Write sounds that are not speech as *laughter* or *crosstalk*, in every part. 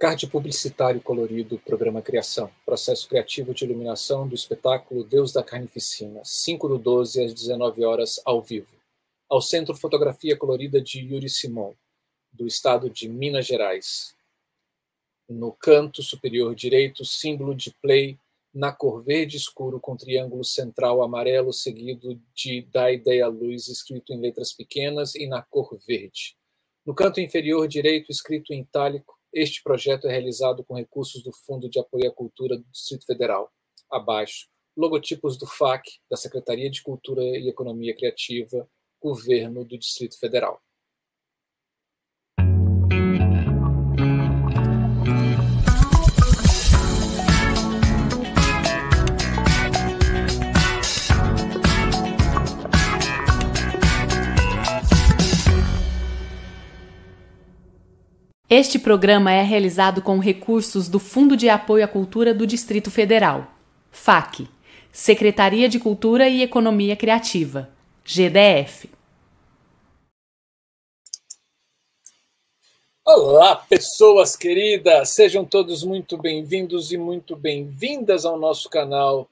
Card publicitário colorido, programa Criação, processo criativo de iluminação do espetáculo Deus da Carnificina, 5 do 12 às 19 horas, ao vivo. Ao centro, fotografia colorida de Yuri Simon, do estado de Minas Gerais. No canto superior direito, símbolo de play na cor verde escuro com triângulo central amarelo seguido de da ideia luz escrito em letras pequenas e na cor verde. No canto inferior direito, escrito em itálico, este projeto é realizado com recursos do Fundo de Apoio à Cultura do Distrito Federal. Abaixo, logotipos do FAC, da Secretaria de Cultura e Economia Criativa, Governo do Distrito Federal. Este programa é realizado com recursos do Fundo de Apoio à Cultura do Distrito Federal, FAC, Secretaria de Cultura e Economia Criativa, GDF. Olá, pessoas queridas! Sejam todos muito bem-vindos e muito bem-vindas ao nosso canal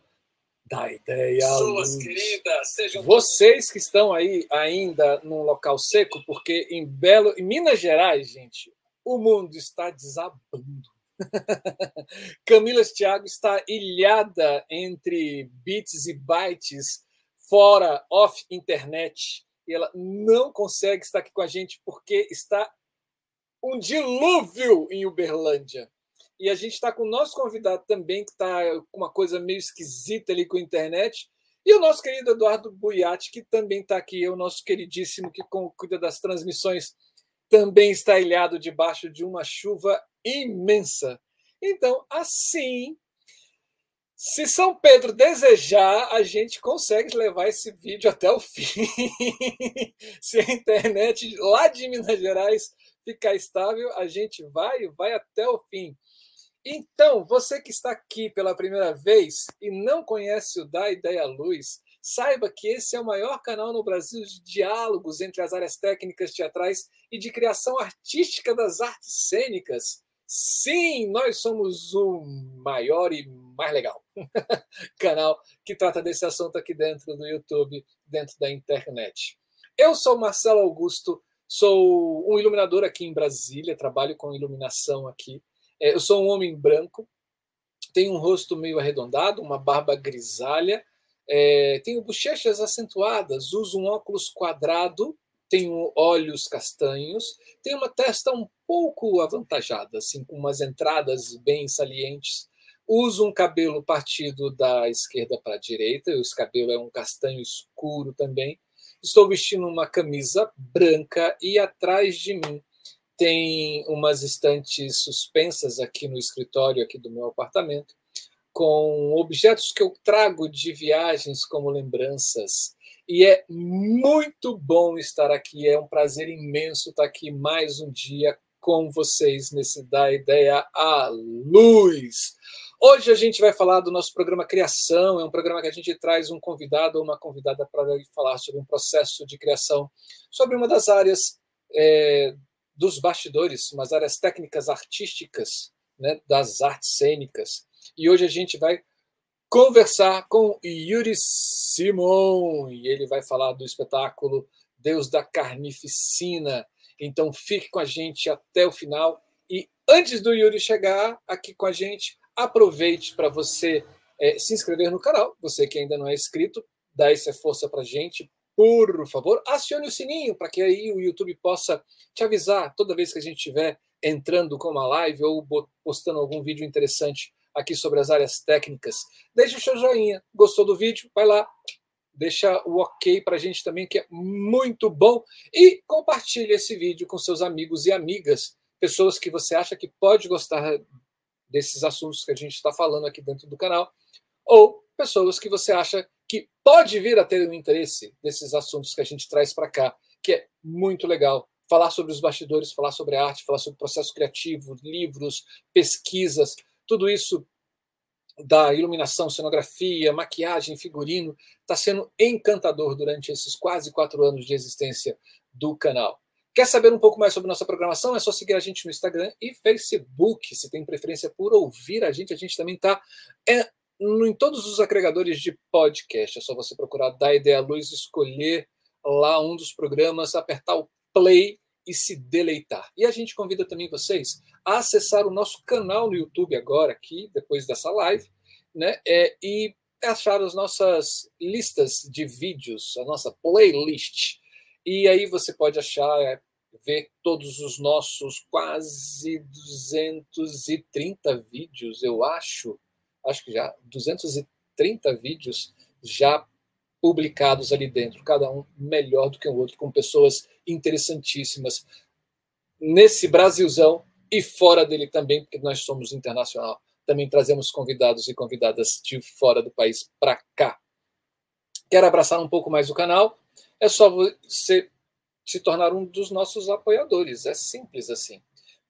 da Ideia Pessoas Luz. queridas, sejam Vocês que estão aí ainda num local seco, porque em Belo, em Minas Gerais, gente, o mundo está desabando. *laughs* Camila Thiago está ilhada entre bits e bytes, fora, off internet, e ela não consegue estar aqui com a gente porque está um dilúvio em Uberlândia. E a gente está com o nosso convidado também, que está com uma coisa meio esquisita ali com a internet. E o nosso querido Eduardo Buiati, que também está aqui, o nosso queridíssimo, que cuida das transmissões também está ilhado debaixo de uma chuva imensa. Então, assim, se São Pedro desejar, a gente consegue levar esse vídeo até o *laughs* fim. se a internet lá de Minas Gerais ficar estável, a gente vai vai até o fim. Então, você que está aqui pela primeira vez e não conhece o Da Ideia Luz, Saiba que esse é o maior canal no Brasil de diálogos entre as áreas técnicas teatrais e de criação artística das artes cênicas. Sim, nós somos o maior e mais legal *laughs* canal que trata desse assunto aqui dentro do YouTube, dentro da internet. Eu sou Marcelo Augusto, sou um iluminador aqui em Brasília, trabalho com iluminação aqui. É, eu sou um homem branco, tenho um rosto meio arredondado, uma barba grisalha é, tenho bochechas acentuadas, uso um óculos quadrado, tenho olhos castanhos, tenho uma testa um pouco avantajada, assim, com umas entradas bem salientes. Uso um cabelo partido da esquerda para a direita, esse cabelo é um castanho escuro também. Estou vestindo uma camisa branca e atrás de mim tem umas estantes suspensas aqui no escritório aqui do meu apartamento com objetos que eu trago de viagens como lembranças. E é muito bom estar aqui, é um prazer imenso estar aqui mais um dia com vocês nesse Da Ideia à Luz. Hoje a gente vai falar do nosso programa Criação, é um programa que a gente traz um convidado ou uma convidada para falar sobre um processo de criação, sobre uma das áreas é, dos bastidores, umas áreas técnicas artísticas, né, das artes cênicas. E hoje a gente vai conversar com Yuri Simon e ele vai falar do espetáculo Deus da Carnificina. Então fique com a gente até o final. E antes do Yuri chegar aqui com a gente, aproveite para você é, se inscrever no canal. Você que ainda não é inscrito, dá essa força para a gente. Por favor, acione o sininho para que aí o YouTube possa te avisar toda vez que a gente estiver entrando com uma live ou postando algum vídeo interessante aqui sobre as áreas técnicas. Deixe o seu joinha. Gostou do vídeo? Vai lá. Deixa o ok para a gente também, que é muito bom. E compartilhe esse vídeo com seus amigos e amigas, pessoas que você acha que pode gostar desses assuntos que a gente está falando aqui dentro do canal, ou pessoas que você acha que pode vir a ter um interesse desses assuntos que a gente traz para cá, que é muito legal. Falar sobre os bastidores, falar sobre arte, falar sobre processo criativo, livros, pesquisas, tudo isso da iluminação, cenografia, maquiagem, figurino, está sendo encantador durante esses quase quatro anos de existência do canal. Quer saber um pouco mais sobre nossa programação? É só seguir a gente no Instagram e Facebook. Se tem preferência por ouvir a gente, a gente também está é, em todos os agregadores de podcast. É só você procurar da Ideia Luz, escolher lá um dos programas, apertar o play e se deleitar. E a gente convida também vocês a acessar o nosso canal no YouTube agora, aqui, depois dessa live, né? É, e achar as nossas listas de vídeos, a nossa playlist. E aí você pode achar, é, ver todos os nossos quase 230 vídeos, eu acho, acho que já 230 vídeos já publicados ali dentro, cada um melhor do que o outro, com pessoas interessantíssimas nesse Brasilzão e fora dele também, porque nós somos internacional. Também trazemos convidados e convidadas de fora do país para cá. Quer abraçar um pouco mais o canal? É só você se tornar um dos nossos apoiadores. É simples assim.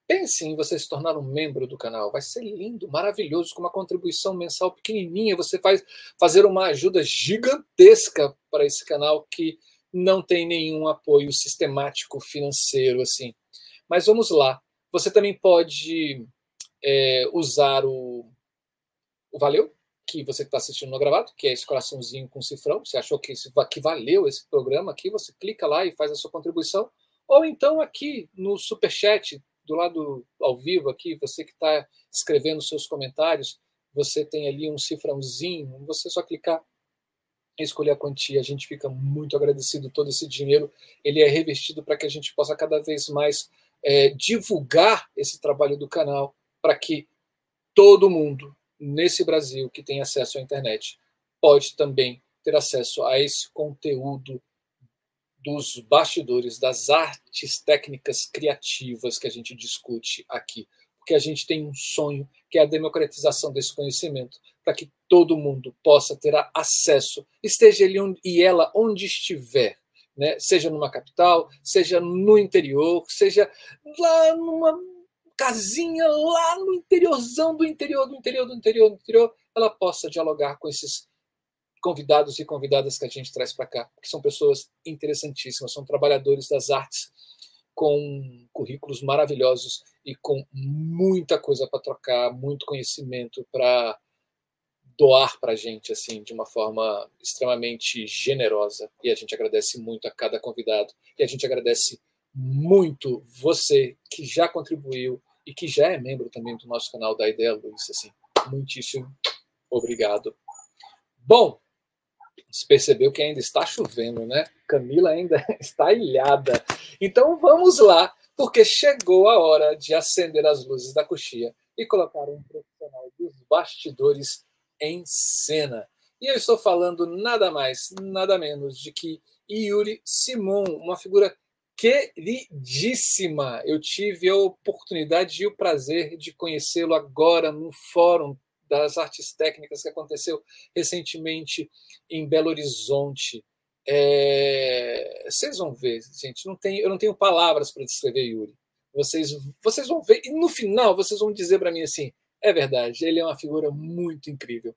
Pense em você se tornar um membro do canal. Vai ser lindo, maravilhoso, com uma contribuição mensal pequenininha. Você faz fazer uma ajuda gigantesca para esse canal que não tem nenhum apoio sistemático financeiro assim. Mas vamos lá. Você também pode é, usar o, o Valeu, que você está assistindo no gravado, que é esse coraçãozinho com cifrão. Você achou que, esse, que valeu esse programa aqui? Você clica lá e faz a sua contribuição. Ou então aqui no super chat do lado ao vivo aqui, você que está escrevendo seus comentários, você tem ali um cifrãozinho. Você só clicar e escolher a quantia. A gente fica muito agradecido. Todo esse dinheiro ele é revestido para que a gente possa cada vez mais é, divulgar esse trabalho do canal para que todo mundo nesse Brasil que tem acesso à internet pode também ter acesso a esse conteúdo dos bastidores, das artes técnicas criativas que a gente discute aqui. Porque a gente tem um sonho, que é a democratização desse conhecimento, para que todo mundo possa ter acesso, esteja ele onde, e ela onde estiver, né? seja numa capital, seja no interior, seja lá numa casinha lá no interiorzão do interior, do interior, do interior, do interior, ela possa dialogar com esses convidados e convidadas que a gente traz para cá, que são pessoas interessantíssimas, são trabalhadores das artes com currículos maravilhosos e com muita coisa para trocar, muito conhecimento para doar para a gente assim de uma forma extremamente generosa e a gente agradece muito a cada convidado e a gente agradece muito você que já contribuiu e que já é membro também do nosso canal da Ideia Luz. Assim, muitíssimo obrigado. Bom, você percebeu que ainda está chovendo, né? Camila ainda *laughs* está ilhada. Então vamos lá, porque chegou a hora de acender as luzes da coxia e colocar um profissional dos bastidores em cena. E eu estou falando nada mais, nada menos de que Yuri Simon, uma figura queridíssima. Eu tive a oportunidade e o prazer de conhecê-lo agora no Fórum das Artes Técnicas que aconteceu recentemente em Belo Horizonte. É... Vocês vão ver, gente. Não tenho, eu não tenho palavras para descrever Yuri. Vocês, vocês vão ver e no final vocês vão dizer para mim assim: é verdade, ele é uma figura muito incrível.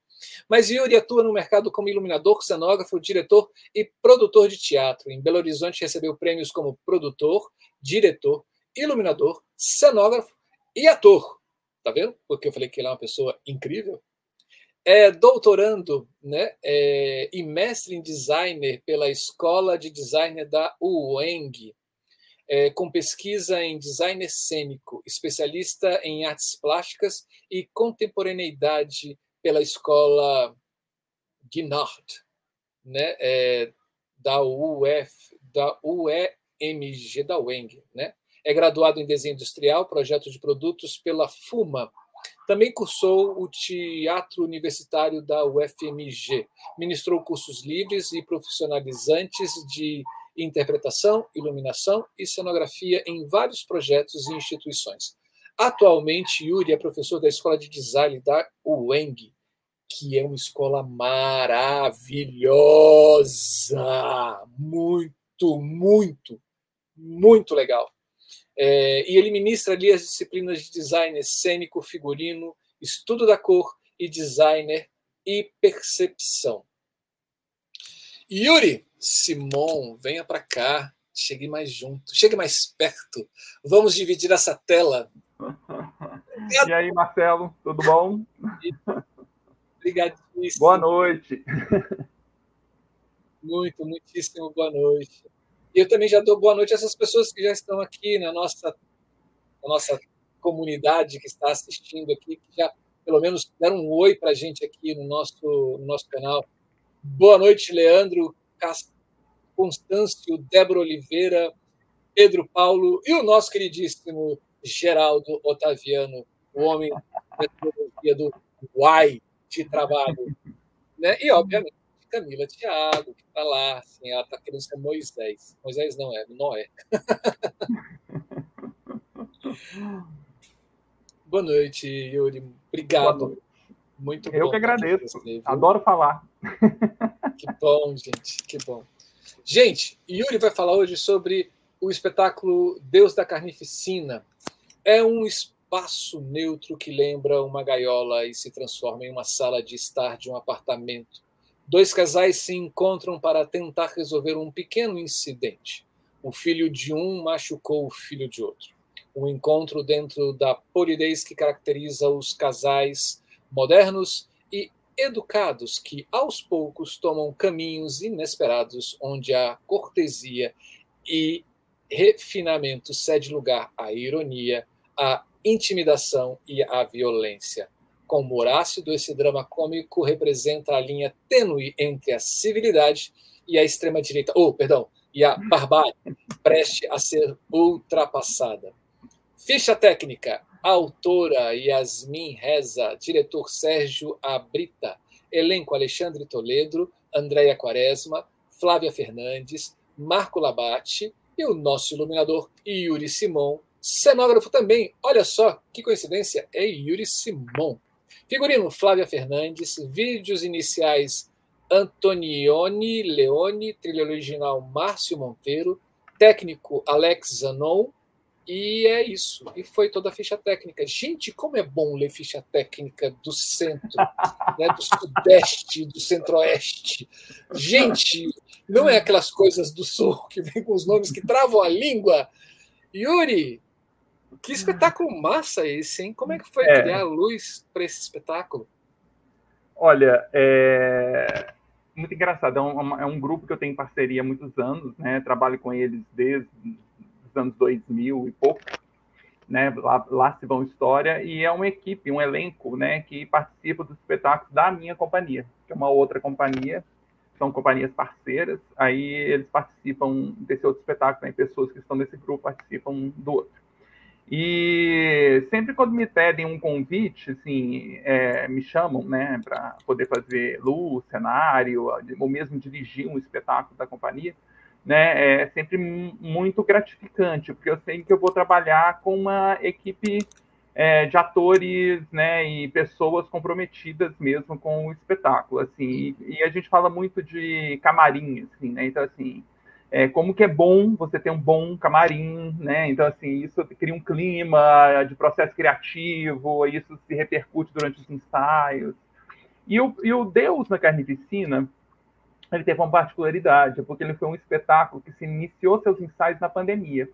Mas Yuri atua no mercado como iluminador, cenógrafo, diretor e produtor de teatro. Em Belo Horizonte recebeu prêmios como produtor, diretor, iluminador, cenógrafo e ator. Tá vendo? Porque eu falei que ele é uma pessoa incrível. É doutorando né, é, e mestre em designer pela Escola de Designer da UENG é, com pesquisa em design cênico, especialista em artes plásticas e contemporaneidade pela escola Guinard, né, é, da UF, da UEMG da UENG, né? É graduado em desenho industrial, projeto de produtos pela FUMA. Também cursou o teatro universitário da UFMG. Ministrou cursos livres e profissionalizantes de interpretação, iluminação e cenografia em vários projetos e instituições. Atualmente, Yuri é professor da Escola de Design da UENG, que é uma escola maravilhosa, muito, muito, muito legal. É, e ele ministra ali as disciplinas de design cênico, figurino, estudo da cor e designer e percepção. Yuri, Simon, venha para cá. chegue mais junto, chegue mais perto. Vamos dividir essa tela. *laughs* E aí, Marcelo, tudo bom? Obrigadíssimo. Boa noite. Muito, muitíssimo boa noite. E eu também já dou boa noite a essas pessoas que já estão aqui na nossa, na nossa comunidade, que está assistindo aqui, que já pelo menos deram um oi para a gente aqui no nosso, no nosso canal. Boa noite, Leandro, Constâncio, Débora Oliveira, Pedro Paulo e o nosso queridíssimo Geraldo Otaviano, o homem da tecnologia do Uai de trabalho. Né? E, obviamente, Camila Thiago, que está lá, assim, ela está querendo ser Moisés. Moisés não é, Noé. *laughs* Boa noite, Yuri. Obrigado. Muito Eu que agradeço. Você, Adoro falar. Que bom, gente. Que bom. Gente, Yuri vai falar hoje sobre o espetáculo Deus da Carnificina. É um espaço neutro que lembra uma gaiola e se transforma em uma sala de estar de um apartamento. Dois casais se encontram para tentar resolver um pequeno incidente. O filho de um machucou o filho de outro. Um encontro dentro da polidez que caracteriza os casais modernos e educados que, aos poucos, tomam caminhos inesperados onde a cortesia e refinamento cede lugar à ironia, à intimidação e à violência. Com humor ácido, esse drama cômico representa a linha tênue entre a civilidade e a extrema-direita, ou, oh, perdão, e a barbárie, preste a ser ultrapassada. Ficha técnica: autora Yasmin Reza, diretor Sérgio Abrita, elenco Alexandre Toledo, Andréia Quaresma, Flávia Fernandes, Marco Labate e o nosso iluminador Yuri Simon, Cenógrafo também, olha só que coincidência, é Yuri Simon. Figurino Flávia Fernandes, vídeos iniciais Antonioni Leone, trilha original Márcio Monteiro, técnico Alex Zanon, e é isso. E foi toda a ficha técnica. Gente, como é bom ler ficha técnica do centro, *laughs* né, do sudeste, do centro-oeste. Gente, não é aquelas coisas do sul que vem com os nomes que travam a língua. Yuri, que espetáculo massa esse, hein? Como é que foi é. criar luz para esse espetáculo? Olha, é muito engraçado. É um, é um, grupo que eu tenho parceria há muitos anos, né? Trabalho com eles desde os anos 2000 e pouco, né? Lá, lá se vão história e é uma equipe, um elenco, né? Que participa dos espetáculos da minha companhia, que é uma outra companhia. São companhias parceiras. Aí eles participam desse outro espetáculo, né? Pessoas que estão nesse grupo participam do outro. E sempre quando me pedem um convite, assim, é, me chamam, né, para poder fazer luz, cenário, ou mesmo dirigir um espetáculo da companhia, né, é sempre muito gratificante, porque eu sei que eu vou trabalhar com uma equipe é, de atores, né, e pessoas comprometidas mesmo com o espetáculo, assim, e, e a gente fala muito de camarim, assim, né, então, assim, é, como que é bom você ter um bom camarim, né? Então, assim, isso cria um clima de processo criativo, isso se repercute durante os ensaios. E o, e o Deus na Carnificina, ele teve uma particularidade, porque ele foi um espetáculo que se iniciou seus ensaios na pandemia.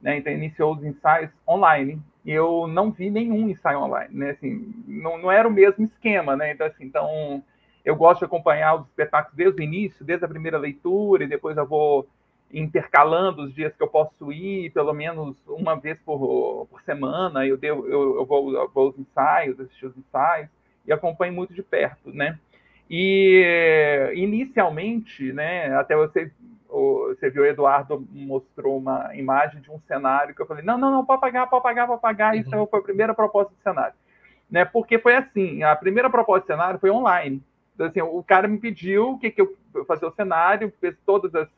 Né? Então, iniciou os ensaios online. E eu não vi nenhum ensaio online, né? Assim, não, não era o mesmo esquema, né? Então, assim, então eu gosto de acompanhar os espetáculos desde o início, desde a primeira leitura, e depois eu vou intercalando os dias que eu posso ir, pelo menos uma vez por, por semana, eu, devo, eu, eu, vou, eu vou aos ensaios, assistir os ensaios, e acompanho muito de perto, né? E inicialmente, né, até você, você viu o Eduardo mostrou uma imagem de um cenário que eu falei, não, não, não, pode pagar, pode pagar, pode pagar, uhum. isso foi a primeira proposta de cenário. Né, porque foi assim, a primeira proposta de cenário foi online. Então, assim, o cara me pediu o que, que eu fazer o cenário, fez todas as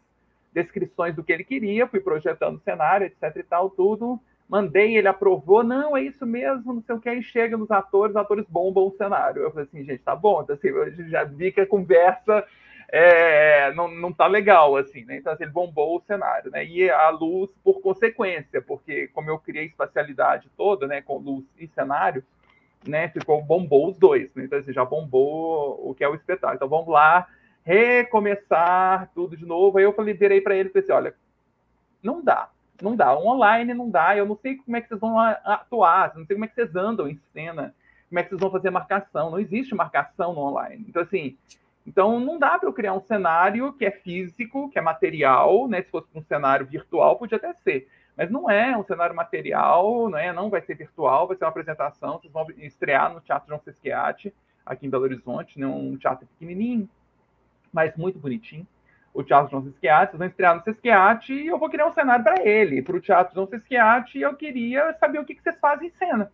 descrições do que ele queria, fui projetando o cenário, etc e tal, tudo. Mandei, ele aprovou, não, é isso mesmo, não sei o que, aí chega nos atores, os atores bombam o cenário. Eu falei assim, gente, tá bom, então, assim, eu já vi que a conversa é, não, não tá legal, assim, né? Então, assim, ele bombou o cenário, né? E a luz, por consequência, porque como eu criei espacialidade toda, né, com luz e cenário, né, ficou bombou os dois, né? então assim, já bombou o que é o espetáculo. Então vamos lá recomeçar tudo de novo. Aí eu falei, virei para ele e falei assim, olha, Não dá. Não dá. Online não dá. Eu não sei como é que vocês vão atuar, não sei como é que vocês andam em cena, como é que vocês vão fazer marcação. Não existe marcação no online. Então, assim, então não dá para eu criar um cenário que é físico, que é material, né? Se fosse um cenário virtual, podia até ser. Mas não é um cenário material, não é? Não vai ser virtual, vai ser uma apresentação. Vocês vão estrear no Teatro João Sesquiati, aqui em Belo Horizonte, né? um teatro pequenininho, mas muito bonitinho o Teatro João Sesquiati, vocês vão estrear no Sesquiati e eu vou criar um cenário para ele, para o Teatro João Sesquiati, e eu queria saber o que, que vocês fazem em cena.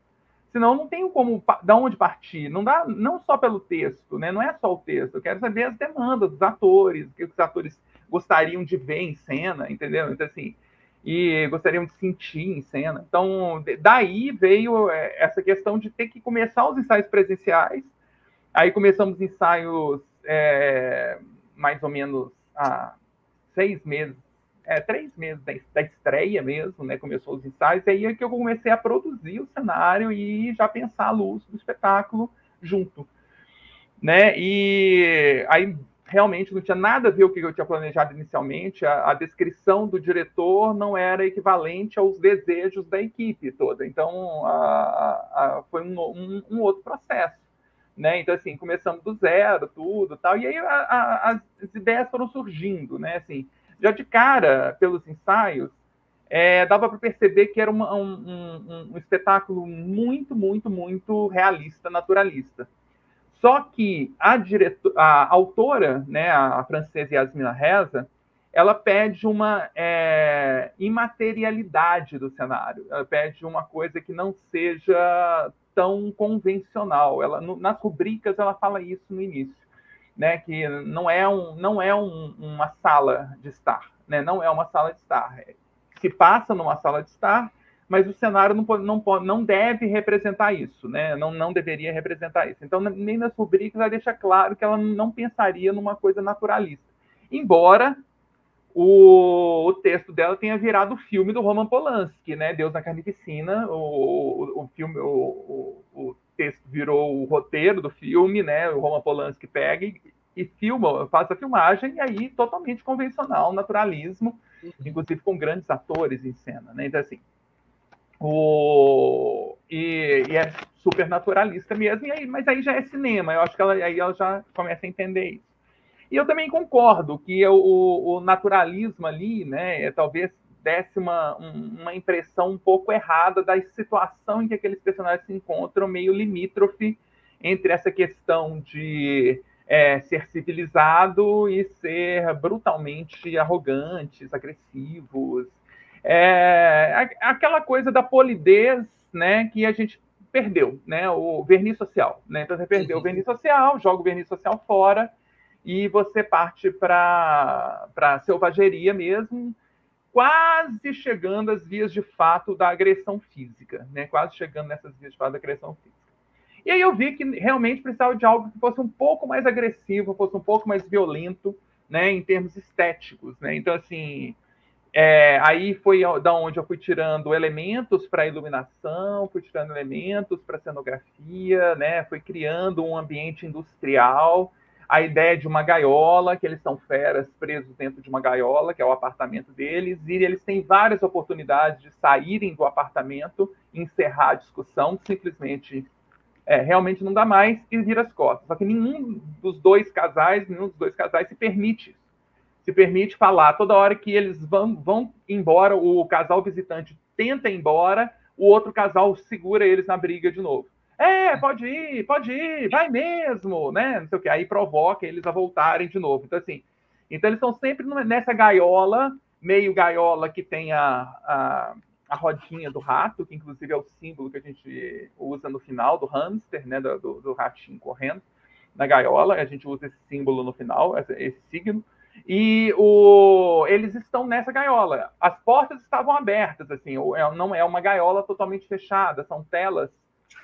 Senão não tenho como, da onde partir. Não dá, não só pelo texto, né? Não é só o texto. Eu quero saber as demandas dos atores, o que os atores gostariam de ver em cena, entendeu? Então, assim, e gostariam de sentir em cena. Então, daí veio é, essa questão de ter que começar os ensaios presenciais. Aí começamos ensaios é, mais ou menos há seis meses, é, três meses da, da, estreia mesmo, né? Começou os ensaios, e aí é que eu comecei a produzir o cenário e já pensar a luz do espetáculo junto. Né? E aí realmente não tinha nada a ver com o que eu tinha planejado inicialmente. A, a, descrição do diretor não era equivalente aos desejos da equipe toda. Então, a, a, foi um, um, um, outro processo né? Então, assim, começamos do zero, tudo tal, e aí as ideias foram surgindo, né? Assim, já de cara, pelos ensaios, é, dava para perceber que era uma, um, um, um, espetáculo muito, muito, muito realista, naturalista. Só que a, diretor, a autora, né, a francesa Yasmina Reza, ela pede uma é, imaterialidade do cenário, ela pede uma coisa que não seja tão convencional. Ela, no, nas rubricas ela fala isso no início, né? Que não é, um, não é um, uma sala de estar, né? Não é uma sala de estar. Se passa numa sala de estar, mas o cenário não, pode, não, pode, não deve representar isso, né? Não, não deveria representar isso. Então, nem nas rubricas ela deixa claro que ela não pensaria numa coisa naturalista. Embora o, o, texto dela tenha virado o filme do Roman Polanski, né? Deus na Carnificina. O, o, o filme, o, o, texto virou o roteiro do filme, né? O Roman Polanski pega e, e filma, faz a filmagem, e aí totalmente convencional, naturalismo, uhum. inclusive com grandes atores em cena, né? Então, assim, o, e, e, é super naturalista mesmo, e aí, mas aí já é cinema, eu acho que ela, aí ela já começa a entender isso. E eu também concordo que o, o naturalismo ali, né, é, talvez desse uma, uma impressão um pouco errada da situação em que aqueles personagens se encontram, meio limítrofe entre essa questão de é, ser civilizado e ser brutalmente arrogantes, agressivos. É, aquela coisa da polidez né, que a gente perdeu, né, o verniz social. Né? Então você perdeu uhum. o verniz social, joga o verniz social fora e você parte para a selvageria mesmo, quase chegando às vias de fato da agressão física, né? quase chegando nessas vias de fato da agressão física. E aí eu vi que realmente precisava de algo que fosse um pouco mais agressivo, fosse um pouco mais violento, né, em termos estéticos, né? Então assim, é, aí foi da onde eu fui tirando elementos para iluminação, fui tirando elementos para cenografia, né? Fui criando um ambiente industrial a ideia de uma gaiola, que eles são feras presos dentro de uma gaiola, que é o apartamento deles, e eles têm várias oportunidades de saírem do apartamento, encerrar a discussão, simplesmente é, realmente não dá mais e vira as costas. Só que nenhum dos dois casais, nenhum dos dois casais se permite isso. Se permite falar toda hora que eles vão, vão embora, o casal visitante tenta ir embora, o outro casal segura eles na briga de novo. É, pode ir, pode ir, vai mesmo, né? Não sei o que. Aí provoca eles a voltarem de novo. Então, assim, então eles estão sempre nessa gaiola, meio gaiola que tem a, a, a, rodinha do rato, que inclusive é o símbolo que a gente usa no final do hamster, né? Do, do, do ratinho correndo na gaiola. A gente usa esse símbolo no final, esse, esse signo. E o, eles estão nessa gaiola. As portas estavam abertas, assim, é, não é uma gaiola totalmente fechada, são telas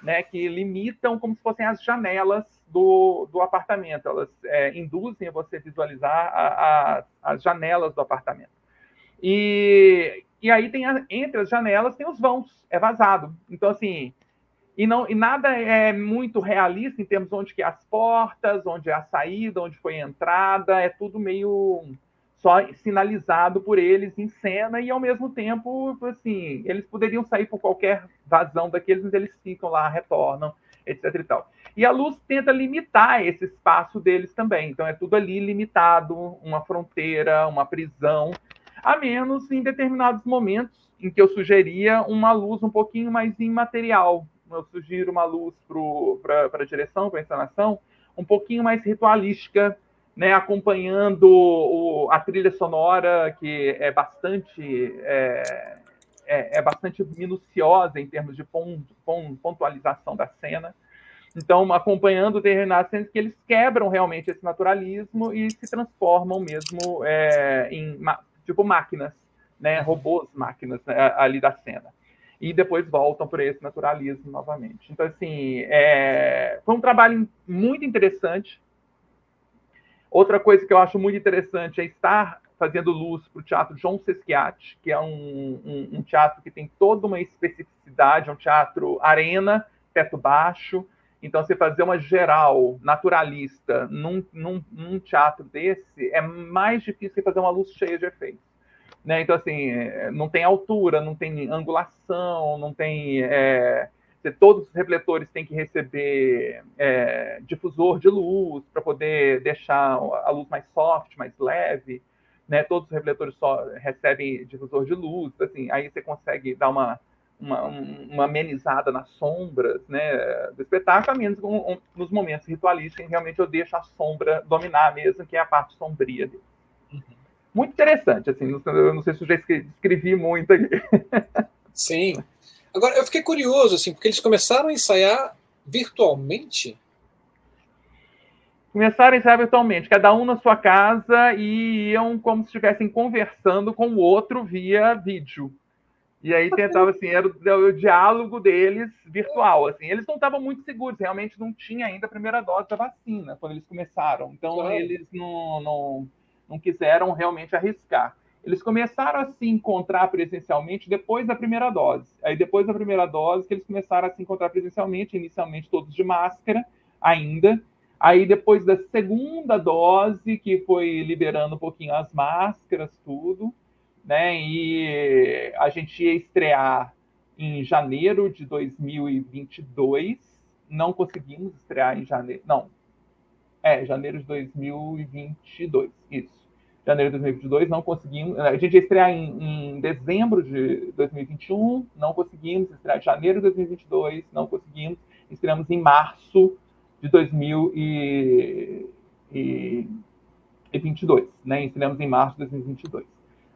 né, que limitam como se fossem as janelas do, do apartamento. Elas é, induzem a você visualizar a, a, as janelas do apartamento. E, e aí tem a, entre as janelas tem os vãos, é vazado. Então assim, e não e nada é muito realista em termos onde que é as portas, onde é a saída, onde foi a entrada, é tudo meio só sinalizado por eles em cena e ao mesmo tempo, assim, eles poderiam sair por qualquer vazão daqueles, mas eles ficam lá, retornam, etc e tal. E a luz tenta limitar esse espaço deles também. Então é tudo ali limitado, uma fronteira, uma prisão, a menos em determinados momentos em que eu sugeria uma luz um pouquinho mais imaterial. Eu sugiro uma luz para a direção, para a encenação, um pouquinho mais ritualística, né, acompanhando o, a trilha sonora, que é bastante, é, é, é bastante minuciosa em termos de pontualização da cena. Então, acompanhando determinadas cenas que eles quebram realmente esse naturalismo e se transformam mesmo é, em tipo máquinas, né, robôs máquinas né, ali da cena. E depois voltam para esse naturalismo novamente. Então, assim, é, foi um trabalho muito interessante Outra coisa que eu acho muito interessante é estar fazendo luz para o Teatro João Sesquiat, que é um, um, um, teatro que tem toda uma especificidade, é um teatro arena, teto baixo. Então, você fazer uma geral naturalista num, num, num teatro desse é mais difícil que fazer uma luz cheia de efeitos. Né? Então, assim, é, não tem altura, não tem angulação, não tem. É, todos os refletores têm que receber é, difusor de luz para poder deixar a luz mais soft, mais leve. Né? Todos os refletores só recebem difusor de luz. Assim, aí você consegue dar uma, uma, uma amenizada nas sombras né, do espetáculo, a menos um, um, nos momentos ritualísticos, realmente eu deixo a sombra dominar mesmo, que é a parte sombria dele. Uhum. Muito interessante, assim, eu não sei se eu já escrevi muito aqui. Sim, Agora, eu fiquei curioso, assim, porque eles começaram a ensaiar virtualmente. Começaram a ensaiar virtualmente, cada um na sua casa e iam como se estivessem conversando com o outro via vídeo. E aí tentava, assim, era o, o diálogo deles virtual, assim. Eles não estavam muito seguros, realmente não tinha ainda a primeira dose da vacina quando eles começaram. Então, claro. eles não, não, não quiseram realmente arriscar. Eles começaram a se encontrar presencialmente depois da primeira dose. Aí, depois da primeira dose, que eles começaram a se encontrar presencialmente, inicialmente todos de máscara, ainda. Aí, depois da segunda dose, que foi liberando um pouquinho as máscaras, tudo, né? E a gente ia estrear em janeiro de 2022. Não conseguimos estrear em janeiro. Não. É, janeiro de 2022. Isso janeiro de 2022, não conseguimos. A gente ia estrear em, em, dezembro de 2021, não conseguimos. Estrear em janeiro de 2022, não conseguimos. Estreamos em março de 2022, né? Estreamos em março de 2022.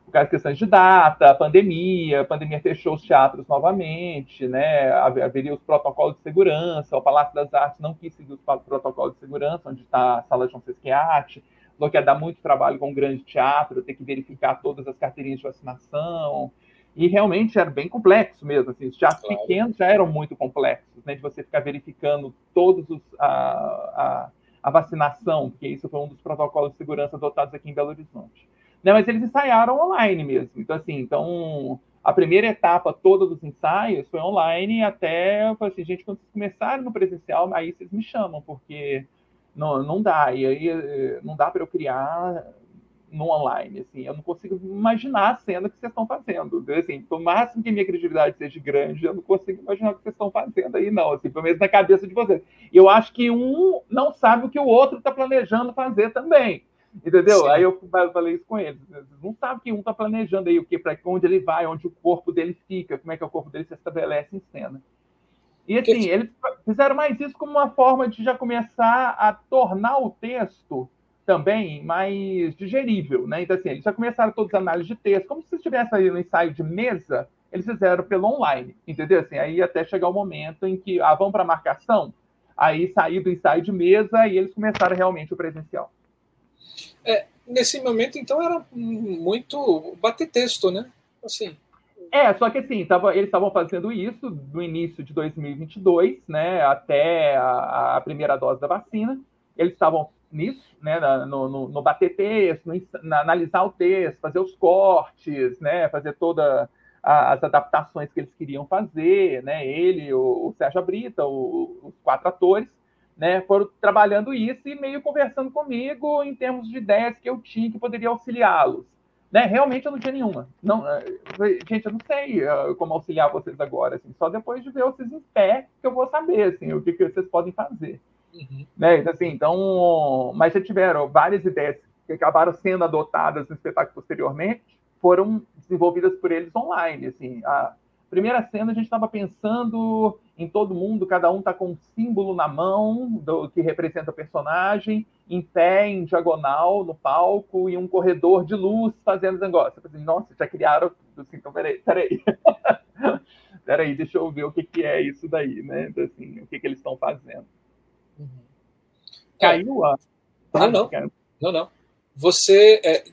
Por causa de questões de data, pandemia, a pandemia fechou os teatros novamente, né? Haveria os protocolos de segurança, o Palácio das Artes não quis seguir os protocolos de segurança, onde está a Sala João Sesquiate, falou que ia dar muito trabalho com o grande teatro, ter que verificar todas as carteirinhas de vacinação. E realmente era bem complexo mesmo. Assim, os teatros claro. pequenos já eram muito complexos, né, de você ficar verificando todos os, a, a, a, vacinação, porque isso foi um dos protocolos de segurança adotados aqui em Belo Horizonte. Né, mas eles ensaiaram online mesmo. Então, assim, então a primeira etapa toda dos ensaios foi online até, assim, gente, quando vocês começarem no presencial, aí vocês me chamam, porque não, não dá. E aí eh, não dá para eu criar no online, assim, eu não consigo imaginar a cena que vocês estão fazendo. Assim, por máximo que minha criatividade seja grande, eu não consigo imaginar o que vocês estão fazendo aí, não, assim, pelo menos na cabeça de vocês. Eu acho que um não sabe o que o outro está planejando fazer também. Entendeu? Sim. Aí eu falei isso com eles. Não sabem que um está planejando aí o que, para onde ele vai, onde o corpo dele fica, como é que o corpo dele se estabelece em cena. E assim, que... eles fizeram mais isso como uma forma de já começar a tornar o texto também mais digerível, né? Então, assim, eles já começaram todas as análises de texto, como se estivesse aí no ensaio de mesa, eles fizeram pelo online, entendeu? Assim, aí até chegar o momento em que, ah, vão para a marcação, aí sair do ensaio de mesa e eles começaram realmente o presencial. É, nesse momento, então, era muito bater texto, né? Assim, é, só que assim, tava, eles estavam fazendo isso no início de 2022, né, até a, a primeira dose da vacina. Eles estavam nisso, né, no, no, no bater texto, no, na, analisar o texto, fazer os cortes, né, fazer todas as adaptações que eles queriam fazer, né, ele, o, o Sérgio Brita, o, os quatro atores, né, foram trabalhando isso e meio conversando comigo em termos de ideias que eu tinha que poderia auxiliá-los. Né? Realmente eu não tinha nenhuma. Não, eh, gente, eu não sei uh, como auxiliar vocês agora. Assim, só depois de ver vocês em pé que eu vou saber assim, o que, que vocês podem fazer. Uhum. Né? Então, assim, então, mas já tiveram várias ideias que acabaram sendo adotadas no espetáculo posteriormente, foram desenvolvidas por eles online. Assim, a primeira cena a gente estava pensando em todo mundo, cada um está com um símbolo na mão do que representa o personagem, em pé, em diagonal, no palco, e um corredor de luz fazendo negócio. Eu falei, Nossa, já criaram assim, então peraí, peraí. *laughs* peraí, deixa eu ver o que, que é isso daí, né? Então, assim, o que, que eles estão fazendo. Uhum. Caiu a. Ah, não. Não, não. Você, é,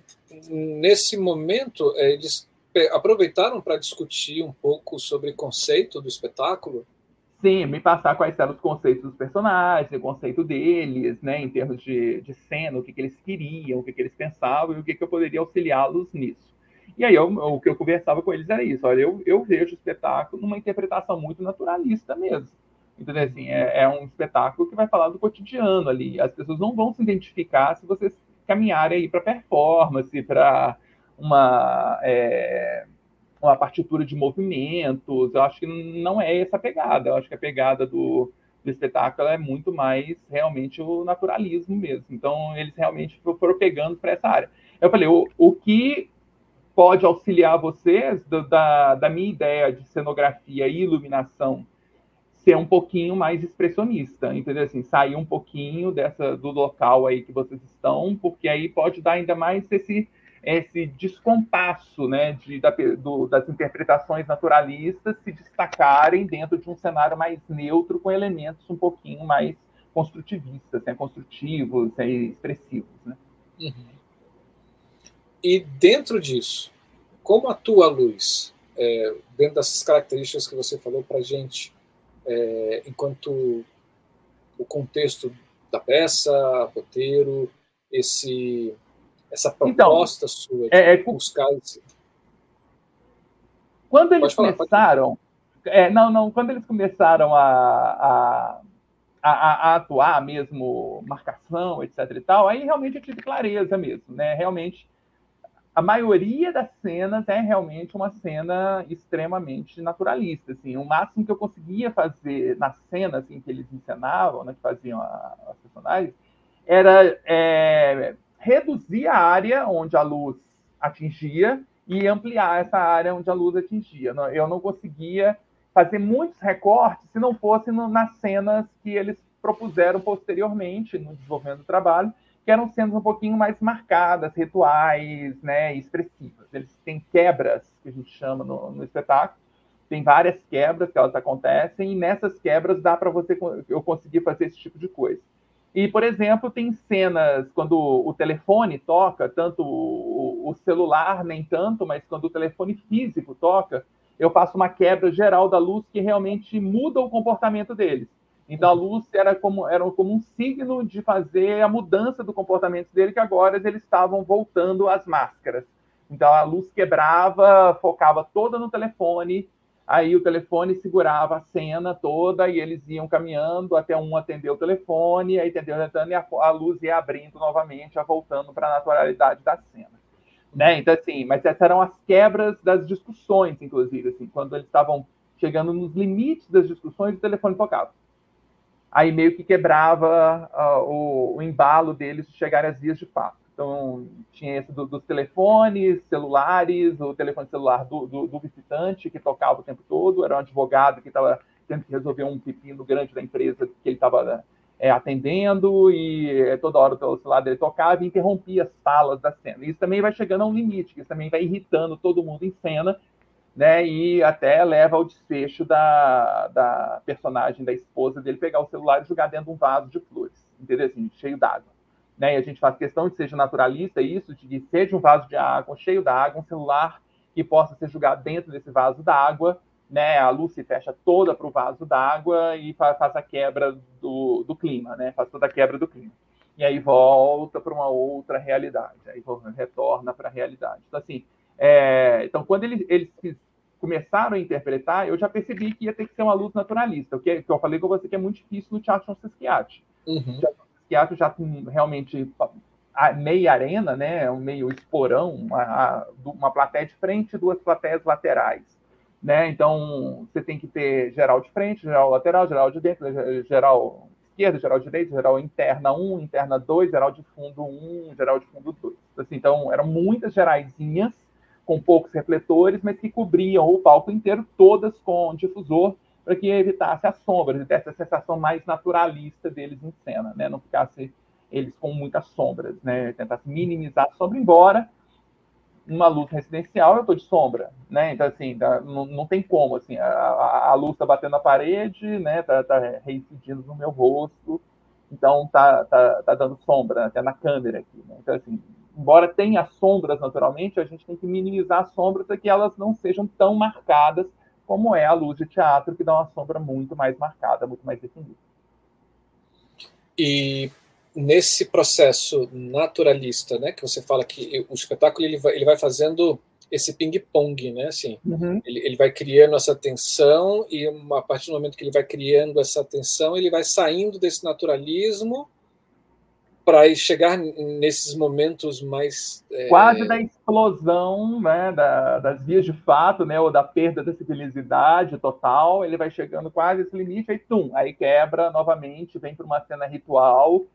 nesse momento, é, eles aproveitaram para discutir um pouco sobre o conceito do espetáculo? Sim, me passar quais eram os conceitos dos personagens, o conceito deles, né, em termos de, de cena, o que, que eles queriam, o que, que eles pensavam e o que, que eu poderia auxiliá-los nisso. E aí eu, o que eu conversava com eles era isso, olha, eu, eu vejo o espetáculo numa interpretação muito naturalista mesmo. Entendeu? Assim, é, é, um espetáculo que vai falar do cotidiano ali. As pessoas não vão se identificar se vocês caminharem aí para performance, para uma, é, uma partitura de movimentos. Eu acho que não é essa a pegada. Eu acho que a pegada do, do espetáculo é muito mais realmente o naturalismo mesmo. Então, eles realmente foram pegando para essa área. Eu falei, o, o que pode auxiliar vocês do, da, da minha ideia de cenografia e iluminação ser um pouquinho mais expressionista, entendeu? Assim, sair um pouquinho dessa do local aí que vocês estão, porque aí pode dar ainda mais esse esse descompasso, né, de, da, do, das interpretações naturalistas se destacarem dentro de um cenário mais neutro com elementos um pouquinho mais construtivistas, né, construtivos, né, expressivos, né? Uhum. E dentro disso, como atua a luz? É, dentro dessas características que você falou para gente, é, enquanto o contexto da peça, roteiro, esse, essa então, proposta então, sua de é, é, buscar esse... Quando eles falar, começaram, é, não, não, quando eles começaram a, a, a, a, atuar mesmo, marcação, etc e tal, aí realmente eu tive clareza mesmo, né? Realmente a maioria das cenas é realmente uma cena extremamente naturalista. Assim, o máximo que eu conseguia fazer na cena assim, que eles encenavam, né, que faziam as personagens, era é, reduzir a área onde a luz atingia e ampliar essa área onde a luz atingia. Eu não conseguia fazer muitos recortes se não fosse nas cenas que eles propuseram posteriormente no desenvolvimento do trabalho, que eram cenas um pouquinho mais marcadas, rituais, né, expressivas. Eles têm quebras, que a gente chama no, no espetáculo, tem várias quebras que elas acontecem, e nessas quebras dá para você eu conseguir fazer esse tipo de coisa. E, por exemplo, tem cenas quando o telefone toca, tanto o, o celular nem tanto, mas quando o telefone físico toca, eu faço uma quebra geral da luz que realmente muda o comportamento deles. Então a luz era como, era como um signo de fazer a mudança do comportamento dele, que agora eles estavam voltando às máscaras. Então a luz quebrava, focava toda no telefone, aí o telefone segurava a cena toda e eles iam caminhando até um atender o telefone, aí atendeu e a, a luz ia abrindo novamente, voltando para a naturalidade da cena. Né? Então, assim, mas essas eram as quebras das discussões, inclusive, assim, quando eles estavam chegando nos limites das discussões, o telefone tocava aí meio que quebrava uh, o, o, embalo deles de chegarem às vias de fato. Então, tinha esse do, dos telefones celulares, o telefone celular do, do, do, visitante, que tocava o tempo todo, era um advogado que estava tendo que resolver um pepino grande da empresa que ele estava é, atendendo, e é, toda hora o celular dele tocava e interrompia as falas da cena. Isso também vai chegando a um limite, isso também vai irritando todo mundo em cena, né? E até leva ao desfecho da, da personagem, da esposa dele, pegar o celular e jogar dentro de um vaso de flores, entendeu? Assim, cheio d'água. Né? E a gente faz questão de seja naturalista isso, de que seja um vaso de água, cheio d'água, um celular que possa ser jogado dentro desse vaso d'água, né? A luz se fecha toda para o vaso d'água e faz, a quebra do, do clima, né? Faz toda a quebra do clima. E aí volta para uma outra realidade, aí retorna para a realidade. Então, assim, é, então, quando eles, eles começaram a interpretar, eu já percebi que ia ter que ser uma luz naturalista, o que, que eu falei com você que é muito difícil no Teatro Sasquiat. Uhum. Teatro já tem realmente meia arena, né, um meio esporão, uma, uma plateia de frente e duas plateias laterais. Né? Então, você tem que ter geral de frente, geral lateral, geral de dentro, geral esquerda, geral direita, geral interna 1, interna 2, geral de fundo 1, geral de fundo 2. Assim, então, eram muitas geraisinhas com poucos refletores, mas que cobriam o palco inteiro, todas com difusor, para que evitasse as sombras e desse a sensação mais naturalista deles em cena, né? não ficasse eles com muitas sombras, né? tentasse minimizar a sombra, embora numa luz residencial eu estou de sombra, né? Então, assim, tá, não, não tem como, assim, a, a luz está batendo na parede, né? Tá, tá reincidindo no meu rosto, então tá, tá, tá dando sombra até na câmera aqui, né? Então, assim, embora tenha sombras naturalmente, a gente tem que minimizar as sombras para que elas não sejam tão marcadas como é a luz de teatro, que dá uma sombra muito mais marcada, muito mais definida. E nesse processo naturalista, né, que você fala que o espetáculo ele vai, ele vai fazendo esse ping-pong, né, assim, uhum. ele, ele vai criando essa tensão e a partir do momento que ele vai criando essa tensão, ele vai saindo desse naturalismo para chegar nesses momentos mais é... quase da explosão, né, da, das vias de fato, né, ou da perda da civilização total, ele vai chegando quase esse limite, aí tum, aí quebra novamente, vem para uma cena ritual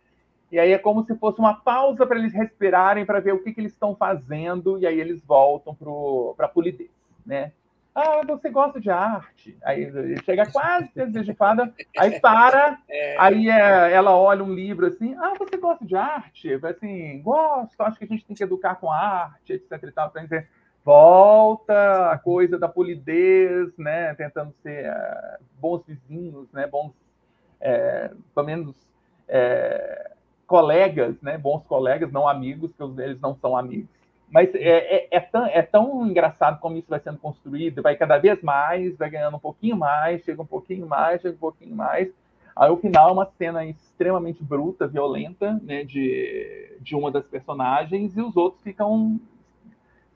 e aí é como se fosse uma pausa para eles respirarem, para ver o que, que eles estão fazendo, e aí eles voltam para a polidez, né? Ah, você gosta de arte? Aí chega quase *laughs* desejifada, aí para, é. aí é, ela olha um livro assim, ah, você gosta de arte? Assim, gosto, acho que a gente tem que educar com arte, etc e tal. Dizer, volta a coisa da polidez, né? Tentando ser uh, bons vizinhs, né? Bons, é, pelo menos... É, colegas, né, bons colegas, não amigos, que eles não são amigos. Mas é, é, é, tão, é tão engraçado como isso vai sendo construído, vai cada vez mais, vai ganhando um pouquinho mais, chega um pouquinho mais, chega um pouquinho mais. Aí o final é uma cena extremamente bruta, violenta, né, de, de uma das personagens, e os outros ficam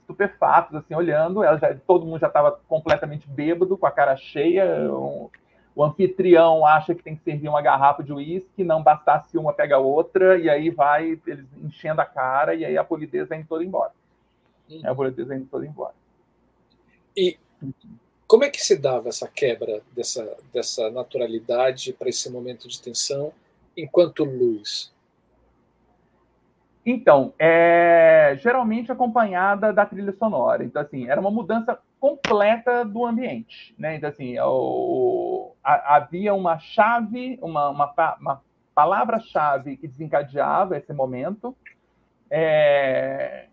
estupefatos, assim, olhando. Ela já, todo mundo já estava completamente bêbado, com a cara cheia, um, o anfitrião acha que tem que servir uma garrafa de uísque, não bastasse uma, pega outra, e aí vai eles enchendo a cara, e aí a polidez vem toda embora. Uhum. A polidez vem toda embora. E como é que se dava essa quebra dessa, dessa naturalidade para esse momento de tensão enquanto luz? Então, é, geralmente acompanhada da trilha sonora. Então, assim, era uma mudança completa do ambiente. Né? Então, assim, o, a, havia uma chave, uma, uma, uma palavra-chave que desencadeava esse momento, é,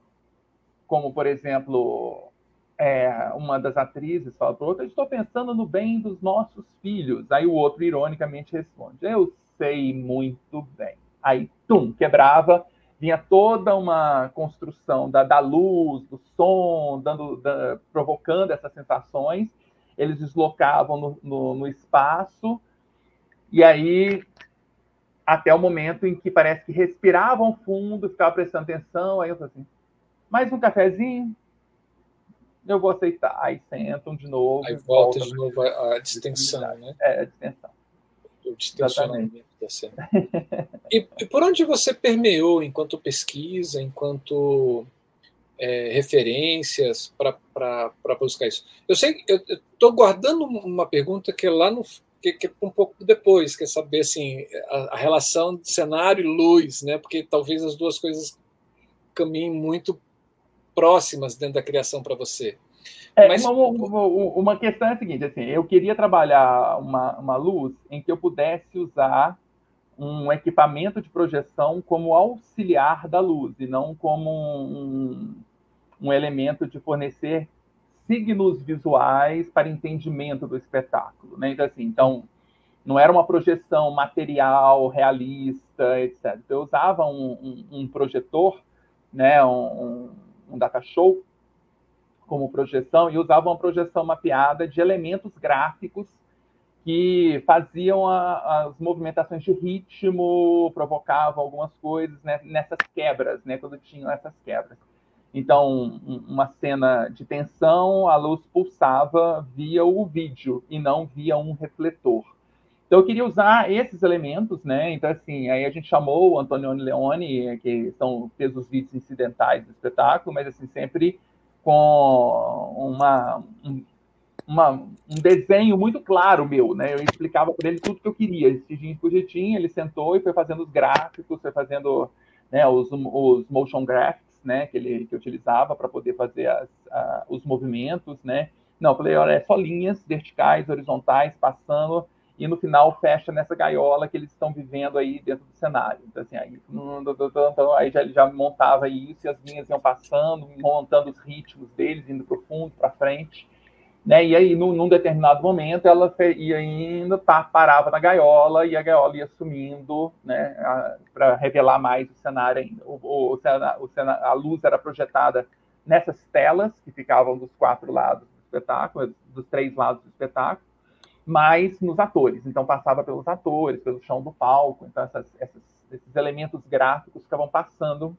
como, por exemplo, é, uma das atrizes fala para outra, estou pensando no bem dos nossos filhos. Aí o outro, ironicamente, responde, eu sei muito bem. Aí, tum, quebrava vinha toda uma construção da, da luz, do som, dando, da, provocando essas sensações. Eles deslocavam no, no, no, espaço, e aí, até o momento em que parece que respiravam fundo, ficavam prestando atenção. Aí eu falei assim: mais um cafezinho? Eu vou aceitar. Aí sentam de novo. Aí volta, volta de novo a, a distensão, né? É, a distensão. O distensionamento da cena. *laughs* E, e, por onde você permeou enquanto pesquisa, enquanto é, referências para buscar isso? Eu sei, eu estou guardando uma pergunta que é lá no que, que é um pouco depois, quer saber assim a, a relação de cenário e luz, né? Porque talvez as duas coisas caminhem muito próximas dentro da criação para você. É, Mas... uma, uma, uma, questão é a seguinte, assim, eu queria trabalhar uma, uma luz em que eu pudesse usar um equipamento de projeção como auxiliar da luz e não como um, um elemento de fornecer signos visuais para entendimento do espetáculo, né? Então, assim, então não era uma projeção material, realista, etc. Então, eu usava um, um, um projetor, né, um, um data show como projeção e usava uma projeção mapeada de elementos gráficos que faziam a, as movimentações de ritmo, provocavam algumas coisas né, nessas quebras, né, quando tinham essas quebras. Então, uma cena de tensão, a luz pulsava via o vídeo e não via um refletor. Então, eu queria usar esses elementos, né? Então, assim, aí a gente chamou o Antonioni Leone, que são, fez os vídeos incidentais do espetáculo, mas, assim, sempre com uma, um, uma, um desenho muito claro meu, né? Eu explicava para ele tudo que eu queria, tinha projetinho, ele sentou e foi fazendo os gráficos, foi fazendo né, os, os motion graphics, né, que ele que utilizava para poder fazer as, a, os movimentos, né? Não, eu falei, olha, é só linhas verticais, horizontais, passando e no final fecha nessa gaiola que eles estão vivendo aí dentro do cenário. Então, assim, aí, aí já, já montava isso e as linhas iam passando, montando os ritmos deles, indo para o fundo, para frente. Né? E aí, num, num, determinado momento, ela ia indo, parava na gaiola e a gaiola ia sumindo né, para revelar mais o cenário ainda. O, o, o, a luz era projetada nessas telas que ficavam dos quatro lados do espetáculo, dos três lados do espetáculo, mas nos atores. Então, passava pelos atores, pelo chão do palco. Então, essas, essas, esses elementos gráficos ficavam passando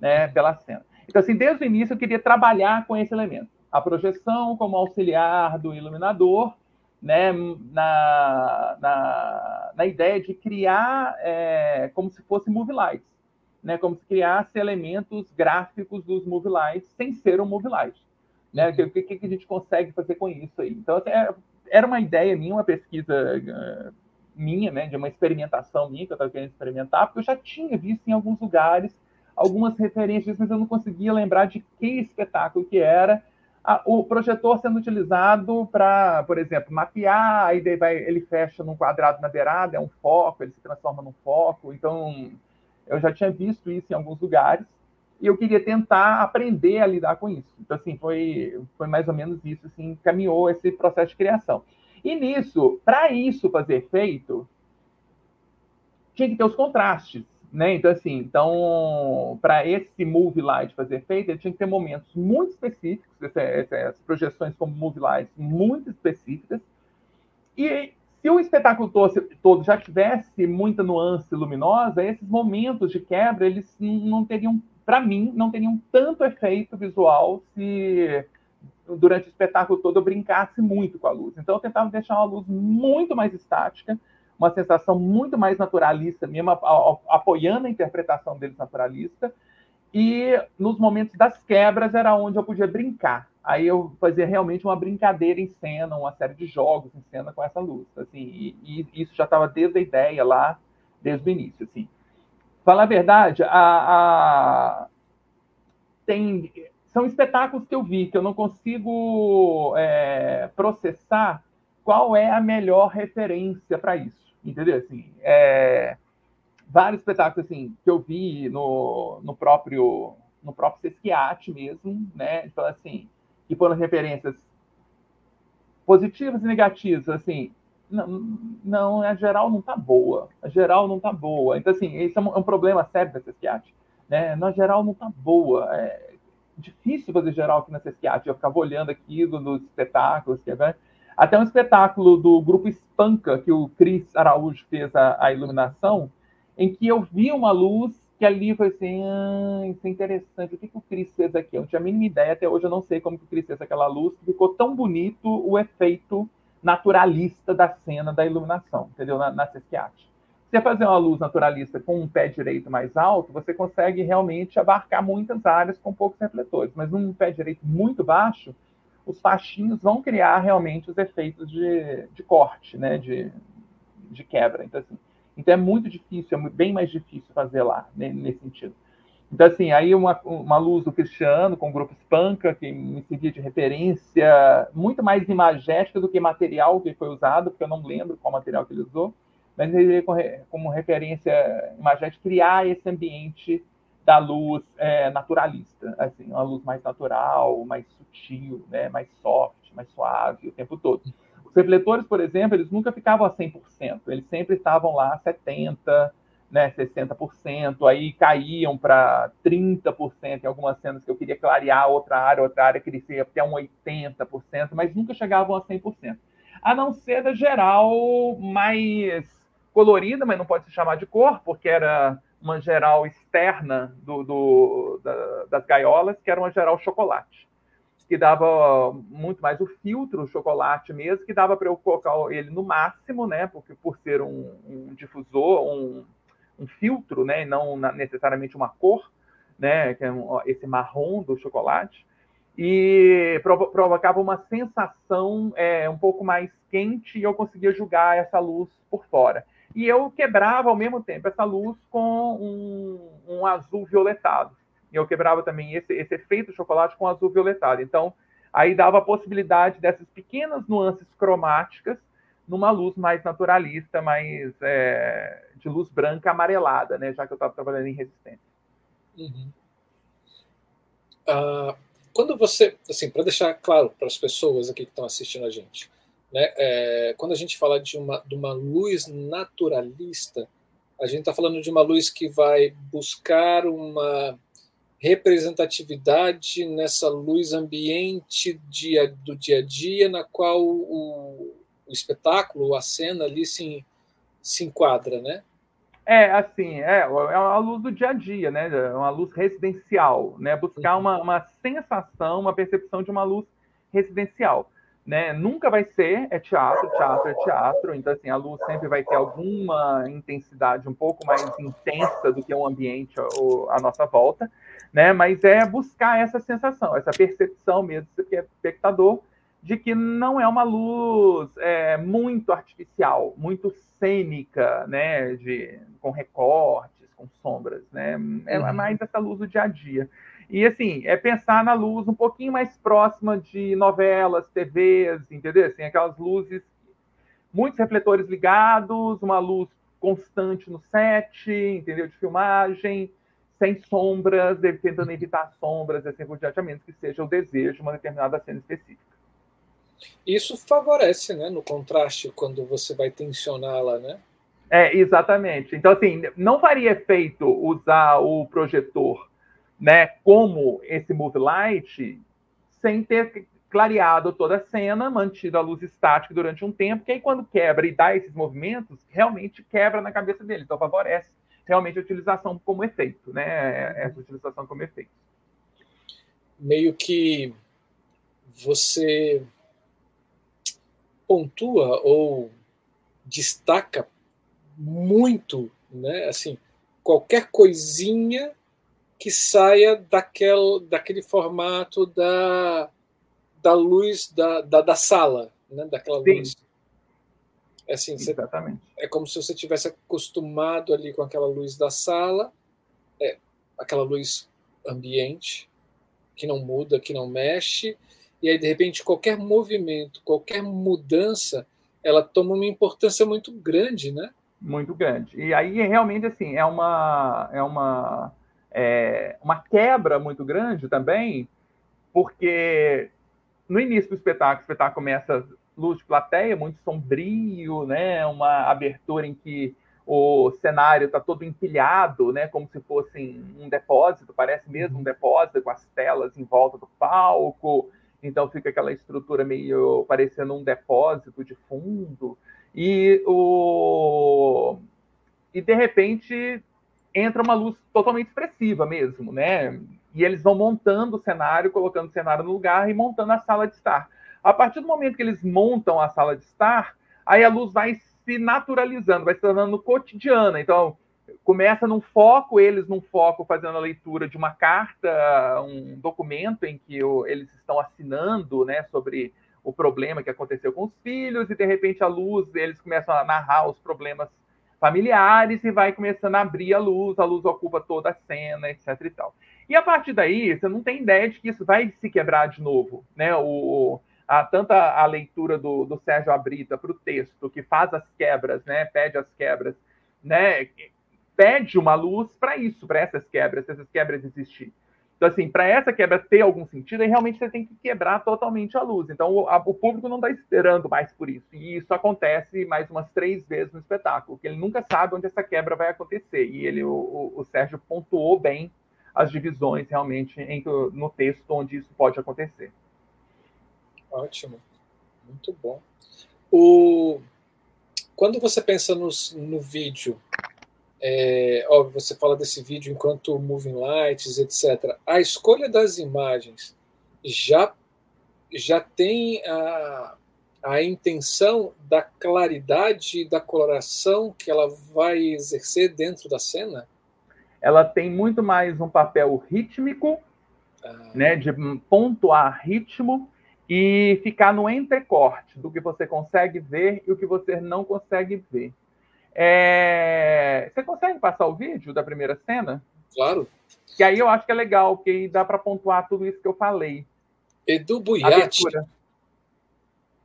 né, pela cena. Então, assim, desde o início, eu queria trabalhar com esse elemento a projeção como auxiliar do iluminador, né, na, na, na ideia de criar é, como se fosse movie lights, né, como se criasse elementos gráficos dos movie lights sem ser um movie light. Né? O que, que, que, a gente consegue fazer com isso aí? Então, assim, é, era uma ideia minha, uma pesquisa uh, minha, né, de uma experimentação minha, que eu estava querendo experimentar, porque eu já tinha visto em alguns lugares algumas referências, mas eu não conseguia lembrar de que espetáculo que era, o projetor sendo utilizado para, por exemplo, mapear, aí vai, ele fecha num quadrado na beirada, é um foco, ele se transforma num foco. Então, eu já tinha visto isso em alguns lugares e eu queria tentar aprender a lidar com isso. Então, assim, foi, foi mais ou menos isso, assim, caminhou esse processo de criação. E nisso, para isso fazer feito, tinha que ter os contrastes. Né? Então, assim, então, para esse movie light fazer efeito, ele tinha que ter momentos muito específicos, essas projeções como movie lights muito específicas. E se o espetáculo todo já tivesse muita nuance luminosa, esses momentos de quebra, eles não teriam, para mim, não teriam tanto efeito visual se durante o espetáculo todo eu brincasse muito com a luz. Então, eu tentava deixar uma luz muito mais estática, uma sensação muito mais naturalista mesmo, apoiando a interpretação deles naturalista. E nos momentos das quebras era onde eu podia brincar. Aí eu fazia realmente uma brincadeira em cena, uma série de jogos em cena com essa luz. Assim, e, e isso já estava desde a ideia lá, desde o início. Assim. Falar a verdade, a, a... tem são espetáculos que eu vi que eu não consigo é, processar qual é a melhor referência para isso. Entendeu? Assim, é, vários espetáculos assim, que eu vi no, no próprio no próprio Sesquiate mesmo, né? Então, assim, que foram referências positivas e negativas, assim, não, não, a geral não tá boa, a geral não tá boa. Então, assim, esse é um, é problema sério da Sesquiate, né? Na geral não tá boa, é difícil fazer geral aqui na Sesquiate, eu ficava olhando aqui dos espetáculos, que é, até um espetáculo do grupo Espanca, que o Cris Araújo fez a, a, iluminação, em que eu vi uma luz que ali foi assim, ah, isso é interessante, o que, que o Cris fez aqui? Eu não tinha a mínima ideia, até hoje eu não sei como que o Cris fez aquela luz, ficou tão bonito o efeito naturalista da cena da iluminação, entendeu? Na, na. Se você fazer uma luz naturalista com um pé direito mais alto, você consegue realmente abarcar muitas áreas com poucos refletores, mas num pé direito muito baixo, os faixinhos vão criar realmente os efeitos de, de corte, né, de, de quebra. Então, assim, então é muito difícil, é bem mais difícil fazer lá, nesse sentido. Então, assim, aí uma, uma luz do Cristiano com o grupo Spanca, que me servia de referência muito mais imagética do que material que foi usado, porque eu não lembro qual material que ele usou, mas ele como referência imagética criar esse ambiente da luz é, naturalista, assim, uma luz mais natural, mais sutil, né, mais soft, mais suave o tempo todo. Os refletores, por exemplo, eles nunca ficavam a 100%, eles sempre estavam lá a 70%, né, 60%, aí caíam para 30% em algumas cenas que eu queria clarear outra área, outra área crescia até um 80%, mas nunca chegavam a 100%. A não ser da geral mais colorida, mas não pode se chamar de cor, porque era uma geral externa do, do da, das gaiolas, que era uma geral chocolate, que dava muito mais o filtro, o chocolate mesmo, que dava para eu colocar ele no máximo, né? Porque por ser um, um difusor, um, um, filtro, né? Não necessariamente uma cor, né? Que é esse marrom do chocolate e provocava uma sensação é, um pouco mais quente e eu conseguia julgar essa luz por fora. E eu quebrava ao mesmo tempo essa luz com um, um azul violetado. E eu quebrava também esse, esse efeito chocolate com azul violetado. Então, aí dava a possibilidade dessas pequenas nuances cromáticas numa luz mais naturalista, mais é, de luz branca amarelada, né? Já que eu estava trabalhando em resistência. Uhum. Uh quando você, assim, para deixar claro para as pessoas aqui que estão assistindo a gente, né, é, quando a gente fala de uma, de uma luz naturalista, a gente está falando de uma luz que vai buscar uma representatividade nessa luz ambiente dia, do dia a dia, na qual o, o espetáculo, a cena ali se, se enquadra, né? É, assim, é, é uma luz do dia a dia, né? É uma luz residencial, né? Buscar uhum. uma, uma sensação, uma percepção de uma luz residencial, né? Nunca vai ser é teatro, teatro é teatro, então assim, a luz sempre vai ter alguma intensidade um pouco mais intensa do que o ambiente ou a nossa volta, né? Mas é buscar essa sensação, essa percepção mesmo, que é espectador, de que não é uma luz é, muito artificial, muito cênica, né, de, com recortes, com sombras, né, é uhum. mais essa luz do dia a dia. E assim, é pensar na luz um pouquinho mais próxima de novelas, TVs, entendeu? Assim, aquelas luzes, muitos refletores ligados, uma luz constante no set, entendeu? De filmagem, sem sombras, tentando evitar sombras, assim por diante, a menos que seja o desejo de uma determinada cena específica. Isso favorece, né, no contraste quando você vai tensioná-la, né? É, exatamente. Então, assim, não faria efeito usar o projetor, né, como esse move light, sem ter clareado toda a cena, mantido a luz estática durante um tempo, que aí quando quebra e dá esses movimentos, realmente quebra na cabeça dele. Então, favorece realmente a utilização como efeito, né? Essa utilização como efeito. Meio que você pontua ou destaca muito, né? Assim, qualquer coisinha que saia daquele, daquele formato da, da luz da, da, da sala, né? daquela Sim. luz. É assim, Exatamente. Você, é como se você tivesse acostumado ali com aquela luz da sala, é, aquela luz ambiente, que não muda, que não mexe, e aí de repente qualquer movimento, qualquer mudança, ela toma uma importância muito grande, né? Muito grande. E aí realmente assim é uma é uma é uma quebra muito grande também, porque no início do espetáculo, o espetáculo começa luz de plateia, muito sombrio, né? Uma abertura em que o cenário está todo empilhado, né, como se fosse um depósito, parece mesmo um uhum. depósito com as telas em volta do palco, então fica aquela estrutura meio parecendo um depósito de fundo e o e de repente entra uma luz totalmente expressiva mesmo, né? E eles vão montando o cenário, colocando o cenário no lugar e montando a sala de estar. A partir do momento que eles montam a sala de estar, aí a luz vai se naturalizando, vai se tornando cotidiana. Então, começa num foco, eles num foco fazendo a leitura de uma carta, um documento em que o, eles estão assinando, né, sobre o problema que aconteceu com os filhos, e de repente a luz, eles começam a narrar os problemas familiares e vai começando a abrir a luz, a luz ocupa toda a cena, etc e tal. E a partir daí, você não tem ideia de que isso vai se quebrar de novo, né? O, a, tanto a, a leitura do, do Sérgio Abrita para o texto, que faz as quebras, né? Pede as quebras, né? Pede uma luz para isso, para essas quebras, se essas quebras existir. Então, assim, para essa quebra ter algum sentido, aí realmente você tem que quebrar totalmente a luz. Então, o, a, o público não está esperando mais por isso. E isso acontece mais umas três vezes no espetáculo, que ele nunca sabe onde essa quebra vai acontecer. E ele, o, o Sérgio pontuou bem as divisões realmente em, no texto onde isso pode acontecer. Ótimo, muito bom. O... Quando você pensa nos, no vídeo É, óbvio, você fala desse vídeo enquanto moving lights, etc. A escolha das imagens já, já tem a, a intenção da claridade da coloração que ela vai exercer dentro da cena? Ela tem muito mais um papel rítmico, ah. né, de pontuar ritmo e ficar no entrecorte do que você consegue ver e o que você não consegue ver. É... Você consegue passar o vídeo da primeira cena? Claro. Que aí eu acho que é legal, porque aí dá para pontuar tudo isso que eu falei. Edu Buiati.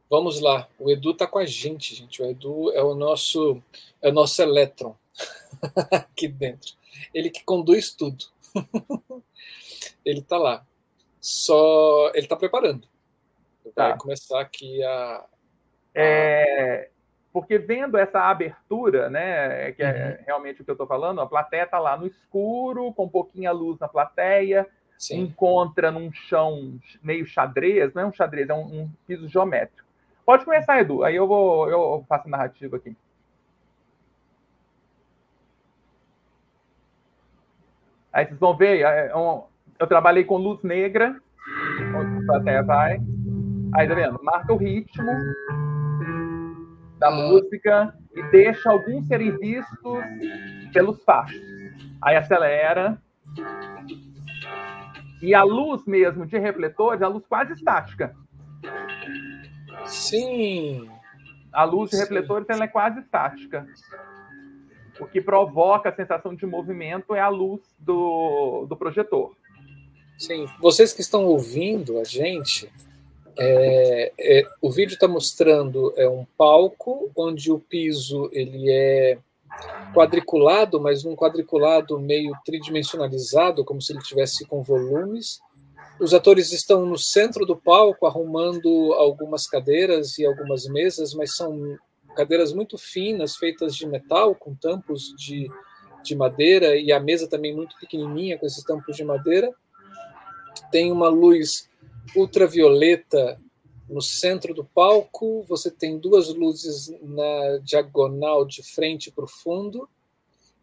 Vamos lá. O Edu está com a gente, gente. O Edu é o nosso é o nosso elétron *laughs* aqui dentro. Ele que conduz tudo. *laughs* ele está lá. Só ele está preparando. Vai tá. começar aqui a, a... É, porque vendo essa abertura, né, que é uhum. realmente o que eu estou falando, a plateia está lá no escuro, com pouquinha luz na plateia, Sim. encontra num chão meio xadrez, não é um xadrez, é um, um, piso geométrico. Pode começar, Edu, aí eu vou eu faço a narrativa aqui. Aí vocês vão ver, é, é eu trabalhei com luz negra, onde a plateia vai. Aí tá vendo? Marca o ritmo, da música e deixa alguns serem vistos pelos fachos. Aí acelera. E a luz mesmo de refletores, a luz quase estática. Sim. A luz de refletores ela é quase estática. O que provoca a sensação de movimento é a luz do, do projetor. Sim. Vocês que estão ouvindo a gente, é, é, o vídeo está mostrando é um palco onde o piso ele é quadriculado, mas um quadriculado meio tridimensionalizado, como se ele tivesse com volumes. Os atores estão no centro do palco arrumando algumas cadeiras e algumas mesas, mas são cadeiras muito finas, feitas de metal, com tampos de, de madeira, e a mesa também muito pequenininha, com esses tampos de madeira. Tem uma luz ultravioleta no centro do palco, você tem duas luzes na diagonal de frente para o fundo,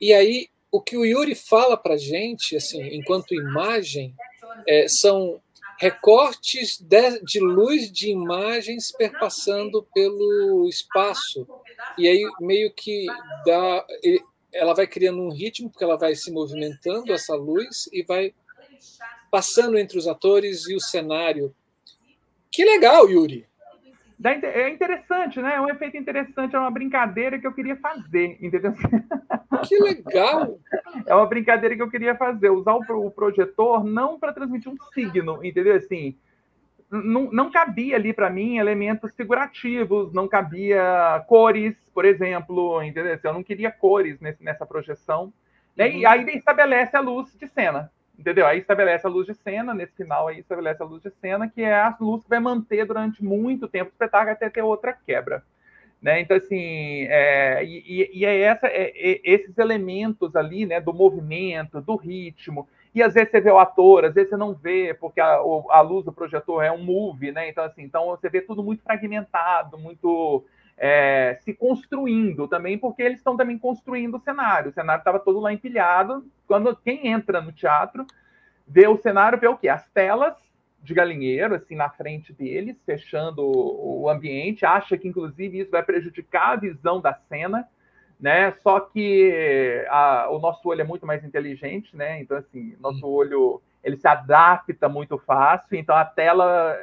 e aí o que o Yuri fala para gente, assim, enquanto imagem, é, são recortes de, de, luz de imagens perpassando pelo espaço, e aí meio que dá, ela vai criando um ritmo porque ela vai se movimentando essa luz e vai passando entre os atores e o cenário. Que legal, Yuri! É interessante, né? É um efeito interessante, é uma brincadeira que eu queria fazer, entendeu? *laughs* Que legal! É uma brincadeira que eu queria fazer, usar o projetor não para transmitir um signo, entendeu? Assim, não, não cabia ali para mim elementos figurativos, não cabia cores, por exemplo, entendeu? Assim, eu não queria cores nesse, nessa projeção. Né? Uhum. E aí estabelece a luz de cena entendeu? Aí estabelece a luz de cena, nesse final aí estabelece a luz de cena, que é a luz que vai manter durante muito tempo o espetáculo até ter outra quebra. Né? Então, assim, é, e, e, é, essa, é, é, esses elementos ali, né, do movimento, do ritmo, e às vezes você vê o ator, às vezes você não vê, porque a, a luz do projetor é um movie, né? Então, assim, então você vê tudo muito fragmentado, muito é, se construindo também, porque eles estão também construindo o cenário. O cenário estava todo lá empilhado. Quando quem entra no teatro vê o cenário, vê o quê? As telas de galinheiro, assim, na frente deles, fechando o ambiente, acha que, inclusive, isso vai prejudicar a visão da cena, né? Só que a, o nosso olho é muito mais inteligente, né? Então, assim, nosso olho, ele se adapta muito fácil, então a tela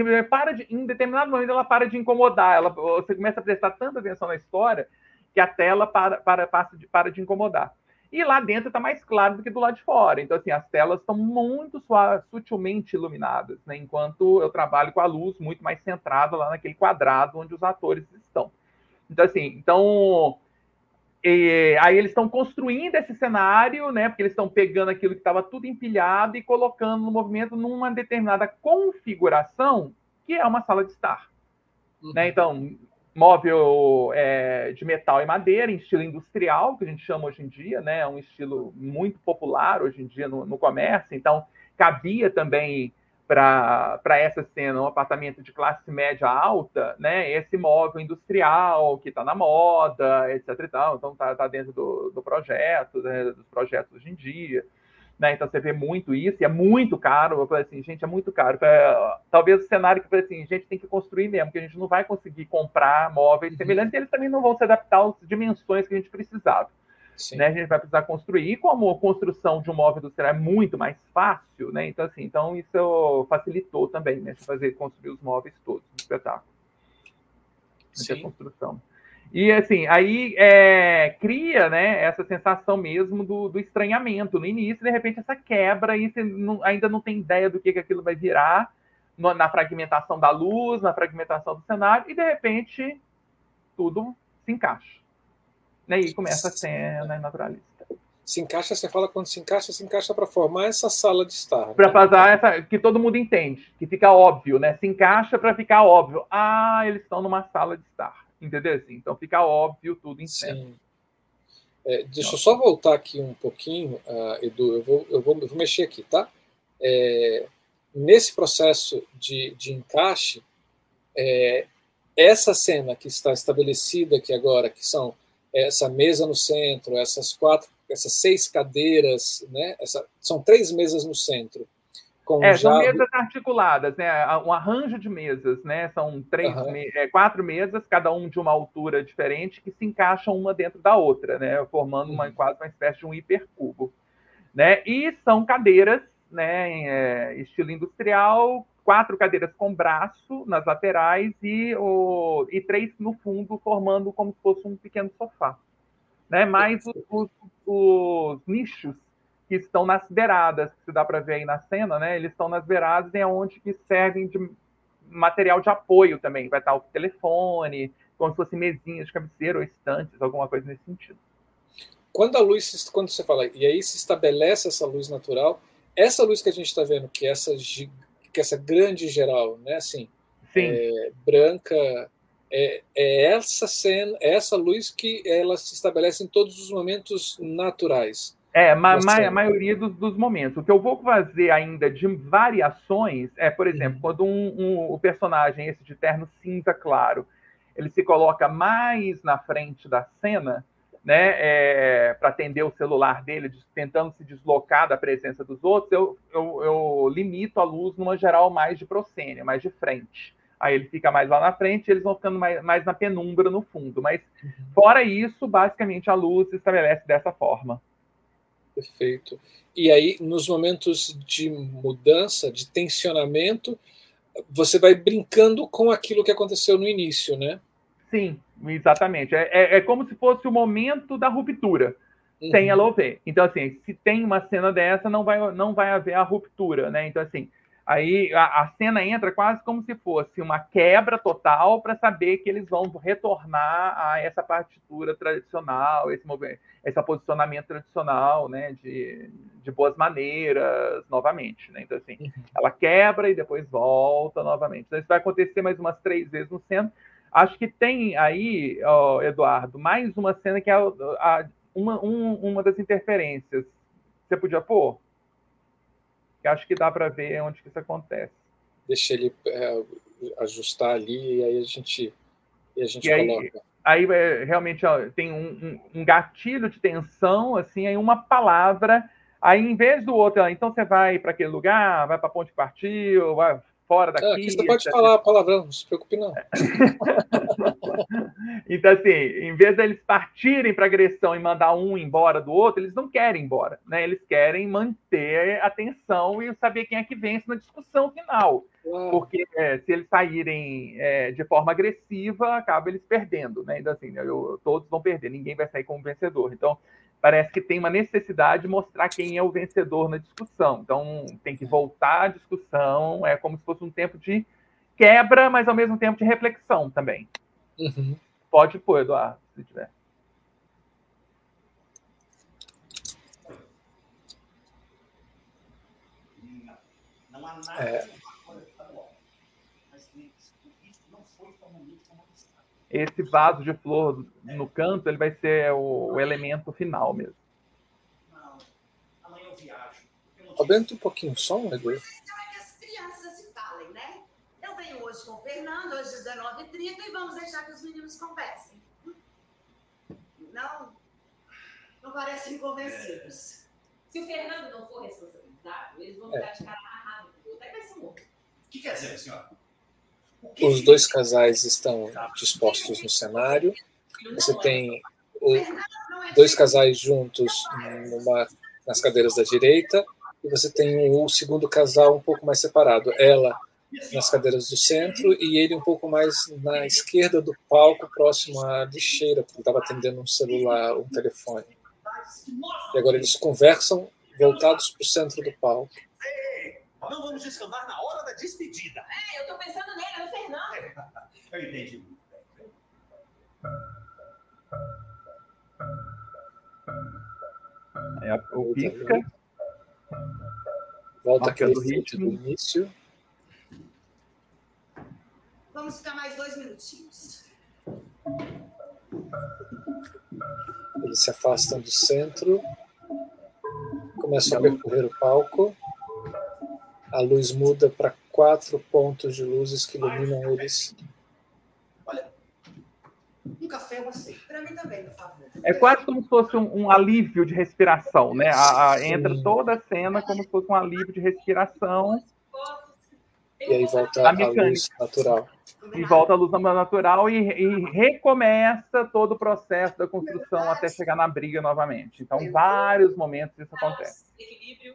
simplesmente para de, em determinado momento ela para de incomodar, ela, você começa a prestar tanta atenção na história que a tela para, para, passa de, para de incomodar. E lá dentro está mais claro do que do lado de fora. Então, assim, as telas estão muito sutilmente iluminadas, né? enquanto eu trabalho com a luz muito mais centrada lá naquele quadrado onde os atores estão. Então, assim, então e, aí eles estão construindo esse cenário, né? Porque eles estão pegando aquilo que estava tudo empilhado e colocando no movimento numa determinada configuração que é uma sala de estar. Uhum. Né? Então, móvel é, de metal e madeira, em estilo industrial, que a gente chama hoje em dia, né? É um estilo muito popular hoje em dia no, no comércio. Então, cabia também para essa cena um apartamento de classe média alta, né? Esse móvel industrial que está na moda, etc. E tal, então está tá dentro do, do projeto, né? dos projetos hoje em dia. Né? Então você vê muito isso, e é muito caro. Eu falei assim, gente, é muito caro. É, talvez o cenário que eu falei assim, gente tem que construir mesmo, porque a gente não vai conseguir comprar móveis uhum. semelhantes, e eles também não vão se adaptar às dimensões que a gente precisava. Né? A gente vai precisar construir. E como a construção de um móvel é muito mais fácil, né? Então, assim, então isso facilitou também, né? Fazer construir os móveis todos no espetáculo. Sim. construção. E assim, aí é, cria né, essa sensação mesmo do, do, estranhamento no início, de repente essa quebra, e você não, ainda não tem ideia do que, que aquilo vai virar, no, na fragmentação da luz, na fragmentação do cenário, e de repente tudo se encaixa. Né? E começa a cena naturalista. Se encaixa, você fala quando se encaixa, se encaixa para formar essa sala de estar. Né? Para fazer essa. que todo mundo entende, que fica óbvio, né? Se encaixa para ficar óbvio. Ah, eles estão numa sala de estar. Entendeu? Assim, então fica óbvio tudo em cena. Sim. É, deixa eu só voltar aqui um pouquinho, uh, Edu, eu vou, eu, vou, eu vou mexer aqui, tá? É, nesse processo de, de encaixe, é, essa cena que está estabelecida aqui agora, que são essa mesa no centro, essas quatro, essas seis cadeiras, né? Essa, são três mesas no centro. Com é, são mesas articuladas, né? Um arranjo de mesas, né? São três, uhum. me... é, quatro mesas, cada um de uma altura diferente, que se encaixam uma dentro da outra, né? Formando uma, uhum. quase uma espécie de um hipercubo, né? E são cadeiras, né? Em, é, estilo industrial, quatro cadeiras com braço nas laterais e, o, e três no fundo, formando como se fosse um pequeno sofá. Né? Mais os, os, os nichos que estão nas beiradas, que se dá para ver aí na cena, né? Eles estão nas beiradas e é onde que servem de material de apoio também. Vai estar o telefone, como se fosse mesinhas de cabeceira ou estantes, alguma coisa nesse sentido. Quando a luz, quando você fala, e aí se estabelece essa luz natural, essa luz que a gente está vendo, que é essa que essa grande geral, né? Assim, é, branca, é, é, essa cena, é essa luz que ela se estabelece em todos os momentos naturais. É, ma, ma a maioria dos, dos, momentos. O que eu vou fazer ainda de variações é, por exemplo, uhum. quando um, um, o personagem, esse de terno cinza claro, ele se coloca mais na frente da cena, né, é, para atender o celular dele, tentando se deslocar da presença dos outros, eu, eu, eu, limito a luz numa geral mais de proscênio, mais de frente. Aí ele fica mais lá na frente e eles vão ficando mais, mais na penumbra no fundo. Mas, uhum. fora isso, basicamente a luz se estabelece dessa forma. Perfeito. E aí, nos momentos de mudança, de tensionamento, você vai brincando com aquilo que aconteceu no início, né? Sim, exatamente. É, é, é, como se fosse o momento da ruptura, uhum. sem ela ouvir. Então, assim, se tem uma cena dessa, não vai, não vai haver a ruptura, né? Então, assim, aí a, a cena entra quase como se fosse uma quebra total para saber que eles vão retornar a essa partitura tradicional, esse, esse posicionamento tradicional, né? De, de boas maneiras, novamente, né? Então, assim, uhum. ela quebra e depois volta novamente. Então, isso vai acontecer mais umas três vezes no centro Acho que tem aí, ó, Eduardo, mais uma cena que é a, a, uma, um, uma das interferências. Você podia pôr? Que acho que dá para ver onde que isso acontece. Deixa ele é, ajustar ali e aí a gente, e a gente e coloca. Aí, aí é, realmente ó, tem um, um, um, gatilho de tensão, assim, aí uma palavra. Aí, em vez do outro, então você vai para aquele lugar, vai para a ponte que partiu, vai, fora daqui. Aqui você pode falar palavrão, não se preocupe não. *laughs* então, assim, em vez deles partirem para agressão e mandar um embora do outro, eles não querem ir embora, né? Eles querem manter a atenção e saber quem é que vence na discussão final. Porque é, se eles saírem é, de forma agressiva, acaba eles perdendo, né? Então, assim, eu, todos vão perder, ninguém vai sair como vencedor. Então, parece que tem uma necessidade de mostrar quem é o vencedor na discussão. Então, tem que voltar à discussão, é como se fosse um tempo de quebra, mas ao mesmo tempo de reflexão também. Uhum. Pode pôr, Eduardo, se tiver. Não há nada é. esse vaso de flor no canto ele vai ser o, o elemento final mesmo. Aumenta um pouquinho o som, Edwin. as crianças se falem, né? Eu venho hoje com o Fernando, hoje 19h30, e vamos deixar que os meninos conversem. Não, não parecem convencidos. É. Se o Fernando não for responsabilizado, eles vão é. ficar de cara amarrado. Até vai ser morto. O que quer dizer, senhora? Os dois casais estão dispostos no cenário. Você tem dois casais juntos numa, nas cadeiras da direita e você tem o segundo casal um pouco mais separado. Ela nas cadeiras do centro e ele um pouco mais na esquerda do palco, próximo à lixeira, porque estava atendendo um celular, um telefone. E agora eles conversam voltados para o centro do palco. Não vamos descambar na hora da despedida. É, eu tô pensando nele, no Fernando. É, eu entendi. É o pisca. Volta aquele do ritmo do início. Vamos ficar mais dois minutinhos. Eles se afastam do centro, começam a percorrer o palco a luz muda para quatro pontos de luzes que iluminam eles. Olha, um café aceito. Para mim também, por favor. É quase como se fosse um, um alívio de respiração, né? A, a, entra toda a cena como se fosse um alívio de respiração. E aí volta a, a luz natural. E volta a luz natural e, e, recomeça todo o processo da construção até chegar na briga novamente. Então, vários momentos isso acontece. Equilíbrio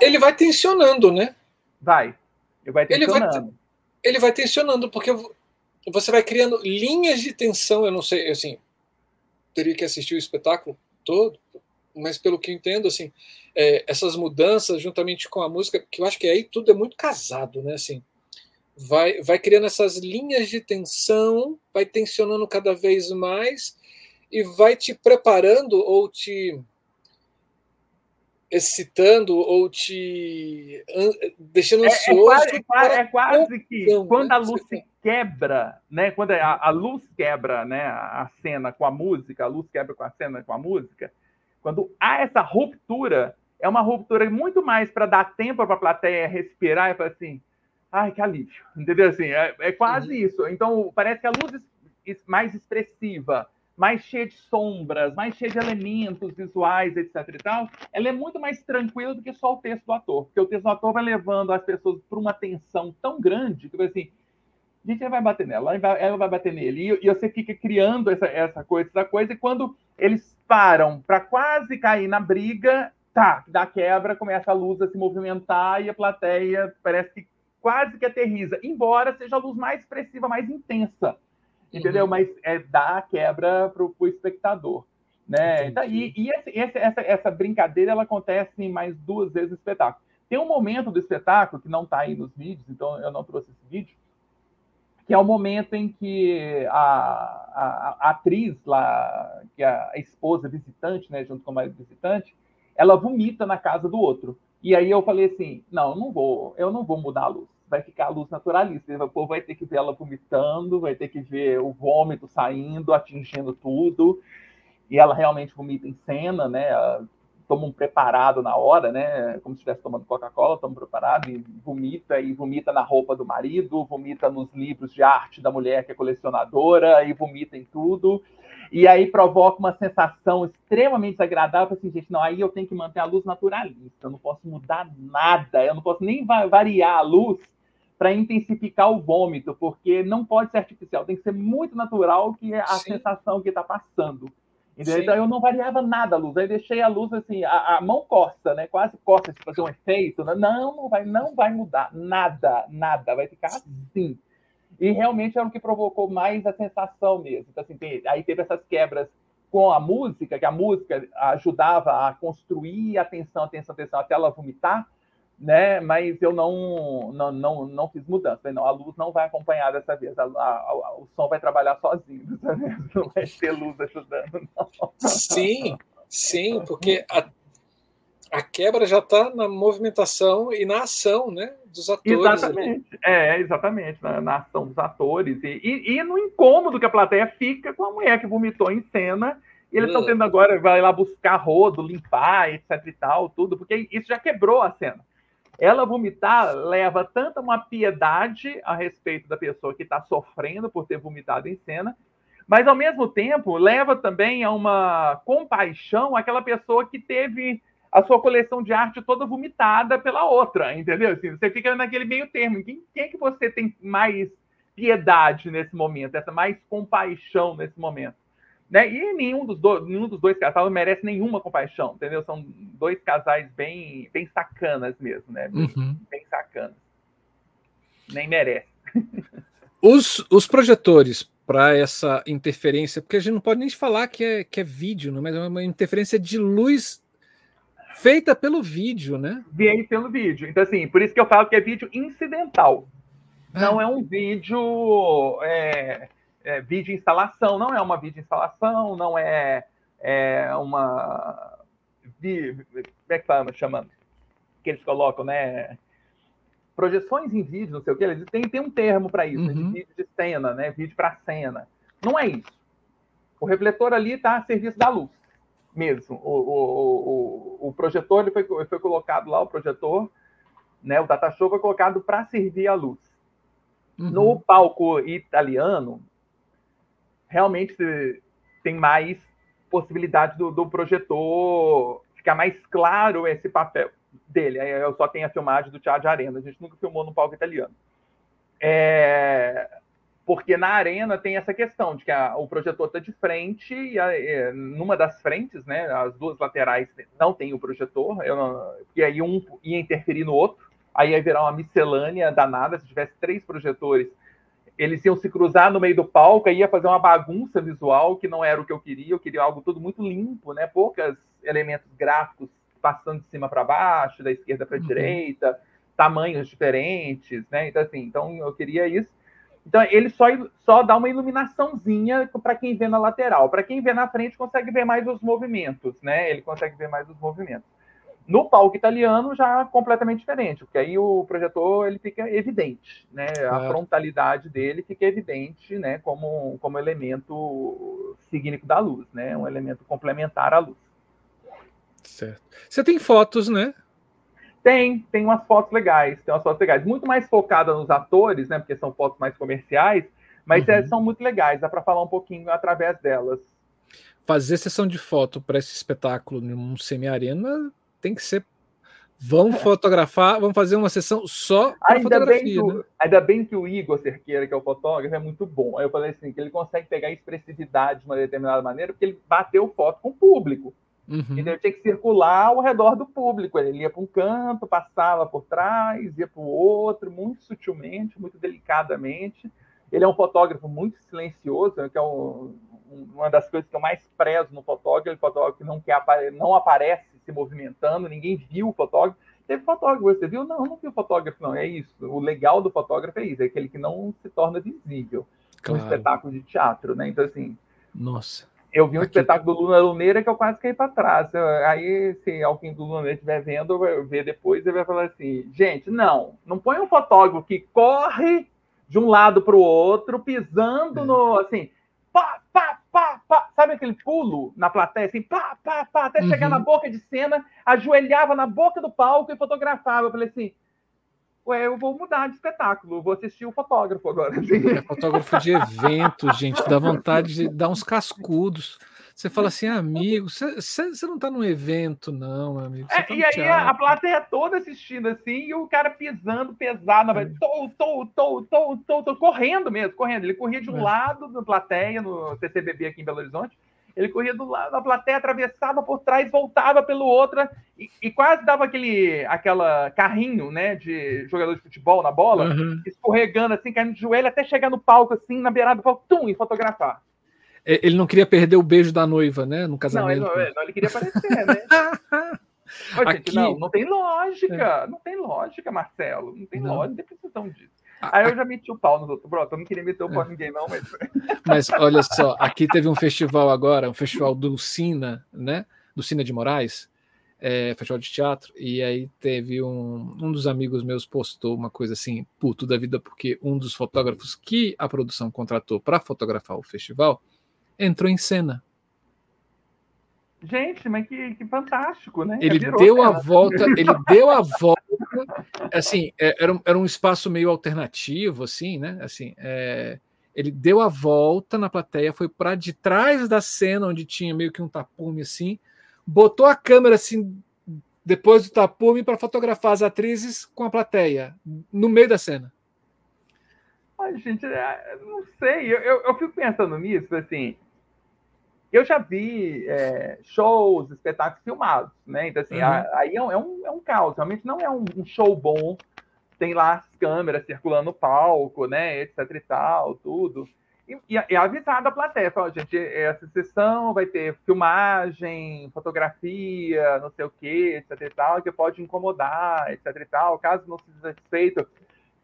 ele vai tensionando, né? Vai. Ele vai tensionando. Ele vai, ele vai tensionando, porque você vai criando linhas de tensão. Eu não sei, assim, teria que assistir o espetáculo todo, mas pelo que eu entendo, assim, é, essas mudanças juntamente com a música, que eu acho que aí tudo é muito casado, né? Assim, vai, vai criando essas linhas de tensão, vai tensionando cada vez mais e vai te preparando ou te excitando ou te deixando ansioso. É, é, quase, é quase, que quando a luz se quebra, né? Quando a, a, luz quebra, né? A cena com a música, a luz quebra com a cena com a música. Quando há essa ruptura, é uma ruptura muito mais para dar tempo para a plateia respirar e falar assim, ai que alívio, entendeu? Assim, é, é quase uhum. isso. Então parece que a luz mais expressiva mais cheia de sombras, mais cheia de elementos visuais, etc. e tal, ela é muito mais tranquila do que só o texto do ator, porque o texto do ator vai levando as pessoas para uma tensão tão grande que assim, a gente vai bater nela, ela vai bater nele, e, você fica criando essa, essa coisa, essa coisa, e quando eles param para quase cair na briga, tá, da quebra, começa a luz a se movimentar e a plateia parece que quase que aterriza, embora seja a luz mais expressiva, mais intensa entendeu? Uhum. Mas é dar a quebra para o espectador. Né? Então, e, e esse, esse, essa, essa brincadeira ela acontece mais duas vezes no espetáculo. Tem um momento do espetáculo que não está aí nos vídeos, então eu não trouxe esse vídeo, que é o momento em que a, a, a atriz lá, que é a esposa visitante, né, junto com o marido visitante, ela vomita na casa do outro. E aí eu falei assim, não, não vou, eu não vou mudar a luz vai ficar a luz naturalista. O povo vai ter que ver ela vomitando, vai ter que ver o vômito saindo, atingindo tudo. E ela realmente vomita em cena, né? Toma um preparado na hora, né? Como se estivesse tomando Coca-Cola, toma um preparado e vomita, e vomita na roupa do marido, vomita nos livros de arte da mulher que é colecionadora, e vomita em tudo. E aí provoca uma sensação extremamente desagradável, assim, gente, não, aí eu tenho que manter a luz naturalista, eu não posso mudar nada, eu não posso nem variar a luz para intensificar o vômito, porque não pode ser artificial, tem que ser muito natural que é a Sim. sensação que está passando. Então eu não variava nada a luz, aí deixei a luz assim, a, a mão costa, né? Quase costa de fazer um efeito. Né? Não, não vai, não vai mudar nada, nada, vai ficar assim. E realmente era o que provocou mais a sensação mesmo. Então, assim, tem, aí teve essas quebras com a música, que a música ajudava a construir a tensão, a tensão, a tensão, até ela vomitar né? Mas eu não, não, não, não fiz mudança. Não, a luz não vai acompanhar dessa vez. A, a, a, o som vai trabalhar sozinho dessa *laughs* vez. Não vai ter luz ajudando, não. Sim, sim, porque a, a quebra já está na movimentação e na ação, né? Dos atores. Exatamente. É, exatamente, na, na ação dos atores. E, e, e, no incômodo que a plateia fica com a mulher que vomitou em cena. E eles estão hum. tendo agora, vai lá buscar rodo, limpar, etc e tal, tudo, porque isso já quebrou a cena ela vomitar leva tanto uma piedade a respeito da pessoa que está sofrendo por ter vomitado em cena, mas ao mesmo tempo leva também a uma compaixão àquela pessoa que teve a sua coleção de arte toda vomitada pela outra, entendeu? Assim, você fica naquele meio termo. Quem, quem é que você tem mais piedade nesse momento, essa mais compaixão nesse momento? Né? E nenhum dos, dois, nenhum dos dois casais merece nenhuma compaixão, entendeu? São dois casais bem, bem sacanas mesmo, né? Uhum. Bem sacanas. Nem merece. *laughs* Os, os projetores para essa interferência, porque a gente não pode nem falar que é, que é vídeo, né? mas é uma interferência de luz feita pelo vídeo, né? Vem pelo vídeo. Então, assim, por isso que eu falo que é vídeo incidental. Não é um vídeo. É, é, vídeo instalação, não é uma vídeo instalação, não é, é uma. Como é que fala, chamando? Que eles colocam, né? Projeções em vídeo, não sei o que, eles têm, tem um termo para isso, uhum. de vídeo de cena, né? Vídeo para cena. Não é isso. O refletor ali está a serviço da luz mesmo. O, o, o, o projetor ele foi, foi colocado lá, o projetor, né? O data show foi colocado para servir a luz. Uhum. No palco italiano, realmente tem mais possibilidade do, do, projetor ficar mais claro esse papel dele. Eu só tenho a filmagem do Teatro de Arena, a gente nunca filmou no palco italiano. É, porque na arena tem essa questão de que a, o projetor está de frente e a, e, numa das frentes, né, as duas laterais não tem o projetor, não, e aí um ia interferir no outro, aí ia virar uma miscelânea danada se tivesse três projetores eles iam se cruzar no meio do palco e ia fazer uma bagunça visual que não era o que eu queria. Eu queria algo tudo muito limpo, né? Poucos elementos gráficos passando de cima para baixo, da esquerda para a uhum. direita, tamanhos diferentes, né? Então assim, então eu queria isso. Então ele só só dá uma iluminaçãozinha para quem vê na lateral. Para quem vê na frente consegue ver mais os movimentos, né? Ele consegue ver mais os movimentos. No palco italiano já completamente diferente, porque aí o projetor ele fica evidente, né? A frontalidade dele fica evidente, né? Como, como elemento significativo da luz, né? Um elemento complementar à luz. Certo. Você tem fotos, né? Tem, tem umas fotos legais, tem umas fotos legais, muito mais focada nos atores, né? Porque são fotos mais comerciais, mas uhum. é, são muito legais, dá para falar um pouquinho através delas. Fazer sessão de foto para esse espetáculo num semi-arena tem que ser. Vamos fotografar, vamos fazer uma sessão só para fotografia. Bem que, né? Ainda bem que o Igor Cerqueira, que é o fotógrafo, é muito bom. Aí eu falei assim, que ele consegue pegar a expressividade de uma determinada maneira, porque ele bateu foto com o público. Uhum. Então ele tinha que circular ao redor do público. Ele ia para um canto, passava por trás, ia para o outro, muito sutilmente, muito delicadamente. Ele é um fotógrafo muito silencioso, que é um, uma das coisas que eu mais prezo no fotógrafo, o fotógrafo que não, quer, não aparece se movimentando, ninguém viu o fotógrafo. Teve fotógrafo, você viu? Não, não viu fotógrafo, não. É isso. O legal do fotógrafo é isso, é aquele que não se torna visível claro. no espetáculo de teatro, né? Então, assim. Nossa. Eu vi um Aqui... espetáculo do Luna Luneira que eu quase caí para trás. Aí, se alguém do Luna estiver vendo, ver depois, ele vai falar assim: gente, não, não põe um fotógrafo que corre de um lado para o outro, pisando é. no. Assim, pá, pá, pá. Sabe aquele pulo na plateia, assim, pá, pá, pá, até uhum. chegar na boca de cena, ajoelhava na boca do palco e fotografava. Eu falei assim, ué, eu vou mudar de espetáculo, vou assistir o fotógrafo agora. É fotógrafo de evento, gente, dá vontade de dar uns cascudos. Você fala assim, amigo, você não está num evento, não, amigo. É, tá e aí teatro. a plateia toda assistindo assim, e o cara pisando pesado, é. tô, tô, tô, tô, tô, tô, correndo mesmo, correndo. Ele corria de um é. lado da plateia, no CCBB aqui em Belo Horizonte, ele corria do lado da plateia, atravessava por trás, voltava pelo outro, e, e, quase dava aquele aquela carrinho, né, de jogador de futebol na bola, uhum. escorregando assim, caindo de joelho, até chegar no palco assim, na beirada do palco, tum, e fotografar. É, ele não queria perder o beijo da noiva, né? No casamento. Não, ele, não, ele queria aparecer, né? *laughs* Mas, Aqui... gente, não, não tem lógica. É. Não tem lógica, Marcelo. Não tem não. lógica, tem precisão disso. Aí eu já meti o pau nos outros. Bro, eu não queria meter o pau em ninguém, não, mas. *laughs* Mas olha só, aqui teve um festival agora, um festival do Cina, né? Do Cina de Moraes, é, festival de teatro, e aí teve um, um dos amigos meus postou uma coisa assim, puto da vida, porque um dos fotógrafos que a produção contratou para fotografar o festival entrou em cena. Gente, mas que, que fantástico, né? Ele deu a volta, *laughs* ele deu a volta assim, é, era um, era um espaço meio alternativo, assim, né? Assim, é, ele deu a volta na plateia, foi para de trás da cena onde tinha meio que um tapume assim, botou a câmera assim depois do tapume para fotografar as atrizes com a plateia no meio da cena. Ai, gente, é, não sei, eu, eu, eu fico pensando nisso, assim, eu já vi é, shows, espetáculos filmados, né? Então, assim, uhum. aí é um, é, um, é um caos, realmente não é um, um, show bom. Tem lá as câmeras circulando no palco, né? Etc e tal, tudo. E, e, avisar da plateia, fala, gente, essa sessão vai ter filmagem, fotografia, não sei o quê, etc e tal, que pode incomodar, etc e tal. Caso não seja satisfeito,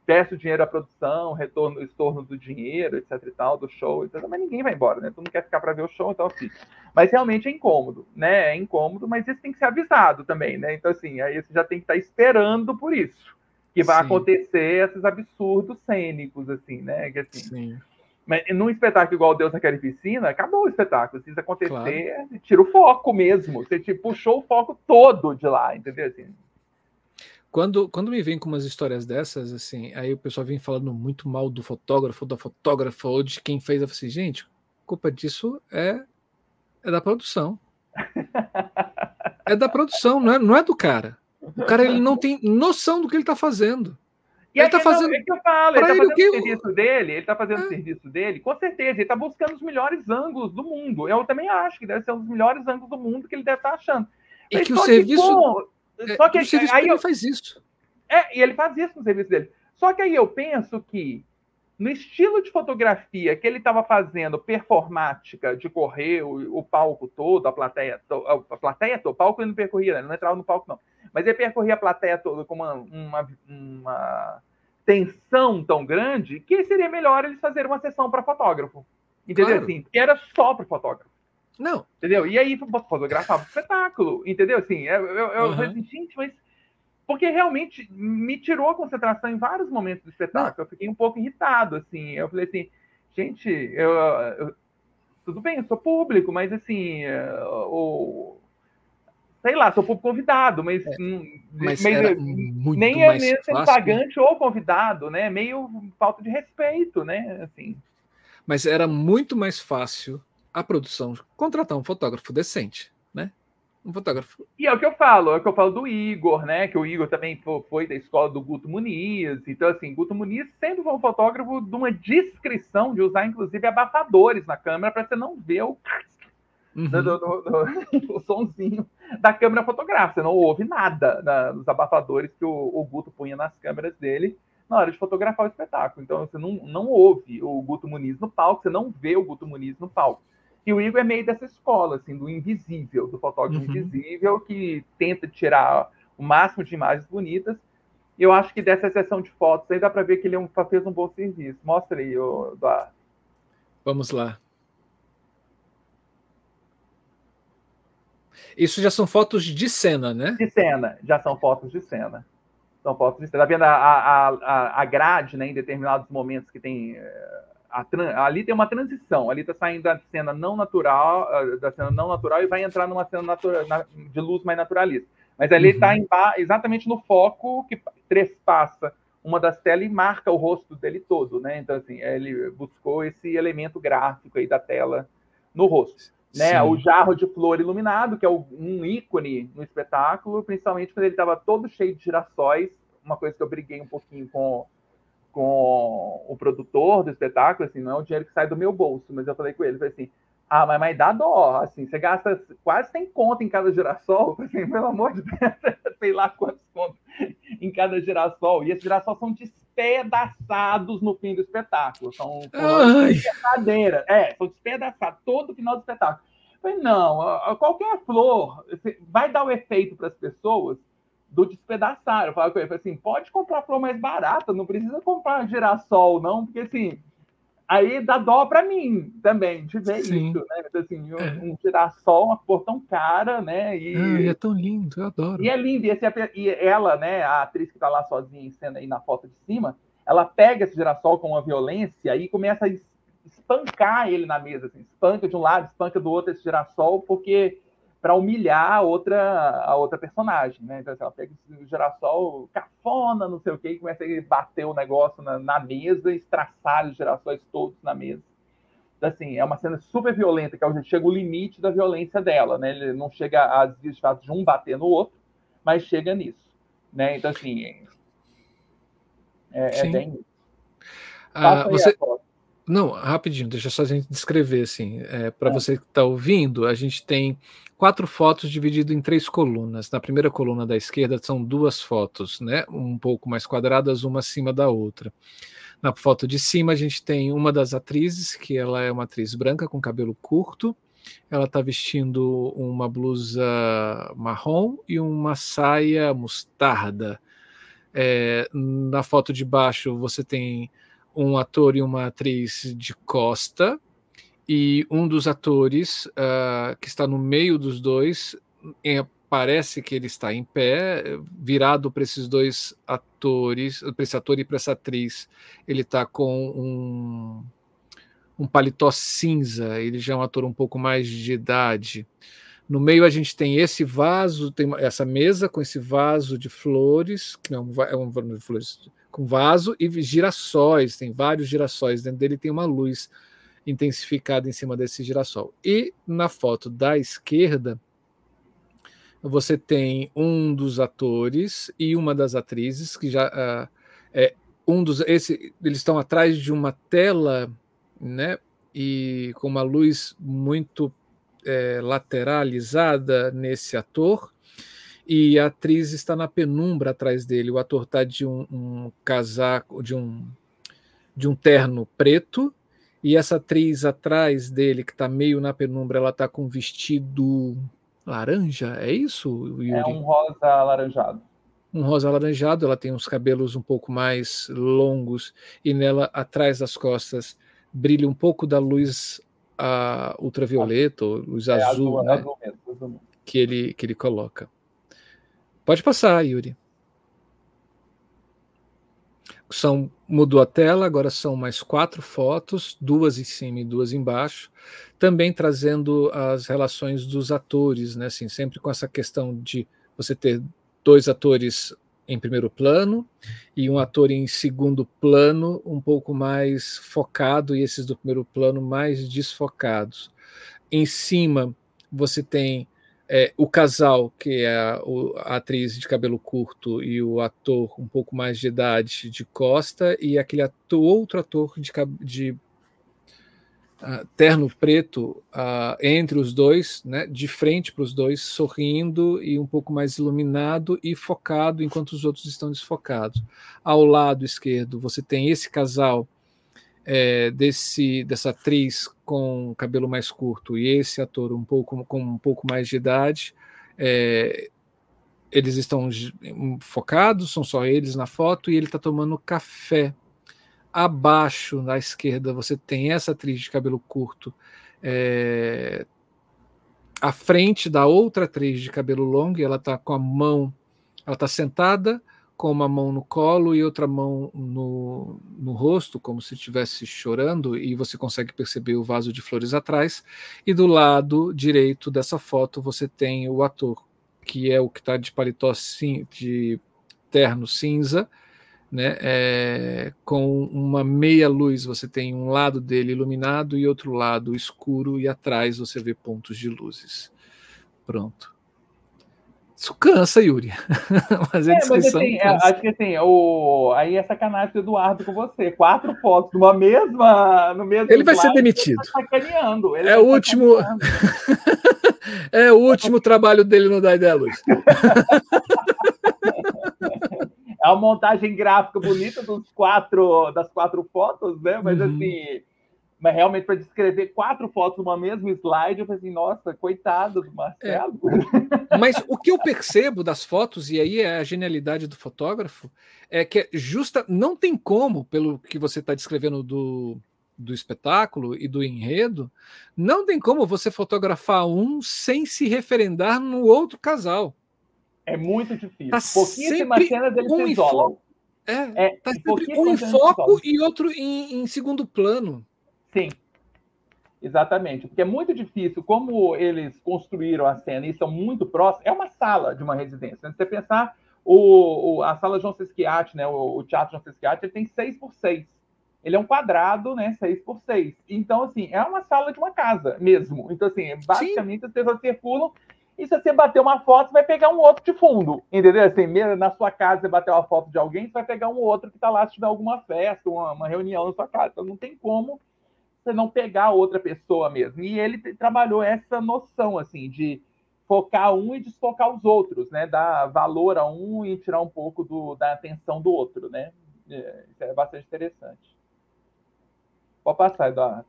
peço dinheiro à produção, retorno, estorno do dinheiro, etc e tal, do show, etc. Mas ninguém vai embora, né? Tu não quer ficar para ver o show, então fica. Mas realmente é incômodo, né? É incômodo, mas isso tem que ser avisado também, né? Então, assim, aí você já tem que estar tá esperando por isso. Que vai Sim. acontecer esses absurdos cênicos, assim, né? Que, assim, Sim. Mas num espetáculo igual Deus naquela piscina, acabou o espetáculo. Se isso acontecer, claro. tira o foco mesmo. Você tipo, puxou o foco todo de lá, entendeu? Assim, quando, quando me vem com umas histórias dessas, assim, aí o pessoal vem falando muito mal do fotógrafo, da fotógrafa, ou de quem fez, eu falei assim, gente, culpa disso é, é da produção. é da produção, não é, não é do cara. O cara ele não tem noção do que ele está fazendo. E ele está fazendo. É que eu falo, ele está fazendo o serviço dele, ele está fazendo é. o serviço dele, com certeza, ele está buscando os melhores ângulos do mundo. Eu também acho que deve ser um dos melhores ângulos do mundo que ele deve estar tá achando. E que o serviço. Que, é, Só que o serviço aí ele faz isso. É, e ele faz isso no serviço dele. Só que aí eu penso que no estilo de fotografia que ele estava fazendo performática de correr o, o, palco todo, a plateia, a plateia toda, o palco ele não percorria, né? ele não entrava no palco não, mas ele percorria a plateia toda com uma, uma, uma tensão tão grande que seria melhor eles fazerem uma sessão para fotógrafo, entendeu? Claro. Assim, que era só para fotógrafo. Não. Entendeu? E aí fotografava o espetáculo, entendeu? Assim, eu, eu, eu uhum. falei gente, mas. Porque realmente me tirou a concentração em vários momentos do espetáculo. Não. Eu fiquei um pouco irritado, assim. Eu falei assim, gente, eu, eu tudo bem, eu sou público, mas assim, o, sei lá, sou público convidado, mas, é, mas, mas nem é mesmo sendo pagante ou convidado, né? Meio falta de respeito, né? Assim. Mas era muito mais fácil a produção contratar um fotógrafo decente, né? Um fotógrafo. E é o que eu falo, é o que eu falo do Igor, né? Que o Igor também foi da escola do Guto Muniz. Então, assim, Guto Muniz sempre foi um fotógrafo de uma descrição de usar, inclusive, abafadores na câmera para você não ver o, uhum. do, do, do, *laughs* o sonzinho da câmera fotográfica. Você não ouve nada na, nos abafadores que o, o Guto punha nas câmeras dele na hora de fotografar o espetáculo. Então, você não, não ouve o Guto Muniz no palco, você não vê o Guto Muniz no palco. E o Igor é meio dessa escola, assim, do invisível, do fotógrafo uhum. invisível, que tenta tirar o máximo de imagens bonitas. E eu acho que dessa sessão de fotos aí dá para ver que ele é um, fez um bom serviço. Mostra aí, Eduardo. Vamos lá. Isso já são fotos de cena, né? De cena, já são fotos de cena. São fotos de cena. Tá vendo a, a, a, a grade, né, em determinados momentos que tem a, ali tem uma transição, ali está saindo da cena não natural, ah, da cena não natural e vai entrar numa cena natural, de luz mais naturalista. Mas ali está uhum. exatamente no foco que trespassa uma das telas e marca o rosto dele todo, né? Então assim, ele buscou esse elemento gráfico aí da tela no rosto, né? O jarro de flor iluminado, que é um ícone no espetáculo, principalmente quando ele estava todo cheio de girassóis, uma coisa que eu briguei um pouquinho com com o produtor do espetáculo, assim, não é o dinheiro que sai do meu bolso, mas eu falei com ele, falei assim, ah, mas, mas dá dó, assim, você gasta quase 100 conto em cada girassol, assim, pelo amor de Deus, *laughs* sei lá quantos contos em cada girassol, e esses girassol são despedaçados no fim do espetáculo, são verdadeira, é, são despedaçados todo o final do espetáculo. Eu falei, não, qualquer flor vai dar o efeito para as pessoas do despedaçar. Eu falava com ele, assim, pode comprar flor mais barata, não precisa comprar girassol, não, porque assim, aí dá dó para mim também de ver Sim. isso, né? Assim, um, é. um girassol, uma cor tão cara, né? E, ah, e é tão lindo, eu adoro. E é lindo, e, esse, e ela, né, a atriz que tá lá sozinha em cena aí na foto de cima, ela pega esse girassol com uma violência e começa a espancar ele na mesa, assim, espanca de um lado, espanca do outro esse girassol, porque para humilhar a outra, a outra personagem, né? Então, assim, ela pega o girassol cafona, não sei o quê, e começa a bater o negócio na, na mesa, estraçar os girassóis todos na mesa. Então, assim, é uma cena super violenta, que é chega o limite da violência dela, né? Ele não chega a de fato de um bater no outro, mas chega nisso, né? Então, assim, é, é bem ah, você... Não, rapidinho, deixa só a gente descrever assim. É, Para é. você que está ouvindo, a gente tem quatro fotos divididas em três colunas. Na primeira coluna da esquerda são duas fotos, né? Um pouco mais quadradas, uma acima da outra. Na foto de cima a gente tem uma das atrizes, que ela é uma atriz branca com cabelo curto. Ela está vestindo uma blusa marrom e uma saia mostarda. É, na foto de baixo você tem um ator e uma atriz de costa, e um dos atores uh, que está no meio dos dois em, parece que ele está em pé, virado para esses dois atores, para esse ator e para essa atriz. Ele está com um, um paletó cinza, ele já é um ator um pouco mais de idade. No meio a gente tem esse vaso, tem essa mesa com esse vaso de flores, que não é um vaso de flores, com vaso e girassóis, tem vários girassóis, dentro dele tem uma luz intensificada em cima desse girassol. E na foto da esquerda, você tem um dos atores e uma das atrizes que já uh, é um dos esse eles estão atrás de uma tela, né? E com uma luz muito é, lateralizada nesse ator e a atriz está na penumbra atrás dele. O ator está de um, um, casaco, de um, de um terno preto, e essa atriz atrás dele, que está meio na penumbra, ela está com um vestido laranja, é isso, Yuri? É um rosa alaranjado. Um rosa alaranjado, ela tem uns cabelos um pouco mais longos, e nela, atrás das costas, brilha um pouco da luz uh, ultravioleta, ou luz é, azul, azul, né? azul mesmo, azul. Que, ele, que ele coloca. Pode passar, Yuri. São, mudou a tela, agora são mais quatro fotos, duas em cima e duas embaixo, também trazendo as relações dos atores, né? Assim, sempre com essa questão de você ter dois atores em primeiro plano e um ator em segundo plano, um pouco mais focado, e esses do primeiro plano mais desfocados. Em cima, você tem é, o casal, que é a, a, atriz de cabelo curto e o ator um pouco mais de idade de costa, e aquele ator, outro ator de, de uh, terno preto uh, entre os dois, né, de frente para os dois, sorrindo e um pouco mais iluminado e focado, enquanto os outros estão desfocados. Ao lado esquerdo, você tem esse casal é, desse dessa atriz com cabelo mais curto e esse ator um pouco com um pouco mais de idade, é, eles estão focados, são só eles na foto e ele está tomando café. Abaixo na esquerda você tem essa atriz de cabelo curto é, à frente da outra atriz de cabelo longo e ela está com a mão, ela está sentada com uma mão no colo e outra mão no, no rosto, como se estivesse chorando, e você consegue perceber o vaso de flores atrás. E do lado direito dessa foto você tem o ator, que é o que está de paletó de terno cinza, né, é, com uma meia luz. Você tem um lado dele iluminado e outro lado escuro, e atrás você vê pontos de luzes. Pronto. Isso cansa, Yuri. *laughs* mas, é, mas assim, é, acho que assim, o... aí é sacanagem do Eduardo com você. Quatro fotos numa mesma. No mesmo ele vai ser demitido. Tá ele é o último. *laughs* é o último trabalho dele no Da Ideia Luz. *laughs* é uma montagem gráfica bonita dos quatro, das quatro fotos, né? Mas uhum. assim mas realmente para descrever quatro fotos numa mesma slide, eu falei assim, nossa, coitado do Marcelo. É. Mas o que eu percebo das fotos, e aí é a genialidade do fotógrafo, é que é justa, não tem como, pelo que você está descrevendo do, do espetáculo e do enredo, não tem como você fotografar um sem se referendar no outro casal. É muito difícil. Tá Pouquíssimas cenas eles um se isolam. É, é tá sempre um em foco e outro em, em segundo plano. Sim. Exatamente, porque é muito difícil, como eles construíram a cena e são muito próximos, é uma sala de uma residência. Se você pensar, o, o, a sala João Sesquiat, né, o, o Teatro João Sesquiat, ele tem 6 por 6 ele é um quadrado, né, 6 por 6 Então, assim, é uma sala de uma casa mesmo. Então, assim, basicamente Sim. as pessoas circulam e se você bater uma foto, você vai pegar um outro de fundo, entendeu? Assim, na sua casa, você bater uma foto de alguém, você vai pegar um outro que está lá se tiver alguma festa, uma, uma, reunião na sua casa. Então, não tem como você não pegar outra pessoa mesmo. E ele trabalhou essa noção, assim, de focar um e desfocar os outros, né? Dar valor a um e tirar um pouco do, da atenção do outro, né? É, isso é bastante interessante. Pode passar, Eduardo.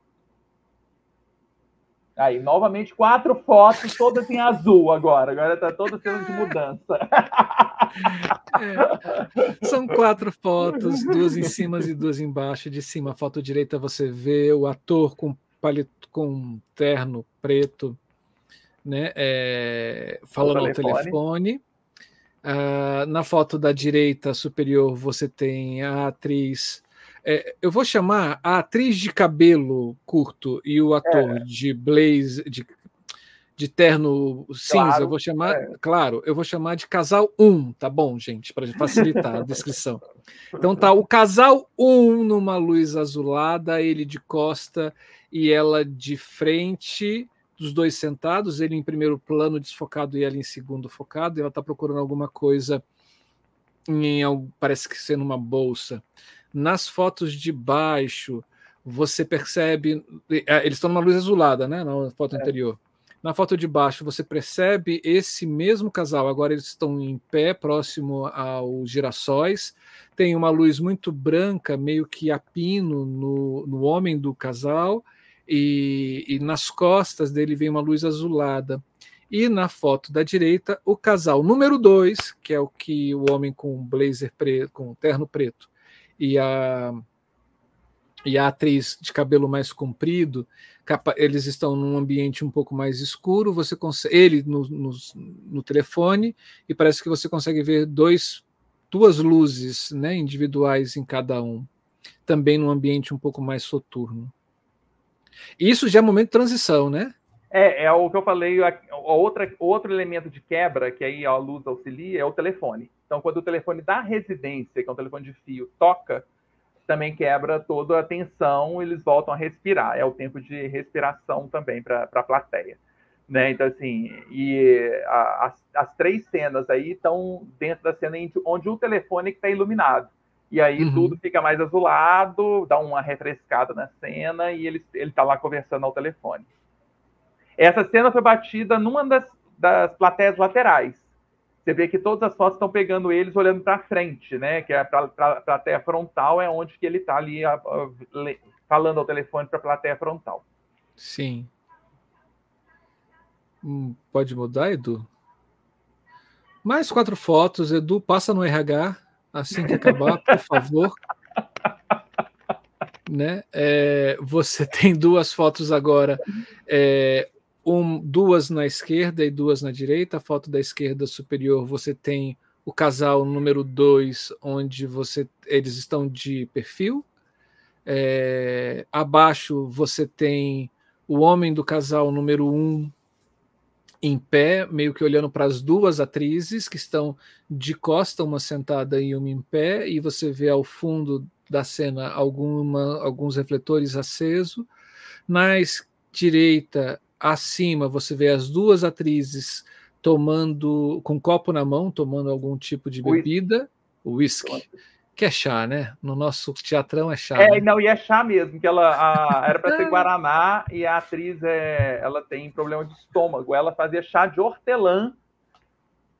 Aí, novamente, quatro fotos, todas em azul agora. Agora está toda sendo de mudança. É, são quatro fotos, duas em cima e duas embaixo. De cima, a foto direita, você vê o ator com palito, com terno preto, né, é, falando ao telefone. telefone. Ah, na foto da direita superior, você tem a atriz é, eu vou chamar a atriz de cabelo curto e o ator é. de blaze, de, de terno cinza, claro, eu vou chamar, é. claro, eu vou chamar de casal 1, tá bom, gente, para facilitar a descrição. Então tá o casal 1 numa luz azulada, ele de costa e ela de frente, dos dois sentados, ele em primeiro plano desfocado e ela em segundo focado, e ela está procurando alguma coisa em parece que ser numa bolsa. Nas fotos de baixo, você percebe. É, eles estão numa luz azulada, né? Na foto é. anterior. Na foto de baixo, você percebe esse mesmo casal. Agora eles estão em pé, próximo aos girassóis. Tem uma luz muito branca, meio que a pino no, no homem do casal. E, e nas costas dele vem uma luz azulada. E na foto da direita, o casal número 2, que é o que o homem com blazer preto, com terno preto, e a, e a atriz de cabelo mais comprido, capa, eles estão num ambiente um pouco mais escuro, você consegue, ele no, no, no, telefone, e parece que você consegue ver dois, duas luzes né, individuais em cada um, também num ambiente um pouco mais soturno. Isso já é momento de transição, né? É, é o que eu falei, a, a outra, outro elemento de quebra, que aí a luz auxilia, é o telefone. Então, quando o telefone da residência, que é um telefone de fio, toca, também quebra toda a tensão, eles voltam a respirar. É o tempo de respiração também para a plateia. Né? Então, assim, e a, as, as, três cenas aí estão dentro da cena onde o telefone está iluminado. E aí uhum. tudo fica mais azulado, dá uma refrescada na cena e ele está lá conversando ao telefone. Essa cena foi batida numa das, das plateias laterais você vê que todas as fotos estão pegando eles olhando para frente, né? Que é a plateia frontal, é onde que ele está ali a, a, falando ao telefone para a plateia frontal. Sim. Hum, pode mudar, Edu? Mais quatro fotos, Edu, passa no RH assim que acabar, por favor. *laughs* né? É, você *laughs* tem duas fotos agora. É, um, duas na esquerda e duas na direita. A foto da esquerda superior você tem o casal número 2, onde você eles estão de perfil. É, abaixo você tem o homem do casal número 1 um, em pé, meio que olhando para as duas atrizes que estão de costa, uma sentada e uma em pé, e você vê ao fundo da cena alguma, alguns refletores acesos. Na direita acima você vê as duas atrizes tomando com um copo na mão, tomando algum tipo de bebida, whisky. Que é chá, né? No nosso teatrão é chá. É, né? não, e é chá mesmo, que ela a, era para ser *laughs* Guaraná e a atriz é, ela tem problema de estômago. Ela fazia chá de hortelã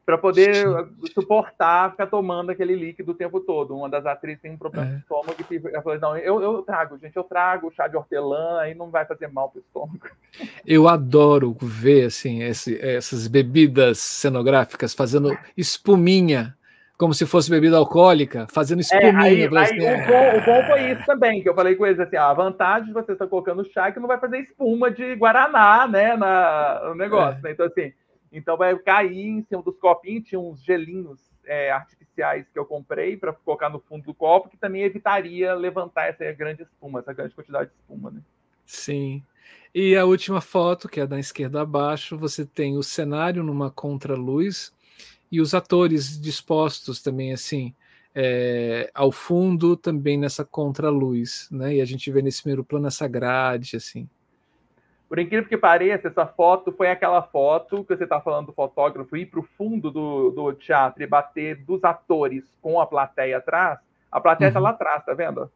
para poder suportar ficar tomando aquele líquido o tempo todo. Uma das atrizes tem um problema é. de estômago e ela falou: não, eu, eu trago, gente, eu trago chá de hortelã, aí não vai fazer mal para o estômago. *laughs* Eu adoro ver assim esse, essas bebidas cenográficas fazendo espuminha. Como se fosse bebida alcoólica, fazendo espuminha. É, aí, aí, assim, o, é. bom, o, bom, foi isso também, que eu falei com eles assim: a vantagem de você estar colocando chá é que não vai fazer espuma de Guaraná, né, na, no negócio. É. Né? Então, assim, então vai cair em cima dos copinhos, tinha uns gelinhos é, artificiais que eu comprei para colocar no fundo do copo, que também evitaria levantar essa grande espuma, essa grande quantidade de espuma, né? Sim. E a última foto, que é da esquerda abaixo, você tem o cenário numa contraluz e os atores dispostos também assim é, ao fundo também nessa contraluz, né? E a gente vê nesse primeiro plano essa grade assim. Por incrível que pareça, essa foto foi aquela foto que você está falando do fotógrafo ir para o fundo do, do teatro e bater dos atores com a plateia atrás. A plateia está uhum. lá atrás, tá vendo?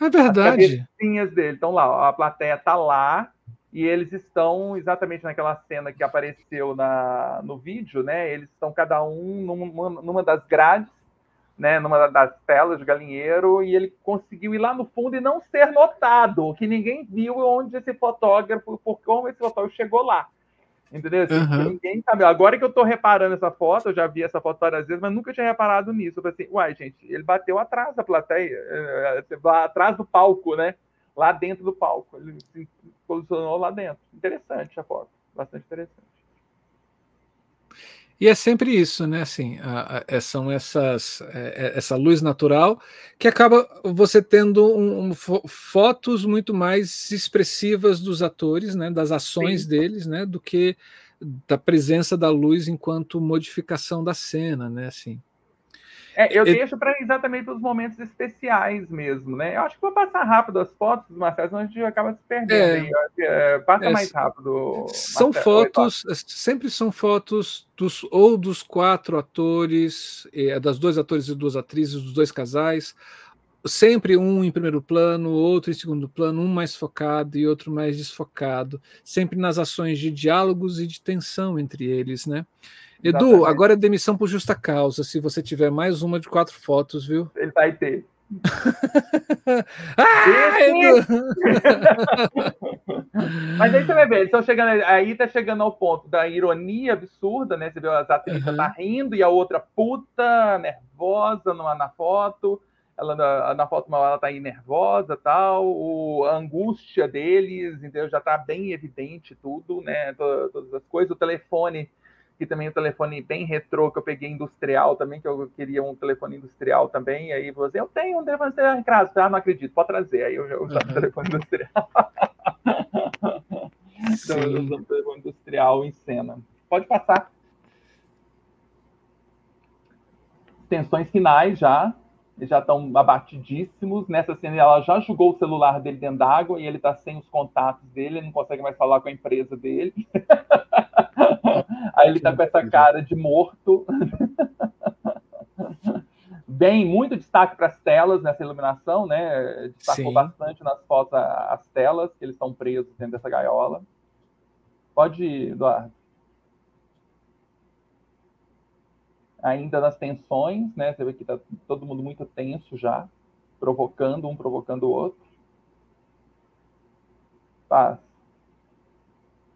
É verdade. As dele estão lá. A plateia está lá e eles estão exatamente naquela cena que apareceu na, no vídeo, né? Eles estão cada um numa, numa das grades né, numa das telas de galinheiro e ele conseguiu ir lá no fundo e não ser notado, que ninguém viu onde esse fotógrafo, por como esse fotógrafo chegou lá. Entendeu? Assim, uhum. Ninguém sabe. Agora que eu estou reparando essa foto, eu já vi essa foto várias vezes, mas nunca tinha reparado nisso. Eu falei assim, uai, gente, ele bateu atrás da plateia, eh, eh, atrás do palco, né? Lá dentro do palco. Ele se posicionou lá dentro. Interessante a foto, bastante interessante. E é sempre isso, né? Assim, a, a, é, são essas é, é, essa luz natural que acaba você tendo um, um, fotos muito mais expressivas dos atores, né? Das ações Sim. deles, né? Do que da presença da luz enquanto modificação da cena, né? Assim. É, eu deixo para exatamente os momentos especiais mesmo, né? Eu acho que vou passar rápido as fotos, Marcelo, senão a gente acaba se perdendo. É, é, passa é, mais rápido. São Marcelo, fotos, sempre são fotos dos, ou dos quatro atores, das dois atores e duas atrizes, dos dois casais, sempre um em primeiro plano, outro em segundo plano, um mais focado e outro mais desfocado, sempre nas ações de diálogos e de tensão entre eles, né? Edu, Exatamente. agora é demissão por justa causa, se você tiver mais uma de quatro fotos, viu? Ele vai ter. *laughs* ah, Edu! *laughs* Mas aí você vai ver, eles estão chegando, aí tá chegando ao ponto da ironia absurda, né? Você vê as atrizes uhum. tá rindo e a outra puta, nervosa numa, na foto. Ela na, na foto ela tá aí nervosa tal, o, a angústia deles, entendeu? Já tá bem evidente tudo, né? Todas, todas as coisas, o telefone que também um telefone bem retrô que eu peguei industrial também, que eu queria um telefone industrial também. E aí você, eu tenho um telefone industrial em casa, ah, não acredito, pode trazer. Aí eu já usava uhum. telefone industrial. *laughs* então eu um telefone industrial em cena. Pode passar. Tensões finais já, já estão abatidíssimos. Nessa cena, ela já jogou o celular dele dentro d'água e ele está sem os contatos dele, ele não consegue mais falar com a empresa dele. *laughs* Aí ele está com essa cara de morto. *laughs* Bem, muito destaque para as telas nessa iluminação, né? Destacou Sim. bastante nas fotos as telas, que eles estão presos dentro dessa gaiola. Pode ir, Eduardo. Ainda nas tensões, né? Você vê que tá todo mundo muito tenso já, provocando um, provocando o outro. Paz.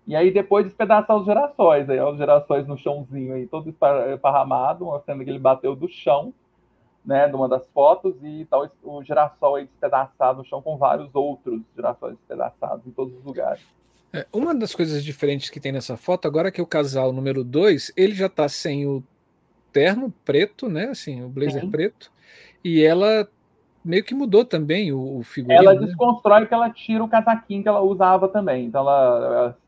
E aí depois despedaçar os gerações, aí os gerações no chãozinho aí, todo esparramado, mostrando que ele bateu do chão, né, numa das fotos, e tal o girassol aí despedaçado no chão com vários outros girassóis despedaçados em todos os lugares. É, uma das coisas diferentes que tem nessa foto, agora que o casal número 2, ele já está sem o terno preto, né? Assim, o blazer Sim. preto. E ela meio que mudou também o, o figurino. Ela né? desconstrói que ela tira o casaquinho que ela usava também. Então ela, ela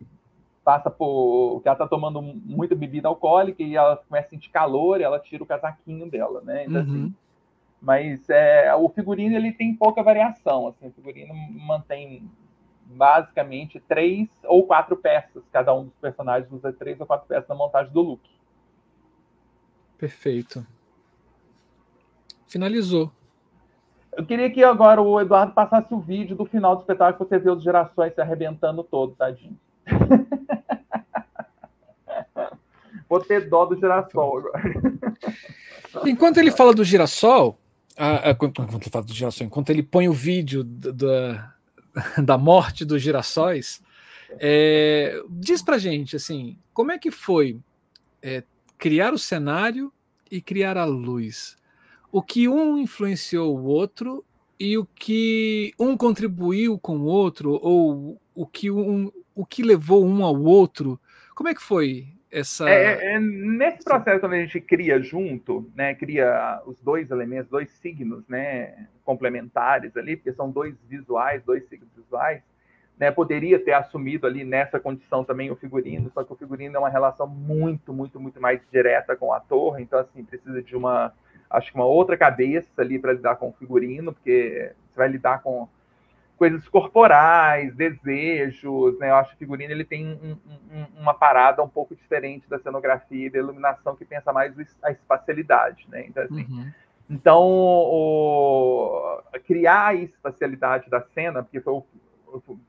passa por que ela tá tomando muita bebida alcoólica e ela começa a sentir calor e ela tira o casaquinho dela, né? Então, assim, uhum. assim, mas é, o figurino ele tem pouca variação. Assim, o figurino mantém basicamente três ou quatro peças. Cada um dos personagens usa três ou quatro peças na montagem do look. Perfeito. Finalizou. Eu queria que agora o Eduardo passasse o vídeo do final do espetáculo, você vê os gerações se arrebentando todo, tadinho. *laughs* Vou ter dó do girassol agora. Enquanto ele fala do girassol, enquanto ele fala do girassol, enquanto ele põe o vídeo da, *laughs* da morte dos girassóis, é, diz pra gente assim, como é que foi é, criar o cenário e criar a luz. O que um influenciou o outro e o que um contribuiu com o outro, ou o que, um, o que levou um ao outro. Como é que foi essa. É, é, é nesse processo, quando a gente cria junto, né, cria os dois elementos, dois signos né, complementares ali, porque são dois visuais, dois signos visuais, né, poderia ter assumido ali nessa condição também o figurino, só que o figurino é uma relação muito, muito, muito mais direta com o ator, então assim, precisa de uma, acho que uma outra cabeça ali para lidar com o figurino, porque você vai lidar com coisas corporais, desejos, né? Eu acho que o figurino ele tem um, um, uma parada um pouco diferente da cenografia e da iluminação que pensa mais a espacialidade, né? Então, assim, uhum. então o, criar a espacialidade da cena, porque foi, eu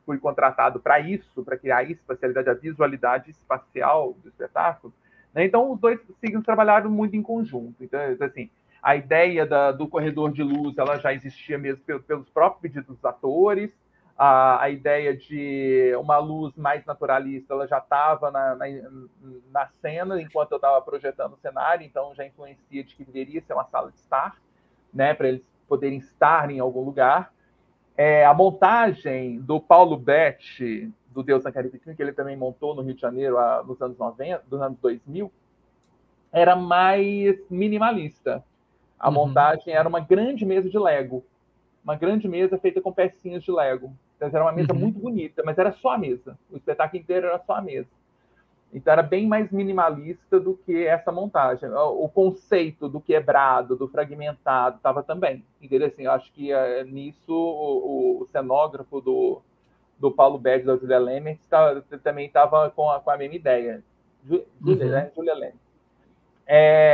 fui contratado para isso, para criar a espacialidade, a visualidade espacial do espetáculo. Né? Então, os dois signos trabalharam muito em conjunto. Então, assim, a ideia da, do corredor de luz ela já existia mesmo pelos próprios pedidos dos atores. A, a ideia de uma luz mais naturalista ela já estava na, na, na, cena enquanto eu estava projetando o cenário, então já influencia de que deveria ser uma sala de estar, né, para eles poderem estar em algum lugar. É, a montagem do Paulo Betti, do Deus na Caripiquim, que ele também montou no Rio de Janeiro a, nos anos 90, dos anos 2000, era mais minimalista. A uhum. montagem era uma grande mesa de Lego. Uma grande mesa feita com pecinhas de Lego. Então, era uma mesa uhum. muito bonita, mas era só a mesa. O espetáculo inteiro era só a mesa. Então era bem mais minimalista do que essa montagem. O conceito do quebrado, do fragmentado, estava também. Entendeu? Assim, eu acho que é, nisso o, o, cenógrafo do, do Paulo Bede, da Julia Lemer, tá, também estava com, com, a mesma ideia. Julia, uhum. né? Julia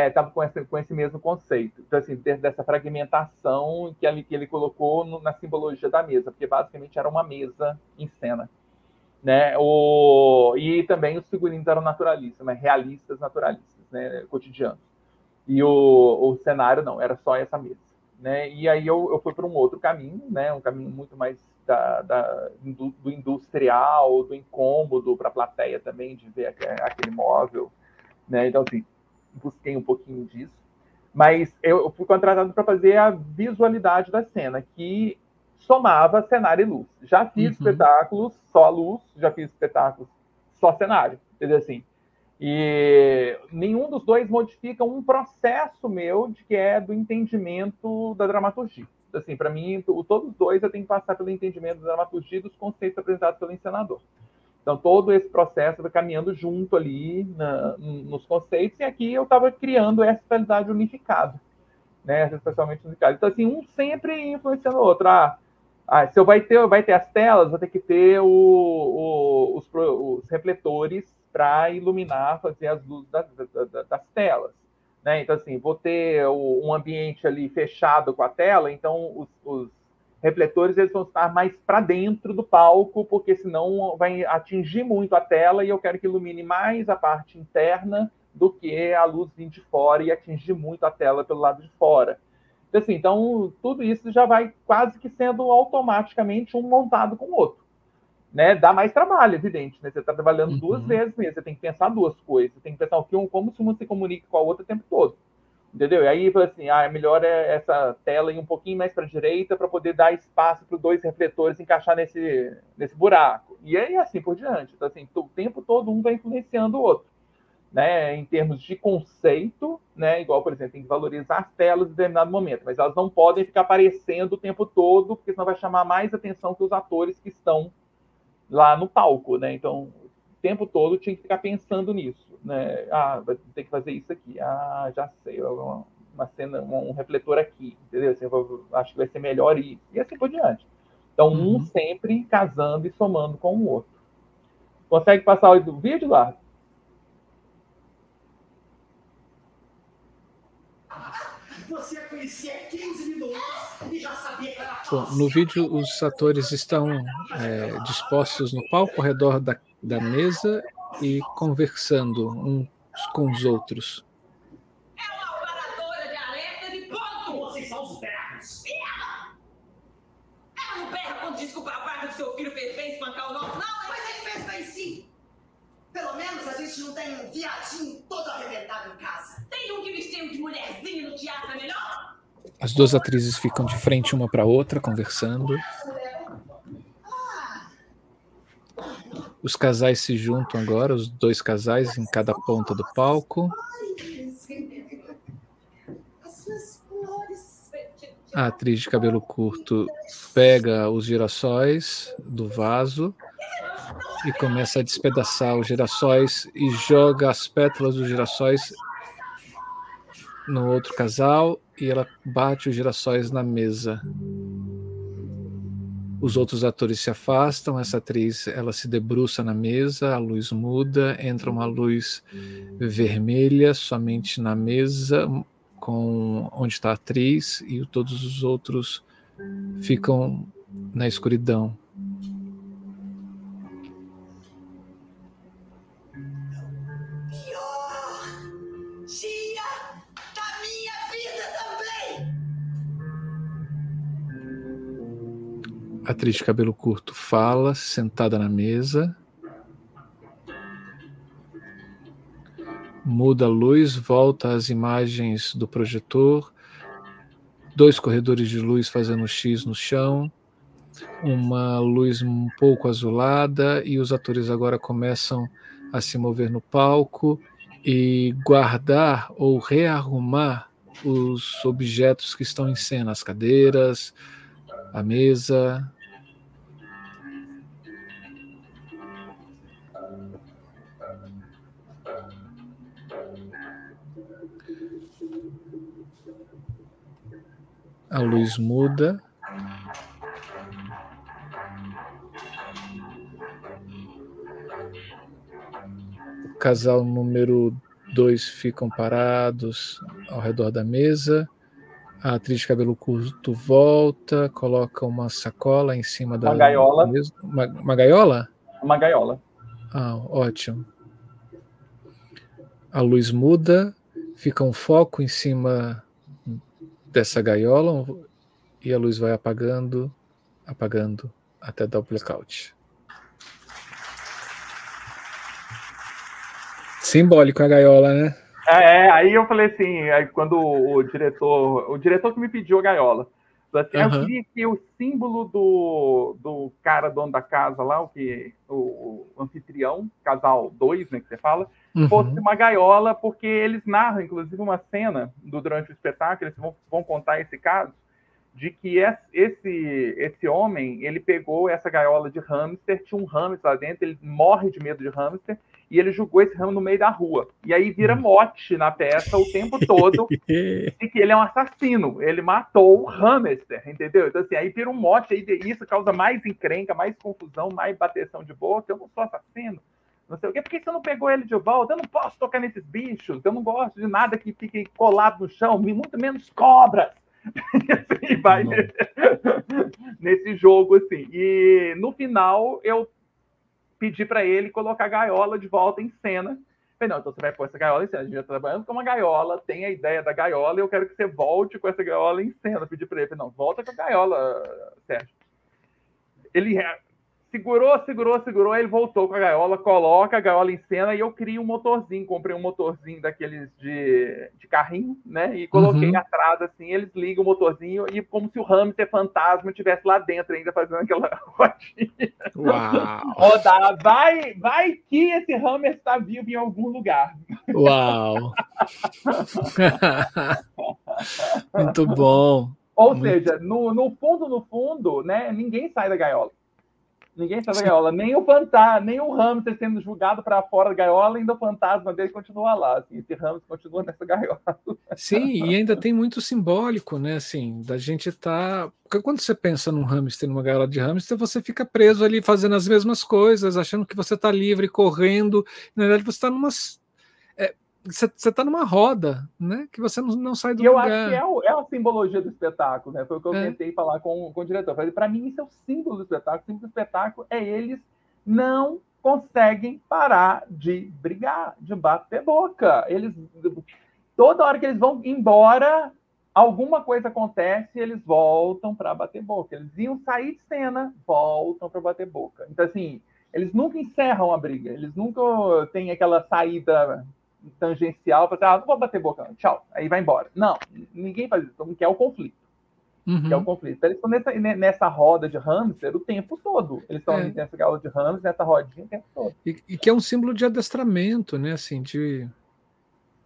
estava é, com, esse, com esse mesmo conceito. Então, assim, dessa fragmentação que ele, que ele colocou no, na simbologia da mesa, porque basicamente era uma mesa em cena. Né? O, e também os figurinos eram naturalistas, mas realistas naturalistas, né? cotidianos. E o, o cenário não, era só essa mesa. Né? E aí eu, eu fui para um outro caminho, né? um caminho muito mais da, da do, do, industrial, do incômodo para a plateia também, de ver aquele, móvel. Né? Então, assim, busquei um pouquinho disso. Mas eu fui contratado para fazer a visualidade da cena, que somava cenário e luz. Já fiz uhum. espetáculos só luz, já fiz espetáculos só cenário, entendeu assim? E nenhum dos dois modifica um processo meu de que é do entendimento da dramaturgia. Assim, para mim, todos os dois eu tenho que passar pelo entendimento da dramaturgia e dos conceitos apresentados pelo encenador. Então, todo esse processo vai caminhando junto ali na, nos conceitos, e aqui eu estava criando essa realidade unificada, né? especialmente unificada. Então, assim, um sempre influenciando o outro. Ah, ah, se eu vai ter, vai ter as telas, vou ter que ter o, o, os, os, refletores para iluminar, fazer as luzes das, das, das telas. Né? Então, assim, vou ter o, um ambiente ali fechado com a tela, então os, os refletores eles vão estar mais para dentro do palco, porque senão vai atingir muito a tela e eu quero que ilumine mais a parte interna do que a luz vir de fora e atingir muito a tela pelo lado de fora. Então, assim, então tudo isso já vai quase que sendo automaticamente um montado com o outro. Né? Dá mais trabalho, evidente. Né? Você está trabalhando uhum. duas vezes mesmo, você tem que pensar duas coisas, você tem que pensar o que, como se uma se comunica com a outra o tempo todo. Entendeu? E aí, assim, ah, é melhor é essa tela ir um pouquinho mais para a direita para poder dar espaço para os dois refletores encaixar nesse, nesse buraco. E aí, assim por diante. Então, assim, o tempo todo um vai influenciando o outro. Né, em termos de conceito, né, igual, por exemplo, tem que valorizar as telas em determinado momento, mas elas não podem ficar aparecendo o tempo todo, porque senão vai chamar mais atenção que os atores que estão lá no palco, né? Então, o tempo todo tinha que ficar pensando nisso né? Ah, vai ter que fazer isso aqui. Ah, já sei, uma, uma cena, um refletor aqui, entendeu? Assim, vou, acho que vai ser melhor isso. E assim por diante. Então, uhum. um sempre casando e somando com o outro. Consegue passar o vídeo lá? Você a conhecia 15 minutos e já sabia que era Bom, no vídeo, os atores estão é, dispostos no palco ao redor da, da mesa e conversando uns com os outros. É uma operadora de alertas e ponto! Vocês são os berros! E ela? Ela não berra quando diz que o papai do seu filho fez bem espancar o nosso, não? Mas ele fez bem sim! Pelo menos a gente não tem um viadinho todo arrebentado em casa. Tem de mulherzinha no teatro, é melhor? As duas atrizes ficam de frente uma para outra, conversando. Os casais se juntam agora, os dois casais em cada ponta do palco. A atriz de cabelo curto pega os girassóis do vaso e começa a despedaçar os girassóis e joga as pétalas dos girassóis no outro casal e ela bate os girassóis na mesa. Os outros atores se afastam, essa atriz ela se debruça na mesa, a luz muda, entra uma luz vermelha somente na mesa, com onde está a atriz, e todos os outros ficam na escuridão. Atriz de cabelo curto fala, sentada na mesa. Muda a luz, volta às imagens do projetor. Dois corredores de luz fazendo X no chão. Uma luz um pouco azulada e os atores agora começam a se mover no palco e guardar ou rearrumar os objetos que estão em cena, as cadeiras, a mesa, A luz muda. O casal número dois ficam parados ao redor da mesa. A atriz de cabelo curto volta, coloca uma sacola em cima da. Uma gaiola. Uma, uma gaiola? Uma gaiola. Ah, ótimo. A luz muda, fica um foco em cima dessa gaiola e a luz vai apagando, apagando até dar o blackout. Simbólico a gaiola, né? É, aí eu falei assim, aí quando o diretor, o diretor que me pediu a gaiola, assim, uhum. eu queria que o símbolo do, do cara dono da casa lá, o que o, o anfitrião, casal 2, né, que você fala, uhum. fosse uma gaiola, porque eles narram, inclusive, uma cena do, durante o espetáculo, eles vão, vão contar esse caso, de que esse, esse homem, ele pegou essa gaiola de hamster, tinha um hamster lá dentro, ele morre de medo de hamster, e ele jogou esse ramo no meio da rua. E aí vira hum. mote na peça o tempo todo *laughs* de que ele é um assassino. Ele matou o hamster, entendeu? Então, assim, aí vira um mote, aí isso causa mais encrenca, mais confusão, mais bateção de boca. Eu não sou assassino não sei o quê, por que você não pegou ele de volta? Eu não posso tocar nesses bichos, eu não gosto de nada que fique colado no chão, muito menos cobras. E *laughs* assim, vai *laughs* nesse jogo, assim. E no final, eu pedi para ele colocar a gaiola de volta em cena. Falei, não, então você vai pôr essa gaiola em cena. A gente já tá trabalhando com uma gaiola, tem a ideia da gaiola, e eu quero que você volte com essa gaiola em cena. pedi para ele, falei, não, volta com a gaiola, Sérgio. Ele segurou, segurou, segurou, aí ele voltou com a gaiola, coloca a gaiola em cena e eu crio um motorzinho, comprei um motorzinho daqueles de, de carrinho, né? E coloquei uhum. atrás, assim, eles ligam o motorzinho e como se o hamster fantasma estivesse lá dentro ainda fazendo aquela *laughs* rodinha. Rodar, vai, vai que esse hamster está vivo em algum lugar. Uau! *laughs* Muito bom. Ou Muito... seja, no, no fundo, no fundo, né, ninguém sai da gaiola. Ninguém sai da gaiola. Nem o fantasma, nem o hamster sendo julgado para fora da gaiola, ainda o fantasma dele continua lá. Assim, esse hamster continua nessa gaiola. Sim, e ainda tem muito simbólico, né? Assim, da gente. Tá... Porque quando você pensa num hamster, numa gaiola de hamster, você fica preso ali fazendo as mesmas coisas, achando que você está livre, correndo. Na verdade, você está numa você está numa roda, né? Que você não, não sai do e lugar. eu acho que é, o, é, a simbologia do espetáculo, né? Foi o que eu é. tentei falar com, com o diretor. Para mim, isso é o símbolo do espetáculo. O símbolo do espetáculo é eles não conseguem parar de brigar, de bater boca. Eles toda hora que eles vão embora, alguma coisa acontece e eles voltam para bater boca. Eles iam sair de cena, voltam para bater boca. Então assim, eles nunca encerram a briga. Eles nunca têm aquela saída tangencial para ah, não vou bater boca, tchau, aí vai embora. Não, ninguém faz isso, todo mundo quer o conflito. Uhum. Quer o conflito. Então, eles estão nessa, nessa roda de hamster o tempo todo. Eles estão é. nessa gaula de hamster, nessa rodinha o tempo todo. E, e, que é um símbolo de adestramento, né? Assim, de,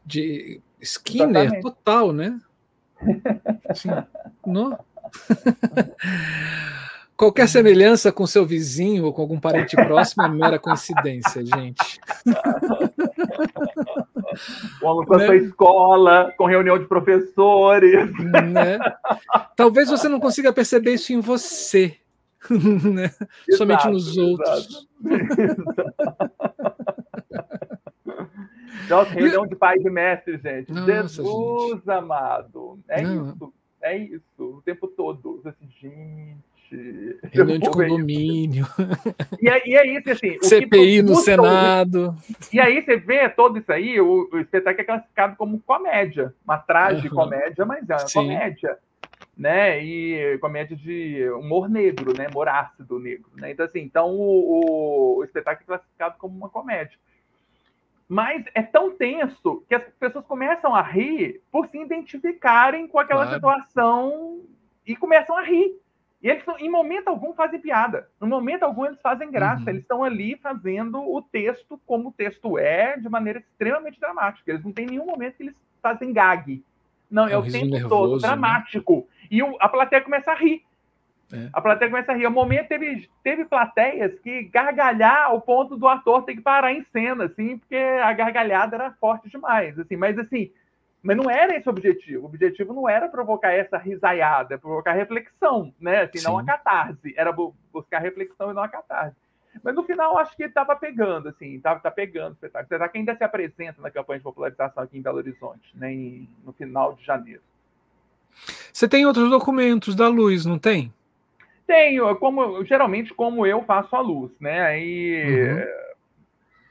de Skinner Exatamente. total, né? *laughs* Assim, no... Qualquer semelhança com seu vizinho ou com algum parente próximo é mera coincidência, gente. *laughs* Com a né? sua escola, com reunião de professores. Né? Talvez você não consiga perceber isso em você, *laughs* né? Exato, somente nos outros. Nossa, reunião de pai e mestre, gente. Nossa, Jesus gente. amado. É não. isso. É isso. O tempo todo. Assim, gente. Reunião de condomínio. E é, e isso, assim. CPI no Senado. E aí você vê todo isso aí, o, o espetáculo é classificado como comédia. Uma tragicomédia, uhum. mas é uma Sim. comédia né? E comédia de humor negro, né? Humor ácido negro, né? Então, assim, então o, o, o espetáculo é classificado como uma comédia. Mas é tão tenso que as pessoas começam a rir por se identificarem com aquela claro. situação e começam a rir. E eles, em momento algum, fazem piada. No momento algum, eles fazem graça. Uhum. Eles estão ali fazendo o texto como o texto é, de maneira extremamente dramática. Eles não tem nenhum momento que eles fazem gag. Não, é, é o tempo nervoso, todo, né? dramático. Né? E o, a plateia começa a rir. É. A plateia começa a rir. O momento teve, teve plateias que gargalhar ao ponto do ator ter que parar em cena, assim, porque a gargalhada era forte demais. Assim, mas assim, mas não era esse o objetivo. O objetivo não era provocar essa risaiada, é provocar reflexão, né? Assim, não a catarse. Era buscar reflexão e não a catarse. Mas no final acho que estava pegando, assim, tá, tá pegando o espetáculo. O espetáculo ainda se apresenta na campanha de popularização aqui em Belo Horizonte, né, em, no final de janeiro. Você tem outros documentos da luz, não tem? Tenho, como geralmente como eu faço a luz, né? Aí uhum.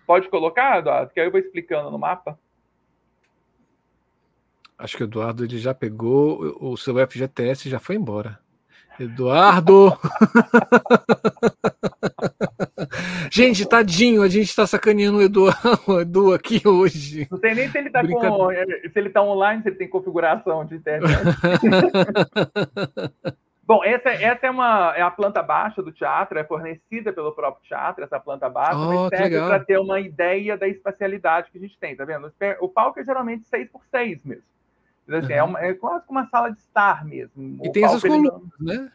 pode colocar, Eduardo, que aí eu vou explicando no mapa. Acho que o Eduardo ele já pegou o seu FGTS e já foi embora. Eduardo! *laughs* gente, tadinho, a gente tá sacaneando o Edu, o Edu aqui hoje. Não sei nem se ele tá com, se ele tá online, se ele tem configuração de internet. *laughs* Bom, essa, essa é, uma, é a planta baixa do teatro, é fornecida pelo próprio teatro, essa planta baixa, oh, mas serve para ter uma ideia da espacialidade que a gente tem, tá vendo? O palco é geralmente 6 por 6 mesmo. Assim, uhum. é, uma, é, quase uma sala de estar mesmo. E tem essas colunas, né?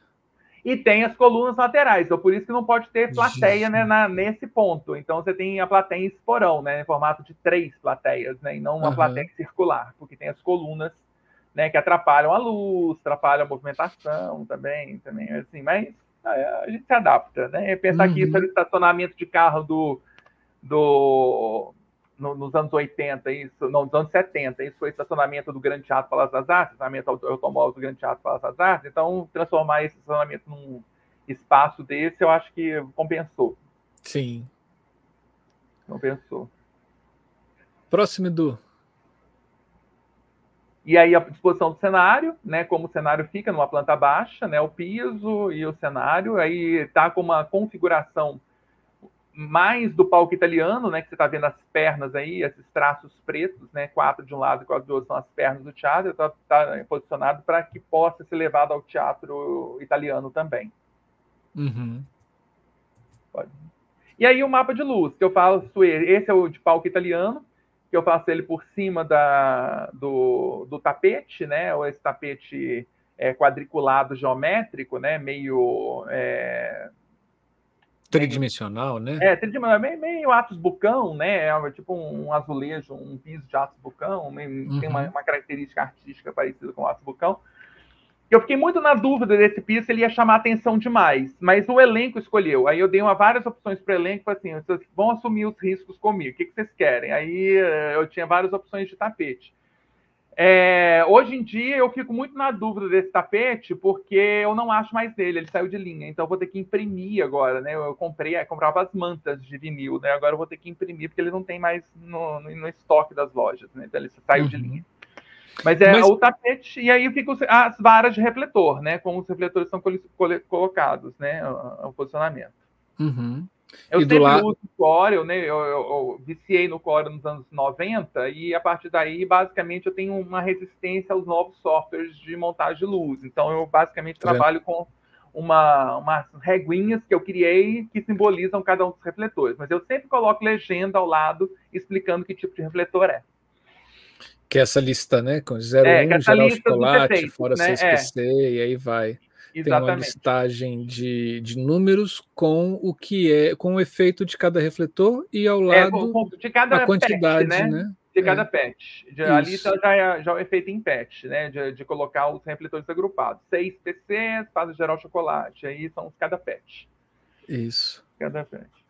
E tem as colunas laterais, então por isso que não pode ter plateia né, na, nesse ponto. Então você tem a plateia em esporão, né, em formato de três plateias, né, e não uma uhum. plateia circular, porque tem as colunas né, que atrapalham a luz, atrapalham a movimentação também, também assim, mas é, a gente se adapta, né? Pensar uhum. que isso é o estacionamento de carro do, do no, nos anos 80, isso, não, nos anos 70, isso foi estacionamento do Grande Teatro Palácio das Artes, estacionamento automóvel do Grande Teatro Palácio das Artes, então transformar esse estacionamento num espaço desse, eu acho que compensou. Sim. Compensou. Próximo, Edu. E aí a disposição do cenário, né, como o cenário fica numa planta baixa, né, o piso e o cenário, aí tá com uma configuração mais do palco italiano, né, que você está vendo as pernas aí, esses traços pretos, né, quatro de um lado e quatro do outro são as pernas do teatro, está tá posicionado para que possa ser levado ao teatro italiano também. Uhum. Pode. E aí o mapa de luz, que eu faço ele, esse é o de palco italiano, que eu faço ele por cima da, do, do tapete, né, ou esse tapete é, quadriculado geométrico, né, meio... É, Tridimensional, né? É, tridimensional, meio, meio Atos Bucão, né? É tipo um azulejo, um piso de Atos Bucão, uhum. tem uma, uma, característica artística parecida com o Atos Bucão. Eu fiquei muito na dúvida desse piso, ele ia chamar atenção demais, mas o elenco escolheu. Aí eu dei uma, várias opções para o elenco, assim, vocês vão assumir os riscos comigo, o que, que vocês querem? Aí eh, eu tinha várias opções de tapete. É, hoje em dia eu fico muito na dúvida desse tapete porque eu não acho mais dele, ele saiu de linha, então eu vou ter que imprimir agora, né? Eu comprei, eu comprava as mantas de vinil, né? Agora eu vou ter que imprimir porque ele não tem mais no, no, no estoque das lojas, né? Então ele saiu uhum. de linha. Mas é Mas... o tapete, e aí fica as varas de refletor, né? Como os refletores são colocados, né? O, o posicionamento. Uhum. Eu e sempre lado... uso o Corel, né? Eu, eu, eu, viciei no Corel nos anos 90 e a partir daí, basicamente, eu tenho uma resistência aos novos softwares de montagem de luz. Então, eu basicamente tá trabalho com uma, umas reguinhas que eu criei que simbolizam cada um dos refletores. Mas eu sempre coloco legenda ao lado explicando que tipo de refletor é. Que é essa lista, né? Com 01, é, geral chocolate, defeitos, fora né? 6PC, é. e aí vai. Exatamente. Tem uma listagem de, de números com o que é, com o efeito de cada refletor e ao é, lado é, de cada a quantidade, patch, né? né? De cada é. patch. De, ali tá, já é, já é o efeito em patch, né? De, de colocar os refletores agrupados. Seis PCs, fase geral chocolate. Aí são cada patch. Isso. Cada patch.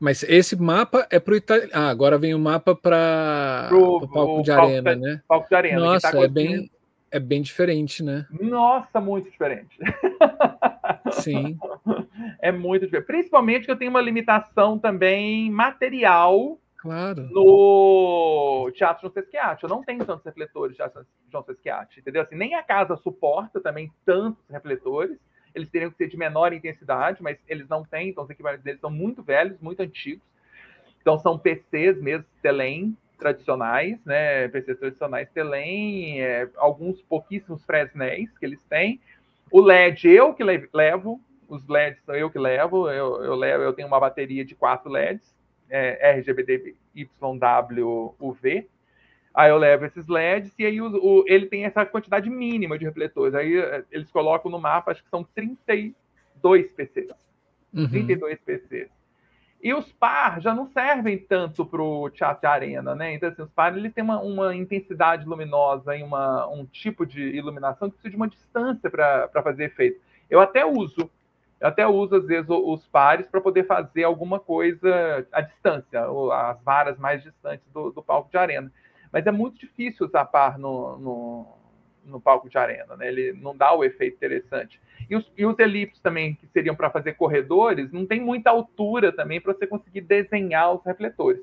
Mas esse mapa é para o italiano. Ah, agora vem o mapa para o palco de arena, né? Palco de arena. Tá Nossa, tá é bem é bem diferente, né? Nossa, muito diferente. Sim. *laughs* É muito diferente. Principalmente que eu tenho uma limitação também material claro. no Teatro João Sesquiate. Eu não tenho tantos refletores de Teatro João Sesquiate, entendeu? Assim, nem a casa suporta também tantos refletores. Eles teriam que ser de menor intensidade, mas eles não têm, então os equipamentos deles são muito velhos, muito antigos. Então são PCs mesmo, Telem, tradicionais, né, PCs tradicionais Telem, é, alguns pouquíssimos Fresnéis que eles têm. O LED eu que levo, os LEDs são eu que levo, eu, eu levo, eu tenho uma bateria de quatro LEDs, é, RGBD YW UV. Aí eu levo esses LEDs e aí o, o, ele tem essa quantidade mínima de refletores. Aí é, eles colocam no mapa, acho que são 32 PCs. Uhum. 32 PCs. E os par já não servem tanto para o teatro de arena, né? Então, assim, os par eles têm uma, uma intensidade luminosa e uma, um tipo de iluminação que precisa de uma distância para fazer efeito. Eu até uso, eu até uso, às vezes, os pares para poder fazer alguma coisa à distância, as varas mais distantes do, do palco de arena. Mas é muito difícil usar par no, no, no palco de arena, né? Ele não dá o efeito interessante. E os, e os elipses também, que seriam para fazer corredores, não tem muita altura também para você conseguir desenhar os refletores.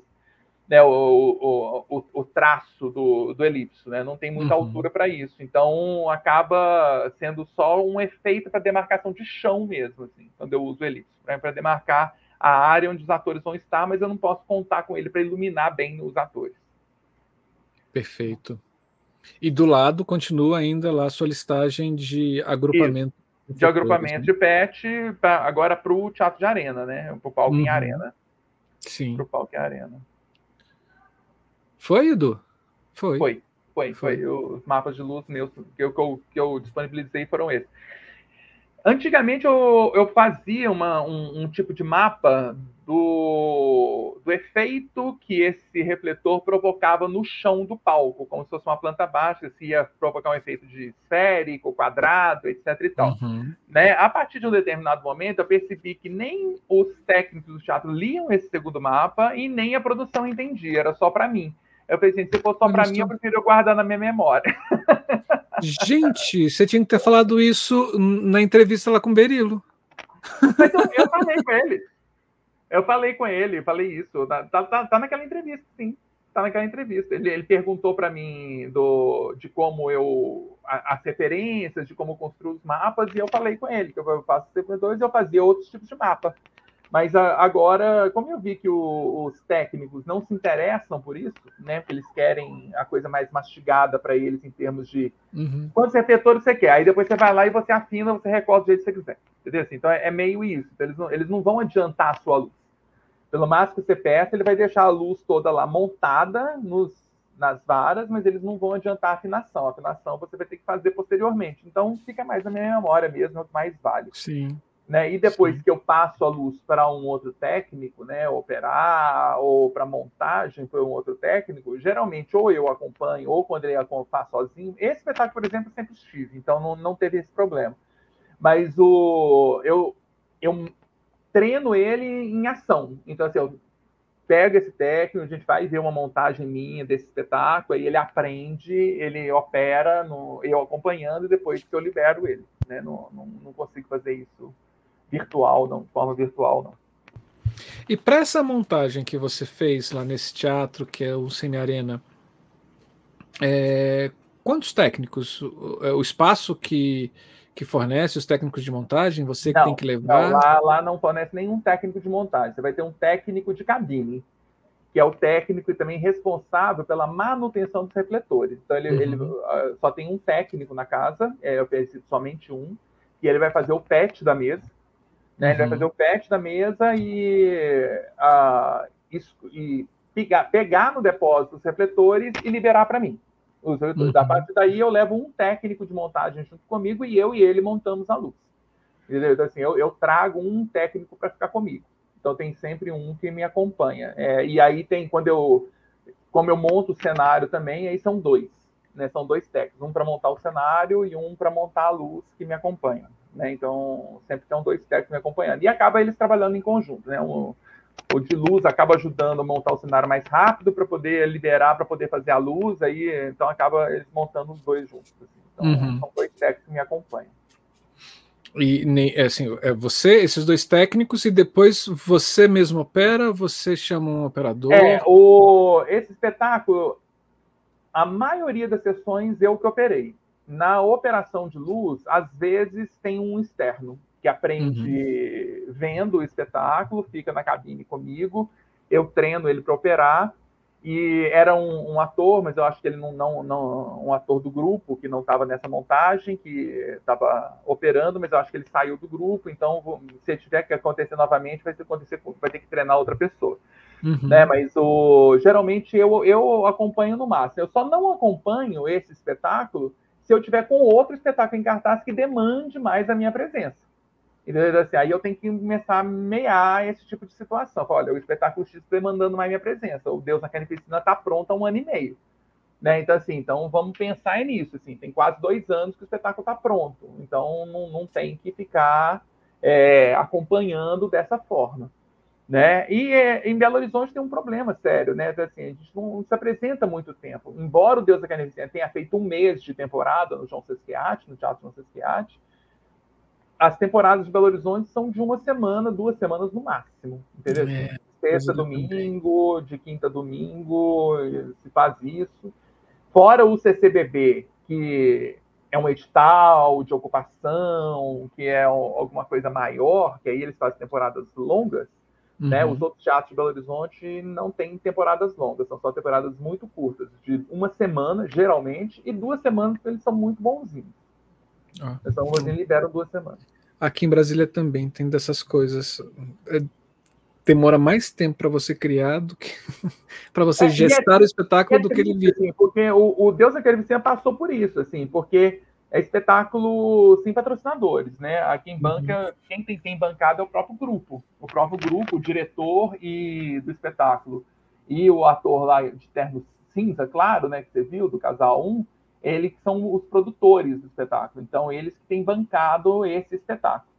Né, o, o, o, traço do, do elipse, né? Não tem muita uhum. altura para isso. Então acaba sendo só um efeito para demarcação de chão mesmo, assim, quando eu uso o elipse, para demarcar a área onde os atores vão estar, mas eu não posso contar com ele para iluminar bem os atores. Perfeito. E do lado continua ainda lá a sua listagem de agrupamento. Isso, de agrupamento né? de pet pra, agora para o teatro de arena, né? Para o palco uhum. em arena. Sim. Para o palco em arena. Foi, Edu? Foi. Foi, foi, foi. foi. Os mapas de luz meus que eu, que eu, que eu disponibilizei foram esses. Antigamente eu, eu fazia uma, um, um, tipo de mapa do, do efeito que esse refletor provocava no chão do palco, como se fosse uma planta baixa, se ia provocar um efeito de esférico, quadrado, etc. E tal. Uhum. Né? A partir de um determinado momento, eu percebi que nem os técnicos do teatro liam esse segundo mapa e nem a produção entendia, era só para mim. Eu pensei, se for só para mim, eu prefiro guardar na minha memória. Gente, você tinha que ter falado isso na entrevista lá com o Berilo. Eu, falei com ele. Eu falei com ele, falei isso. Tá, tá, tá, tá naquela entrevista, sim. Tá naquela entrevista. Ele, ele perguntou para mim do, de como eu. as referências, de como construir os mapas, e eu falei com ele que eu faço CP2 e eu fazia outros tipos de mapa. Mas agora, como eu vi que o, os técnicos não se interessam por isso, né? Porque eles querem a coisa mais mastigada para eles em termos de uhum. quantos refletores você quer. Aí depois você vai lá e você afina, você recorta do jeito que você quiser. Entendeu? Assim, então é, é meio isso. Então, eles, não, eles não vão adiantar a sua luz. Pelo máximo que você peça, ele vai deixar a luz toda lá montada nos, nas varas, mas eles não vão adiantar a afinação. A afinação você vai ter que fazer posteriormente. Então fica mais na minha memória mesmo, é o que mais vale. Sim. Né? E depois Sim. que eu passo a luz para um outro técnico, né, operar ou para montagem para um outro técnico, geralmente ou eu acompanho ou quando ele faz sozinho. Esse espetáculo, por exemplo, sempre estive, então não, não teve esse problema. Mas o eu eu treino ele em ação. Então assim, eu pego esse técnico, a gente vai ver uma montagem minha desse espetáculo, aí ele aprende, ele opera, no, eu acompanhando, e depois que eu libero ele. Né? Não, não, não consigo fazer isso virtual, não, de forma virtual, não. E para essa montagem que você fez lá nesse teatro, que é o Cine Arena, é, quantos técnicos? O, é, o, espaço que, que fornece os técnicos de montagem, você não, que tem que levar? Não, lá, lá não fornece nenhum técnico de montagem. Você vai ter um técnico de cabine, que é o técnico e também responsável pela manutenção dos refletores. Então, ele, uhum. ele uh, só tem um técnico na casa, é, somente um, e ele vai fazer o PET da mesa, né? Uhum. Ele vai uhum. fazer o patch da mesa e, uh, isso, e pegar, pegar no depósito os refletores e liberar para mim. Os refletores. Uhum. A partir daí eu levo um técnico de montagem junto comigo e eu e ele montamos a luz. Então, assim, eu, eu trago um técnico para ficar comigo. Então tem sempre um que me acompanha. É, e aí tem, quando eu, como eu monto o cenário também, aí são dois. Né? São dois técnicos, um para montar o cenário e um para montar a luz que me acompanha. Né? Então sempre tem dois técnicos me acompanhando. E acaba eles trabalhando em conjunto. Né? Um, o de luz acaba ajudando a montar o cenário mais rápido para poder liberar, para poder fazer a luz, aí então acaba eles montando os dois juntos. Assim. Então uhum. são dois técnicos que me acompanham. E é assim, é você, esses dois técnicos, e depois você mesmo opera, você chama um operador? É, o, esse espetáculo, a maioria das sessões eu que operei. Na operação de luz, às vezes tem um externo que aprende uhum. vendo o espetáculo, fica na cabine comigo, eu treino ele para operar, e era um, um, ator, mas eu acho que ele não, não, não um ator do grupo que não estava nessa montagem, que estava operando, mas eu acho que ele saiu do grupo, então se tiver que acontecer novamente, vai ter, acontecer, vai ter que treinar outra pessoa. Uhum. Né? Mas o, geralmente eu, eu acompanho no máximo. Eu só não acompanho esse espetáculo se eu tiver com outro espetáculo em cartaz que demande mais a minha presença. Entendeu? Assim, aí eu tenho que começar a meiar esse tipo de situação. Olha, o espetáculo X está demandando mais minha presença. O Deus na Carnificina está pronto há um ano e meio. Né? Então, assim, então vamos pensar nisso. Assim, tem quase dois anos que o espetáculo está pronto. Então, não, não tem que ficar é, acompanhando dessa forma. Né? E é, em Belo Horizonte tem um problema sério, né? Então, assim, a gente não se apresenta muito tempo. Embora o Deus da Carnificina tenha feito um mês de temporada no João Sesquiate, no Teatro João Sesquiate, as temporadas de Belo Horizonte são de uma semana, duas semanas no máximo, entendeu? É, Sexta, domingo, de quinta, domingo, se faz isso. Fora o CCBB, que é um edital de ocupação, que é alguma coisa maior, que aí eles fazem temporadas longas? Uhum. né? Os outros teatros de Belo Horizonte não têm temporadas longas, são só temporadas muito curtas, de uma semana, geralmente, e duas semanas, porque eles são muito bonzinhos. Ah, São então, liberam duas semanas. Aqui em Brasília também tem dessas coisas. É, demora mais tempo para você criar do que *laughs* para você é, é gestar é, o espetáculo é do que ele vive. Assim, porque o, o Deus da Carnificina passou por isso, assim, porque é espetáculo sem patrocinadores, né? Aqui em uhum. banca, quem tem, tem bancado é o próprio grupo, o próprio grupo, o diretor e do espetáculo. E o ator lá de terno cinza, claro, né, que você viu, do casal 1, eles são os produtores do espetáculo. Então, eles que têm bancado esse espetáculo.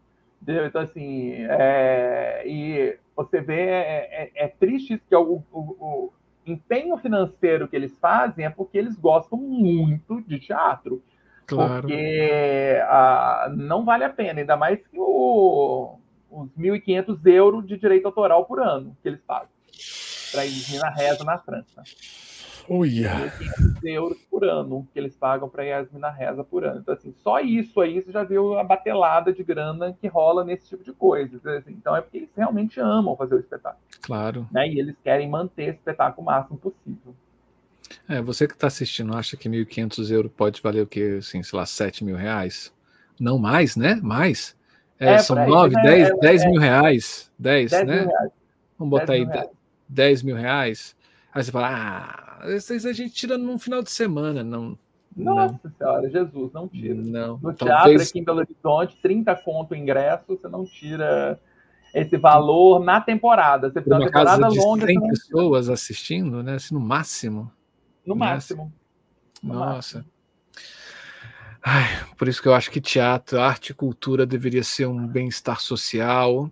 Entendeu? Então, assim, é, e você vê, é, é, é triste isso, que o, o, o, empenho financeiro que eles fazem é porque eles gostam muito de teatro. Claro. Porque a, não vale a pena, ainda mais que o, os 1.500 euros de direito autoral por ano que eles pagam para ir na reza na França. Uia. 500 euros por ano que eles pagam para Yasmin na reza por ano. Então, assim, só isso aí você já viu a batelada de grana que rola nesse tipo de coisa. Assim, então é porque eles realmente amam fazer o espetáculo. Claro. Né? E eles querem manter esse espetáculo o máximo possível. É, você que está assistindo acha que 1.500 euros pode valer o quê? Assim, sei lá, 7 mil reais? Não mais, né? Mais. É, é, são 9, 10, é, 10 é, mil reais. 10, 10 né? Reais. Vamos botar 10 aí 10 mil reais. Aí você fala, ah, esses a gente tira num final de semana, não. Nossa não. senhora, Jesus, não tira. Não. No talvez... teatro aqui em Belo Horizonte, 30 conto ingresso, você não tira esse valor na temporada. Você precisa uma temporada casa longa. Tem pessoas assistindo, né? Assim, no máximo. No máximo. No Nossa. Máximo. Ai, por isso que eu acho que teatro, arte e cultura deveria ser um bem-estar social,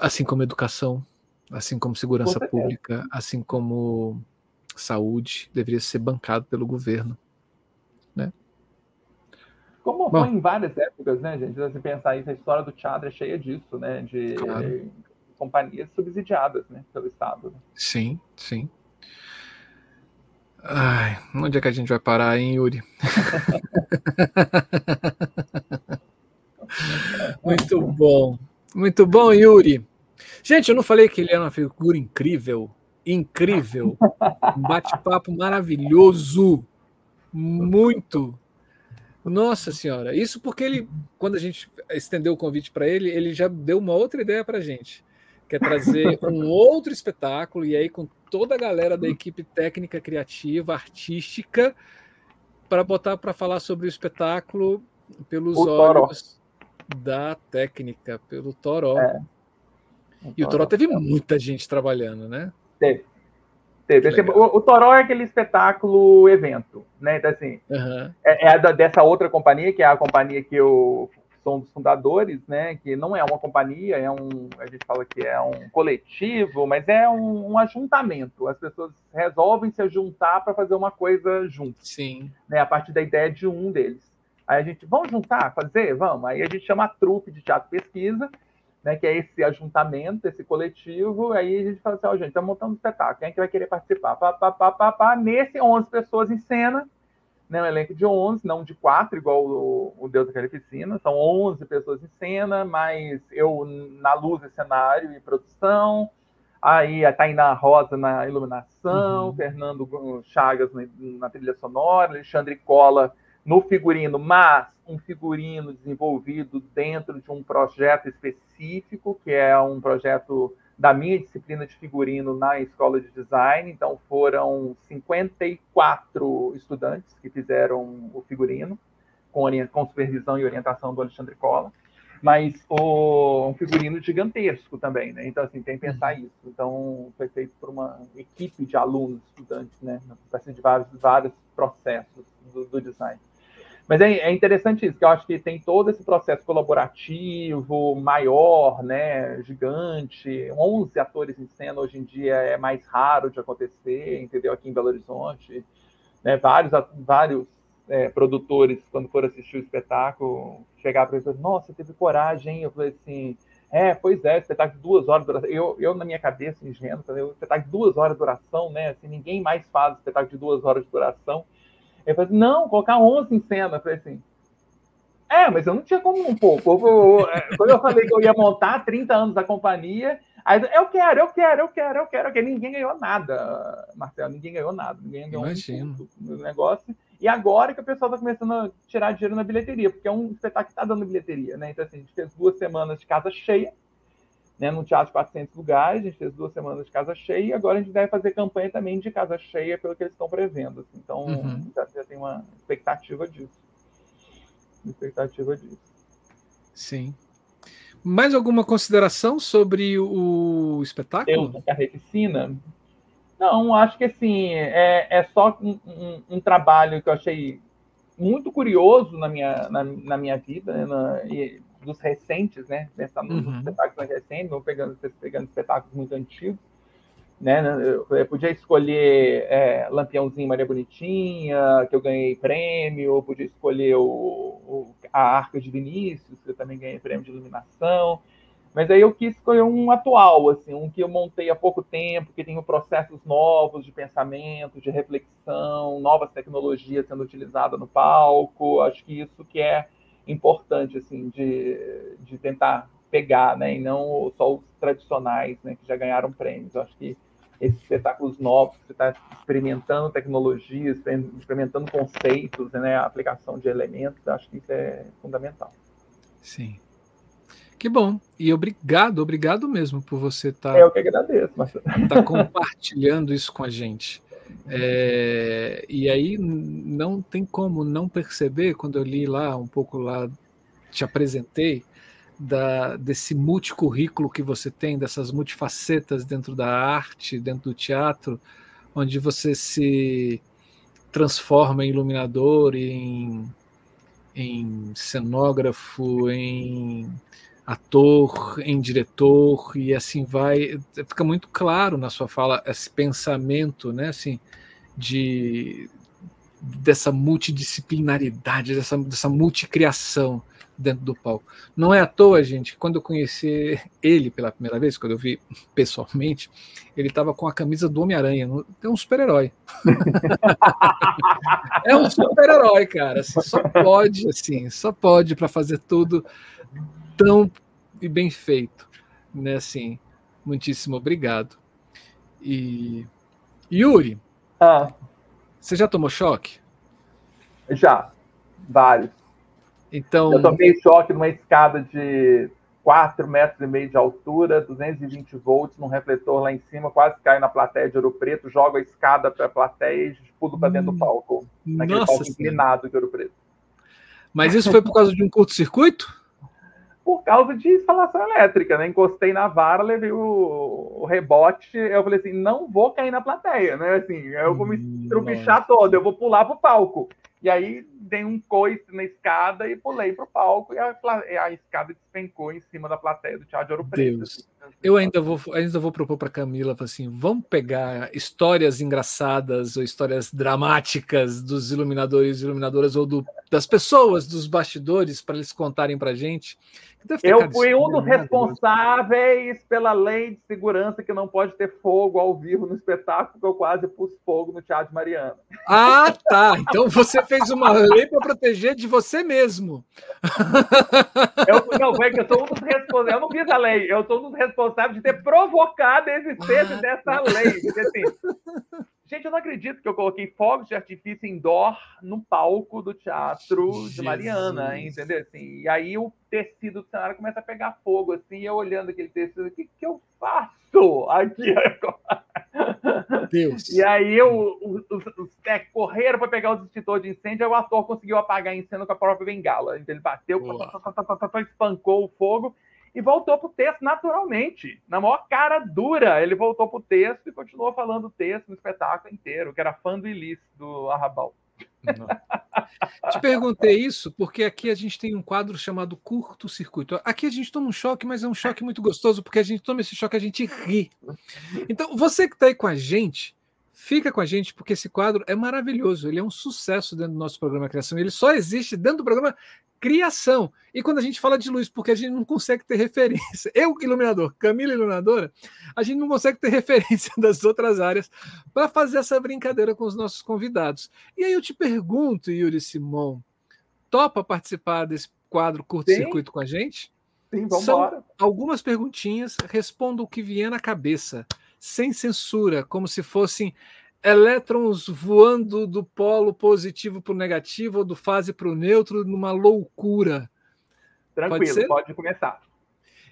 assim como educação, assim como segurança pública, assim como saúde deveria ser bancado pelo governo. Né? Como Bom, foi em várias épocas, né, gente? Se você pensar isso, a história do teatro é cheia disso, né? De claro. companhias subsidiadas né, pelo Estado. Né? Sim, sim. Ai, onde é que a gente vai parar, hein, Yuri? *laughs* Muito bom. Muito bom, Yuri. Gente, eu não falei que ele era uma figura incrível incrível, um bate-papo maravilhoso, muito. Nossa senhora, isso porque ele, quando a gente estendeu o convite para ele, ele já deu uma outra ideia para a gente, que é trazer um outro espetáculo e aí com toda a galera da equipe técnica, criativa, artística, para botar para falar sobre o espetáculo pelos o olhos da técnica, pelo Toró. É. E o Toró teve muita gente trabalhando, né? Teve. teve. O, o Toró é aquele espetáculo evento, né? Então, assim, uhum. é, é da, dessa outra companhia, que é a companhia que eu um dos fundadores, né? Que não é uma companhia, é um, a gente fala que é um coletivo, mas é um, um ajuntamento. As pessoas resolvem se juntar para fazer uma coisa junto. Sim. Né, a partir da ideia de um deles. Aí a gente, vamos juntar, fazer? Vamos. Aí a gente chama a trupe de teatro pesquisa, né, que é esse ajuntamento, esse coletivo. Aí a gente fala assim: ó, oh, gente, estamos montando um espetáculo, quem é que vai querer participar? Pá, pá, pá, pá, pá. Nesse, 11 pessoas em cena, né, um elenco de 11, não de 4, igual o, o Deus da Carnificina. São 11 pessoas em cena, mas eu na luz e cenário e produção. Aí a Tainá Rosa na iluminação, uhum. Fernando Chagas na, na trilha sonora, Alexandre Cola no figurino, mas um figurino desenvolvido dentro de um projeto específico, que é um projeto da minha disciplina de figurino na escola de design. Então, foram 54 estudantes que fizeram o figurino, com, com supervisão e orientação do Alexandre Cola. Mas o, um figurino gigantesco também, né? Então, assim, tem que pensar uhum. isso. Então, foi feito por uma equipe de alunos, estudantes, né? De vários, vários processos do, do design. Mas é, é, interessante isso, que eu acho que tem todo esse processo colaborativo, maior, né, gigante. 11 atores em cena hoje em dia é mais raro de acontecer, entendeu? Aqui em Belo Horizonte. Né, vários vários é, produtores, quando foram assistir o espetáculo, chegaram para mim e falaram, nossa, teve coragem. Eu falei assim, é, pois é, espetáculo de duas horas de duração. Eu, eu na minha cabeça, ingênuo, espetáculo de duas horas de duração, né? Assim, ninguém mais faz espetáculo de duas horas de duração. Ele falou assim, não, colocar 11 em cena. Eu falei assim, é, mas eu não tinha como um pouco. É, quando eu falei que eu ia montar 30 anos da companhia, aí eu quero, eu quero, eu quero, eu quero, eu quero. Ninguém ganhou nada, Marcelo, ninguém ganhou nada. Ninguém ganhou Imagino. um no negócio. E agora que o pessoal está começando a tirar dinheiro na bilheteria, porque é um espetáculo que está dando bilheteria, né? Então, assim, a gente fez duas semanas de casa cheia, né, num teatro de 400 lugares, a gente fez duas semanas de casa cheia, e agora a gente deve fazer campanha também de casa cheia pelo que eles estão prevendo. Assim. Então, uhum. já, já, tem uma expectativa disso. Uma expectativa disso. Sim. Mais alguma consideração sobre o espetáculo? Eu, Carreficina? Não, acho que assim, é, é só um, um, um, trabalho que eu achei muito curioso na minha, na, na minha vida, né, na, e dos recentes, né? Pensar nos uhum. espetáculos mais recentes, não pegando, pegando espetáculos muito antigos. Né? Eu, eu podia escolher é, Lampiãozinho Maria Bonitinha, que eu ganhei prêmio, eu podia escolher o, o, a Arca de Vinícius, que eu também ganhei prêmio de iluminação. Mas aí eu quis escolher um atual, assim, um que eu montei há pouco tempo, que tem processos novos de pensamento, de reflexão, novas tecnologias sendo utilizadas no palco. Acho que isso que é importante assim de, de tentar pegar, né, e não só os tradicionais, né, que já ganharam prêmios. Eu acho que esses espetáculos novos, você está experimentando tecnologias, experimentando conceitos, né, a aplicação de elementos, acho que isso é fundamental. Sim. Que bom. E obrigado, obrigado mesmo por você estar. Tá, eu que agradeço, Marcelo. Tá compartilhando isso com a gente. É, e aí não tem como não perceber, quando eu li lá um pouco lá, te apresentei, da, desse multicurrículo que você tem, dessas multifacetas dentro da arte, dentro do teatro, onde você se transforma em iluminador, em, em cenógrafo, em ator, em diretor e assim vai. Fica muito claro na sua fala esse pensamento, né? Assim, de dessa multidisciplinaridade, dessa, dessa multicriação dentro do palco. Não é à toa, gente, quando eu conheci ele pela primeira vez, quando eu vi pessoalmente, ele estava com a camisa do Homem-Aranha. É um super-herói. *laughs* é um super-herói, cara. Assim, só pode, assim, só pode para fazer tudo tão e bem feito, né? Assim, muitíssimo obrigado. E Yuri, ah. você já tomou choque? Já, vários. Então, eu tomei choque numa escada de 4 metros e meio de altura, 220 volts, num refletor lá em cima, quase caio na plateia de Ouro Preto, jogo a escada para a plateia e pulo para dentro do hum. palco, naquele Nossa palco inclinado de Ouro Preto. Mas isso foi por causa de um curto-circuito? Por causa de instalação elétrica, né? Encostei na vara, levei o, o rebote, eu falei assim, não vou cair na plateia, né? Assim, eu vou me Hum, trubichar todo, eu vou pular pro palco. E aí dei um coice na escada e pulei pro palco e a, a escada despencou em cima da plateia do Teatro de Ouro Preto. Deus. Eu ainda vou, ainda vou propor para Camila assim: vamos pegar histórias engraçadas ou histórias dramáticas dos iluminadores e iluminadoras ou do- das pessoas dos bastidores para eles contarem para gente. Eu fui um dos maravilhosa. responsáveis pela lei de segurança que não pode ter fogo ao vivo no espetáculo, porque eu quase pus fogo no Teatro de Mariana. Ah, tá. Então você fez uma lei para proteger de você mesmo. Eu, não, foi que eu sou um dos responsáveis. Eu não fiz a lei, eu sou um dos responsáveis de ter provocado a existência Ah, dessa lei. Porque, assim, gente, eu não acredito que eu coloquei fogos de artifício indoor no palco do Teatro de Jesus. Mariana, entendeu? Assim, e aí o tecido do cenário começa a pegar fogo, assim, e eu olhando aquele tecido, o que, que eu faço aqui *laughs* agora? Deus. E aí eu, os, os, os técnicos correram para pegar os extintores de incêndio, aí o ator conseguiu apagar incêndio com a própria bengala. Então ele bateu, pá, pá, pá, espancou o fogo e voltou pro texto naturalmente, na maior cara dura. Ele voltou pro texto e continuou falando o texto no espetáculo inteiro, que era fã do ilícito do Arrabal. Não. Te perguntei isso porque aqui a gente tem um quadro chamado curto-circuito. Aqui a gente toma um choque, mas é um choque muito gostoso, porque a gente toma esse choque a gente ri. Então, você que está aí com a gente, fica com a gente, porque esse quadro é maravilhoso. Ele é um sucesso dentro do nosso programa Criação. Ele só existe dentro do programa Criação. E quando a gente fala de luz, porque a gente não consegue ter referência. *laughs* Eu, iluminador, Camila, iluminadora, a gente não consegue ter *laughs* referência das outras áreas para fazer essa brincadeira com os nossos convidados. E aí eu te pergunto, Yuri Simon, topa participar desse quadro curto-circuito com a gente? Sim, vamos São embora. algumas perguntinhas, responda o que vier na cabeça, sem censura, como se fossem elétrons voando do polo positivo para o negativo ou do fase para o neutro numa loucura. Tranquilo, ser? pode começar.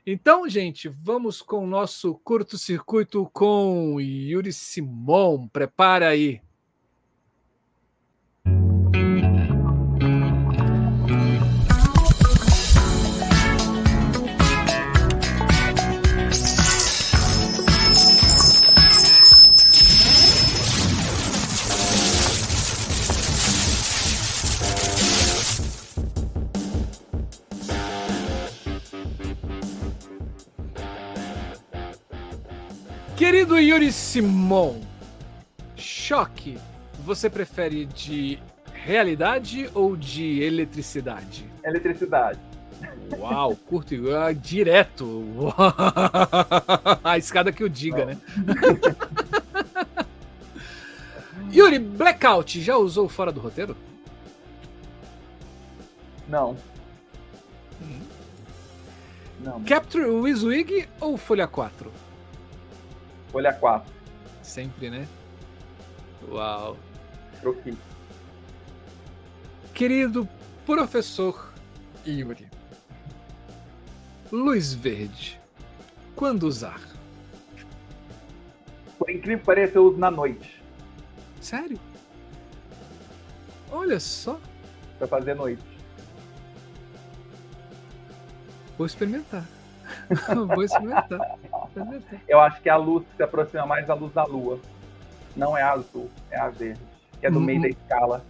Então, gente, vamos com o nosso curto-circuito com Yuri Simon. Prepara aí. Querido Yuri Simon, choque, você prefere de realidade ou de eletricidade? Eletricidade. Uau, curto e ah, direto. *laughs* A escada que o diga, né? *laughs* Yuri, blackout, já usou fora do roteiro? Não. Não. Capture Wizwig ou Folha 4? Folha 4. Sempre, né? Uau. Troquei. Querido professor Yuri, luz verde, quando usar? Por incrível que pareça, eu uso na noite. Sério? Olha só, Pra fazer noite. vou experimentar. *laughs* vou experimentar. Eu acho que é a luz se aproxima mais da luz da lua. Não é a azul, é a verde. Que é do Hum. meio da escala.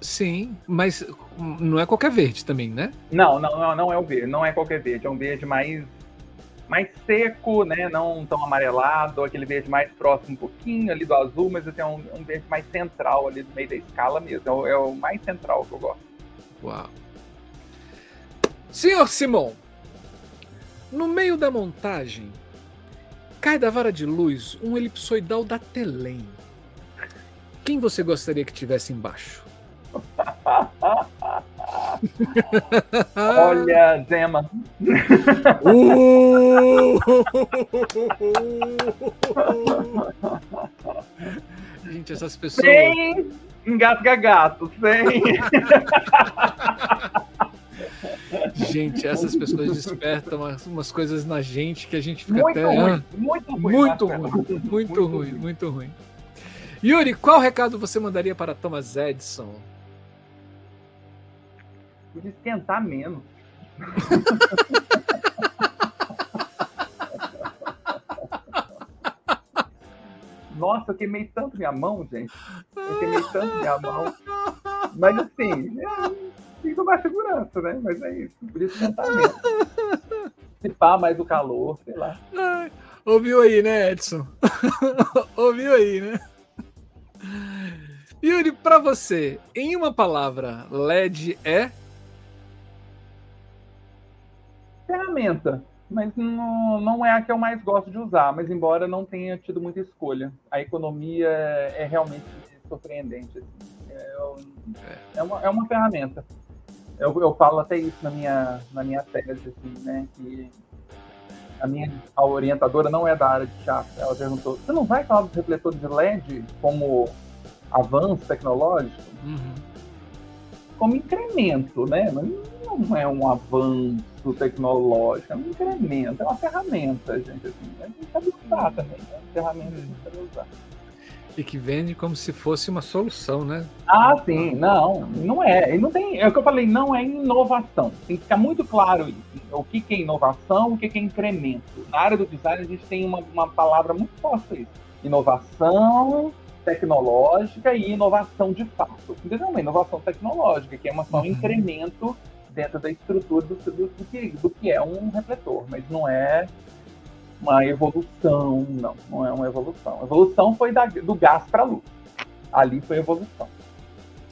Sim, mas não é qualquer verde também, né? Não, não, não, não é o verde. Não é qualquer verde. É um verde mais, mais seco, né? Não tão amarelado. Aquele verde mais próximo um pouquinho ali do azul, mas é um, um verde mais central ali do meio da escala mesmo. É o, é o mais central que eu gosto. Uau. Senhor Simon, no meio da montagem, cai da vara de luz um elipsoidal da Telém. Quem você gostaria que tivesse embaixo? Olha, Zema. *laughs* Gente, essas pessoas. Sem engasga gato, sem. *laughs* Gente, essas pessoas despertam umas, umas coisas na gente que a gente fica Muito até. ruim, Ah, muito ruim. muito ruim, *laughs* muito ruim, muito ruim. Yuri, qual recado você mandaria para Thomas Edison? Podia esquentar menos. *laughs* Nossa, eu queimei tanto minha mão, gente. Eu queimei tanto minha mão. Mas assim, é, tem que tomar segurança, né? Mas é isso. Por isso tentar mesmo. Se pá mais o calor, sei lá. ouviu aí, né, Edson? *laughs* ouviu aí, né? Yuri, para você, em uma palavra, LED é? Ferramenta mas não, não é a que eu mais gosto de usar, mas embora não tenha tido muita escolha. A economia é, é realmente surpreendente. Assim. É, é, uma, é uma ferramenta. Eu, eu falo até isso na minha, na minha tese, assim, né? Que a minha a orientadora não é da área de teatro. Ela perguntou: você não vai falar dos refletores de LED como avanço tecnológico? Uhum. Como incremento, né? Não é um avanço tecnológico, é um incremento, é uma ferramenta, gente. Assim, a gente sabe usar também, é uma ferramenta que a gente sabe usar. E que vende como se fosse uma solução, né? Ah, sim, não, não é. Não tem, é o que eu falei, não é inovação. Tem que ficar muito claro isso. O que, que é inovação, o que, que é incremento. Na área do design, a gente tem uma, uma palavra muito forte isso. Inovação tecnológica e inovação de fato. Entendeu? Uma inovação tecnológica, que é uma, só um uhum. incremento dentro da estrutura do, do, do, que, do que é um refletor, mas não é uma evolução, não, não é uma evolução. A evolução foi da, do gás para a luz. Ali foi evolução.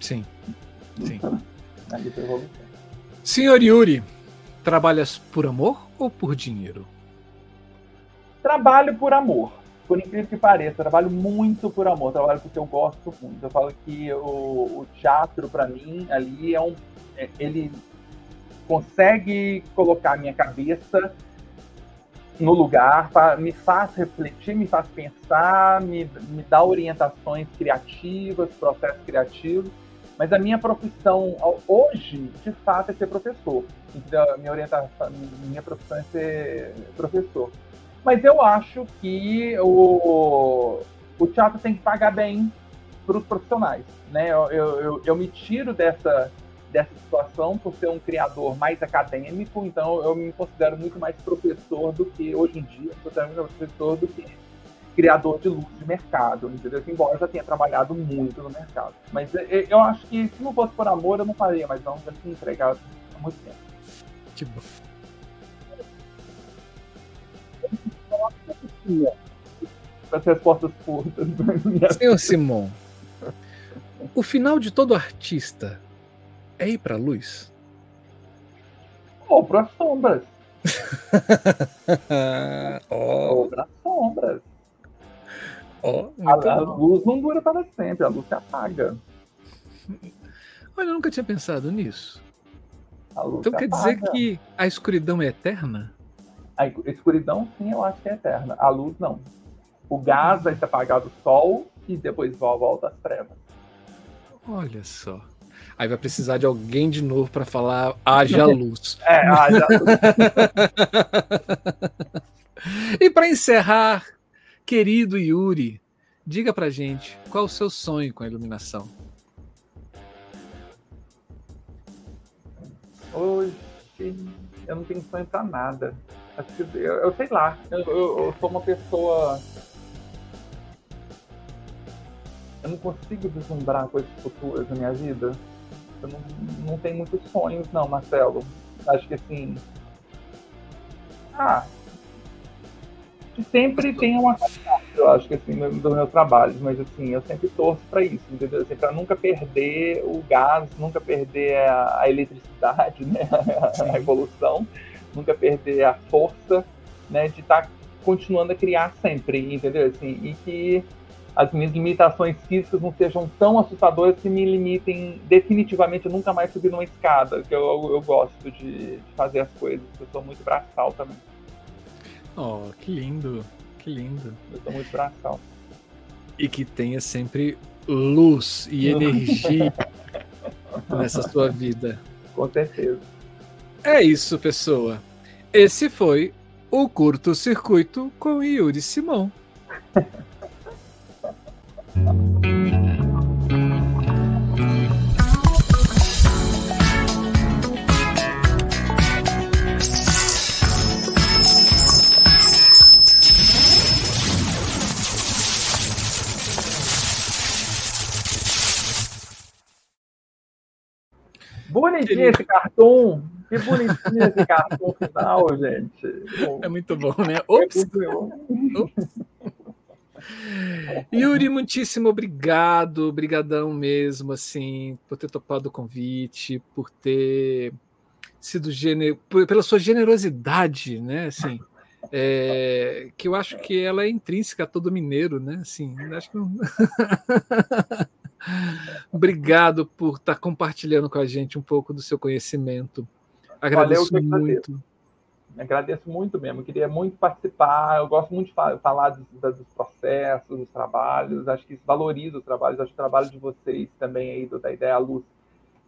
Sim. Sim. *laughs* Ali foi evolução. Senhor Yuri, trabalhas por amor ou por dinheiro? Trabalho por amor. Por incrível que pareça, trabalho muito por amor, trabalho porque eu gosto muito. Eu falo que o, o teatro, para mim, ali é um. É, ele consegue colocar a minha cabeça no lugar, me faz refletir, me faz pensar, me, me dá orientações criativas, processos criativos. Mas a minha profissão hoje, de fato, é ser professor. Então, minha orientação, minha profissão é ser professor. Mas eu acho que o, o teatro tem que pagar bem para os profissionais. Né? Eu, eu, eu me tiro dessa dessa situação por ser um criador mais acadêmico, então eu me considero muito mais professor do que, hoje em dia, eu considero muito mais professor do que criador de luz de mercado, entendeu? Embora eu já tenha trabalhado muito no mercado. Mas eu acho que se não fosse por amor, eu não faria, mas não, já tinha entregado há muito tempo. Que bom. As respostas curtas. Senhor Simon, o final de todo artista é ir pra luz? Ou para sombras. *laughs* oh. Ou para sombras. Oh, a, a luz não dura para sempre, a luz se apaga. Olha, eu nunca tinha pensado nisso. Então quer apaga. dizer que a escuridão é eterna? A escuridão, sim, eu acho que é eterna. A luz, não. O gás vai se apagar do sol e depois volta às trevas. Olha só. Aí vai precisar de alguém de novo para falar haja *laughs* luz. É, haja luz. *laughs* e para encerrar, querido Yuri, diga pra gente qual o seu sonho com a iluminação. Hoje eu não tenho sonho pra nada. Eu, eu sei lá, eu, eu, eu sou uma pessoa eu não consigo vislumbrar coisas futuras na minha vida. Eu não, não tenho muitos sonhos, não, Marcelo. Acho que assim. Ah. Sempre tem uma eu acho que assim, dos meus trabalhos, mas assim, eu sempre torço para isso, entendeu? Assim, para nunca perder o gás, nunca perder a, a eletricidade, *laughs* né? a evolução, nunca perder a força, né? De estar tá continuando a criar sempre, entendeu? Assim, e que as minhas limitações físicas não sejam tão assustadoras que me limitem definitivamente a nunca mais subir numa escada, que eu, eu gosto de, de fazer as coisas, eu sou muito braçal também. Oh, que lindo, que lindo. Eu sou muito braçal. E que tenha sempre luz e energia *laughs* nessa sua vida. Com certeza. É isso, pessoa. Esse foi o Curto Circuito com Yuri Simão. *laughs* Bonitinho esse cartão. Que bonitinho esse cartão final, *laughs* gente. É muito bom, né? É Ops! É Ops. Yuri, muitíssimo obrigado, brigadão mesmo, assim, por ter topado o convite, por ter sido gener... pela sua generosidade, né, assim, é... que eu acho que ela é intrínseca a todo mineiro, né, assim, acho que *laughs* Obrigado por estar compartilhando com a gente um pouco do seu conhecimento. Agradeço Valeu, muito. Agradeço muito mesmo. queria muito participar. Eu gosto muito de falar dos, dos, processos, dos trabalhos. Acho que isso valoriza os trabalhos. Acho que o trabalho de vocês também aí do, da ideia luz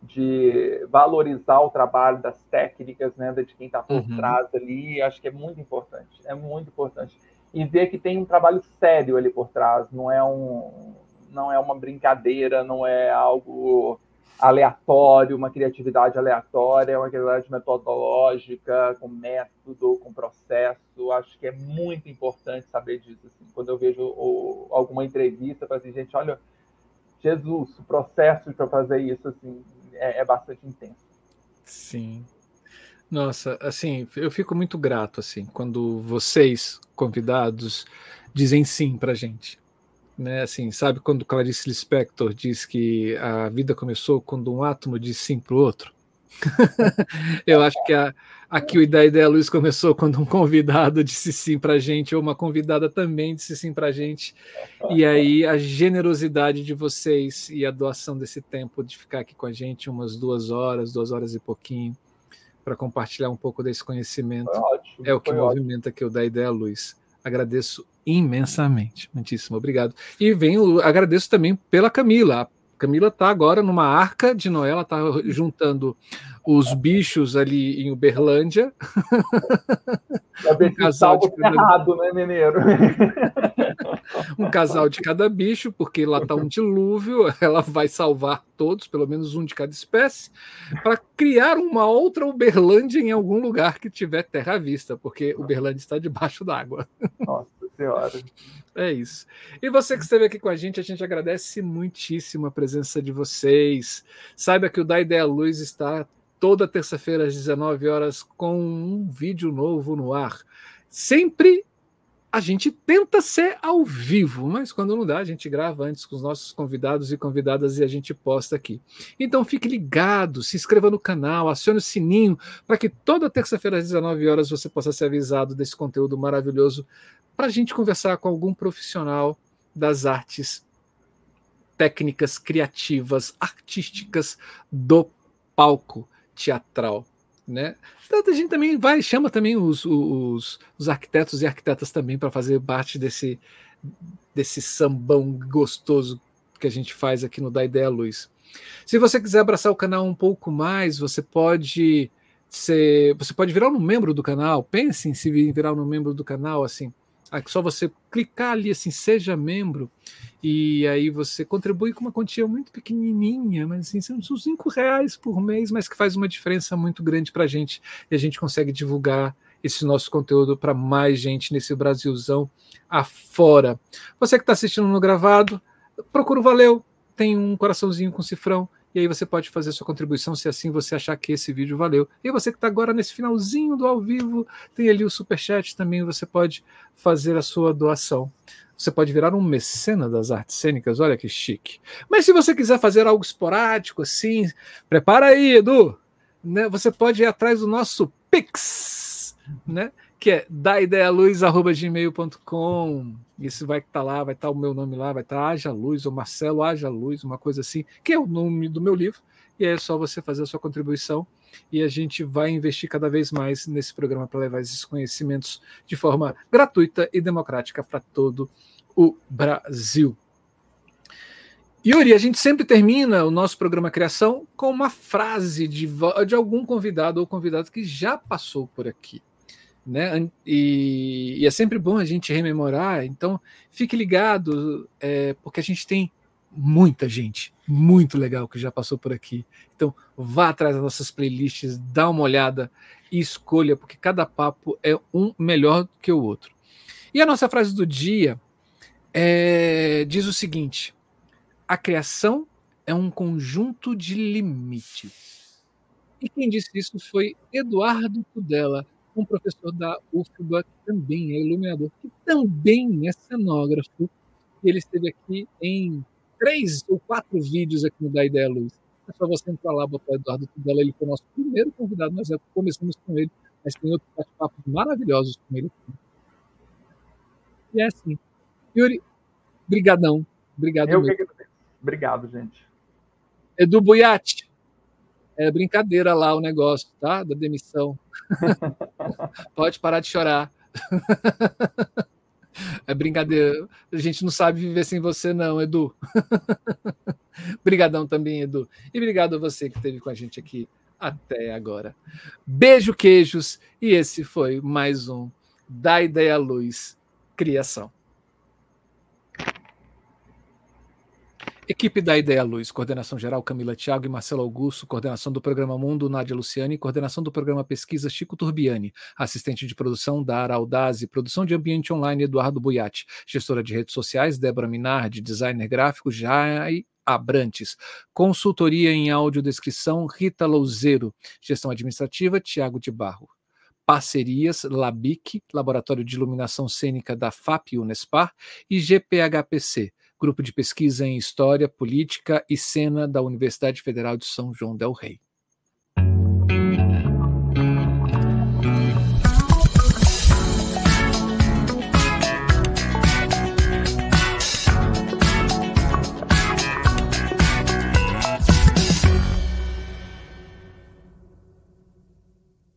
de valorizar o trabalho das técnicas, né, de quem está por uhum. trás ali, acho que é muito importante. É muito importante e ver que tem um trabalho sério ali por trás. Não é um não é uma brincadeira, não é algo aleatório, uma criatividade aleatória, uma criatividade metodológica, com método, com processo. Acho que é muito importante saber disso. Assim. Quando eu vejo ou, alguma entrevista, para assim, gente, olha, Jesus, o processo para fazer isso assim é, é bastante intenso. Sim. Nossa, assim, eu fico muito grato assim quando vocês, convidados, dizem sim para gente né? Assim, sabe quando Clarice Lispector diz que a vida começou quando um átomo disse sim para o outro? *laughs* eu acho que a, aqui o Ideia Ideia Luz começou quando um convidado disse sim para a gente, ou uma convidada também disse sim para a gente. E aí a generosidade de vocês e a doação desse tempo de ficar aqui com a gente umas duas horas, duas horas e pouquinho, para compartilhar um pouco desse conhecimento. Ótimo, é o que movimenta aqui o Da Ideia Luz. Agradeço imensamente. Muitíssimo obrigado. E venho, agradeço também pela Camila. Camila está agora numa arca de Noé, ela está juntando os bichos ali em Uberlândia. um casal de cada... errado, né, Mineiro? *laughs* um casal de cada bicho, porque lá está um dilúvio, ela vai salvar todos, pelo menos um de cada espécie, para criar uma outra Uberlândia em algum lugar que tiver terra à vista, porque Uberlândia está debaixo d'água. Nossa senhora. É isso. E você que esteve aqui com a gente, a gente agradece muitíssimo a presença de vocês. Saiba que o Da Ideia Luz está toda terça-feira às 19 horas com um vídeo novo no ar. Sempre a gente tenta ser ao vivo, mas quando não dá, a gente grava antes com os nossos convidados e convidadas e a gente posta aqui. Então fique ligado, se inscreva no canal, acione o sininho para que toda terça-feira às 19 horas você possa ser avisado desse conteúdo maravilhoso para a gente conversar com algum profissional das artes técnicas criativas, artísticas do palco teatral. Né? A gente também vai, chama também os, os, os arquitetos e arquitetas também para fazer parte desse, desse sambão gostoso que a gente faz aqui no Da Ideia Luz. Se você quiser abraçar o canal um pouco mais, você pode ser, você pode virar um membro do canal. Pense em se virar um membro do canal assim. É só você clicar ali assim, seja membro, e aí você contribui com uma quantia muito pequenininha, mas assim, são cinco reais por mês, mas que faz uma diferença muito grande para a gente, e a gente consegue divulgar esse nosso conteúdo para mais gente nesse Brasilzão afora. Você que está assistindo no gravado, procura o Valeu, tem um coraçãozinho com cifrão, e aí você pode fazer sua contribuição se assim você achar que esse vídeo valeu. E você que está agora nesse finalzinho do ao vivo, tem ali o super chat também, você pode fazer a sua doação. Você pode virar um mecena das artes cênicas, olha que chique. Mas se você quiser fazer algo esporádico assim, prepara aí, Edu. Né? Você pode ir atrás do nosso Pix, né? Que é daidealuz.gmail.com. Isso vai estar tá lá, vai estar tá o meu nome lá, vai estar tá Haja Luz, ou Marcelo Haja Luz, uma coisa assim, que é o nome do meu livro. E aí é só você fazer a sua contribuição e a gente vai investir cada vez mais nesse programa para levar esses conhecimentos de forma gratuita e democrática para todo o Brasil. Yuri, a gente sempre termina o nosso programa Criação com uma frase de, de algum convidado ou convidado que já passou por aqui né? E, e, é sempre bom a gente rememorar. Então, fique ligado, é, porque a gente tem muita gente muito legal que já passou por aqui. Então, vá atrás das nossas playlists, dá uma olhada e escolha, porque cada papo é um melhor que o outro. E a nossa frase do dia é, diz o seguinte: a criação é um conjunto de limites. E quem disse isso foi Eduardo Tudela, um professor da UFBA, que também é iluminador, que também é cenógrafo. E ele esteve aqui em três ou quatro vídeos aqui no Da Ideia Luz. É só você entrar lá, botar Eduardo Tudela, ele foi o nosso primeiro convidado, nós já começamos com ele, mas tem outros bate-papos maravilhosos com ele. E é assim. Yuri, brigadão. Obrigado. Eu que Obrigado, gente. Edu Buiati, é brincadeira lá o negócio, tá? Da demissão. *laughs* Pode parar de chorar. É brincadeira. A gente não sabe viver sem você, não, Edu. *laughs* Obrigadão também, Edu. E obrigado a você que esteve com a gente aqui até agora. Beijo, queijos. E esse foi mais um Da Ideia Luz Criação. Equipe da Ideia Luz, coordenação geral Camila Thiago e Marcelo Augusto, coordenação do programa Mundo Nádia Luciani, coordenação do programa Pesquisa Chico Turbiani, assistente de produção Dara Aldazi, produção de ambiente online Eduardo Buiati, gestora de redes sociais Débora Minardi, designer gráfico Jai Abrantes, consultoria em audiodescrição Rita Louzeiro, gestão administrativa Tiago de Barro. Parcerias Labic, Laboratório de Iluminação Cênica da FAP Unespar e GPHPC, Grupo de Pesquisa em História, Política e Cena da Universidade Federal de São João del Rei.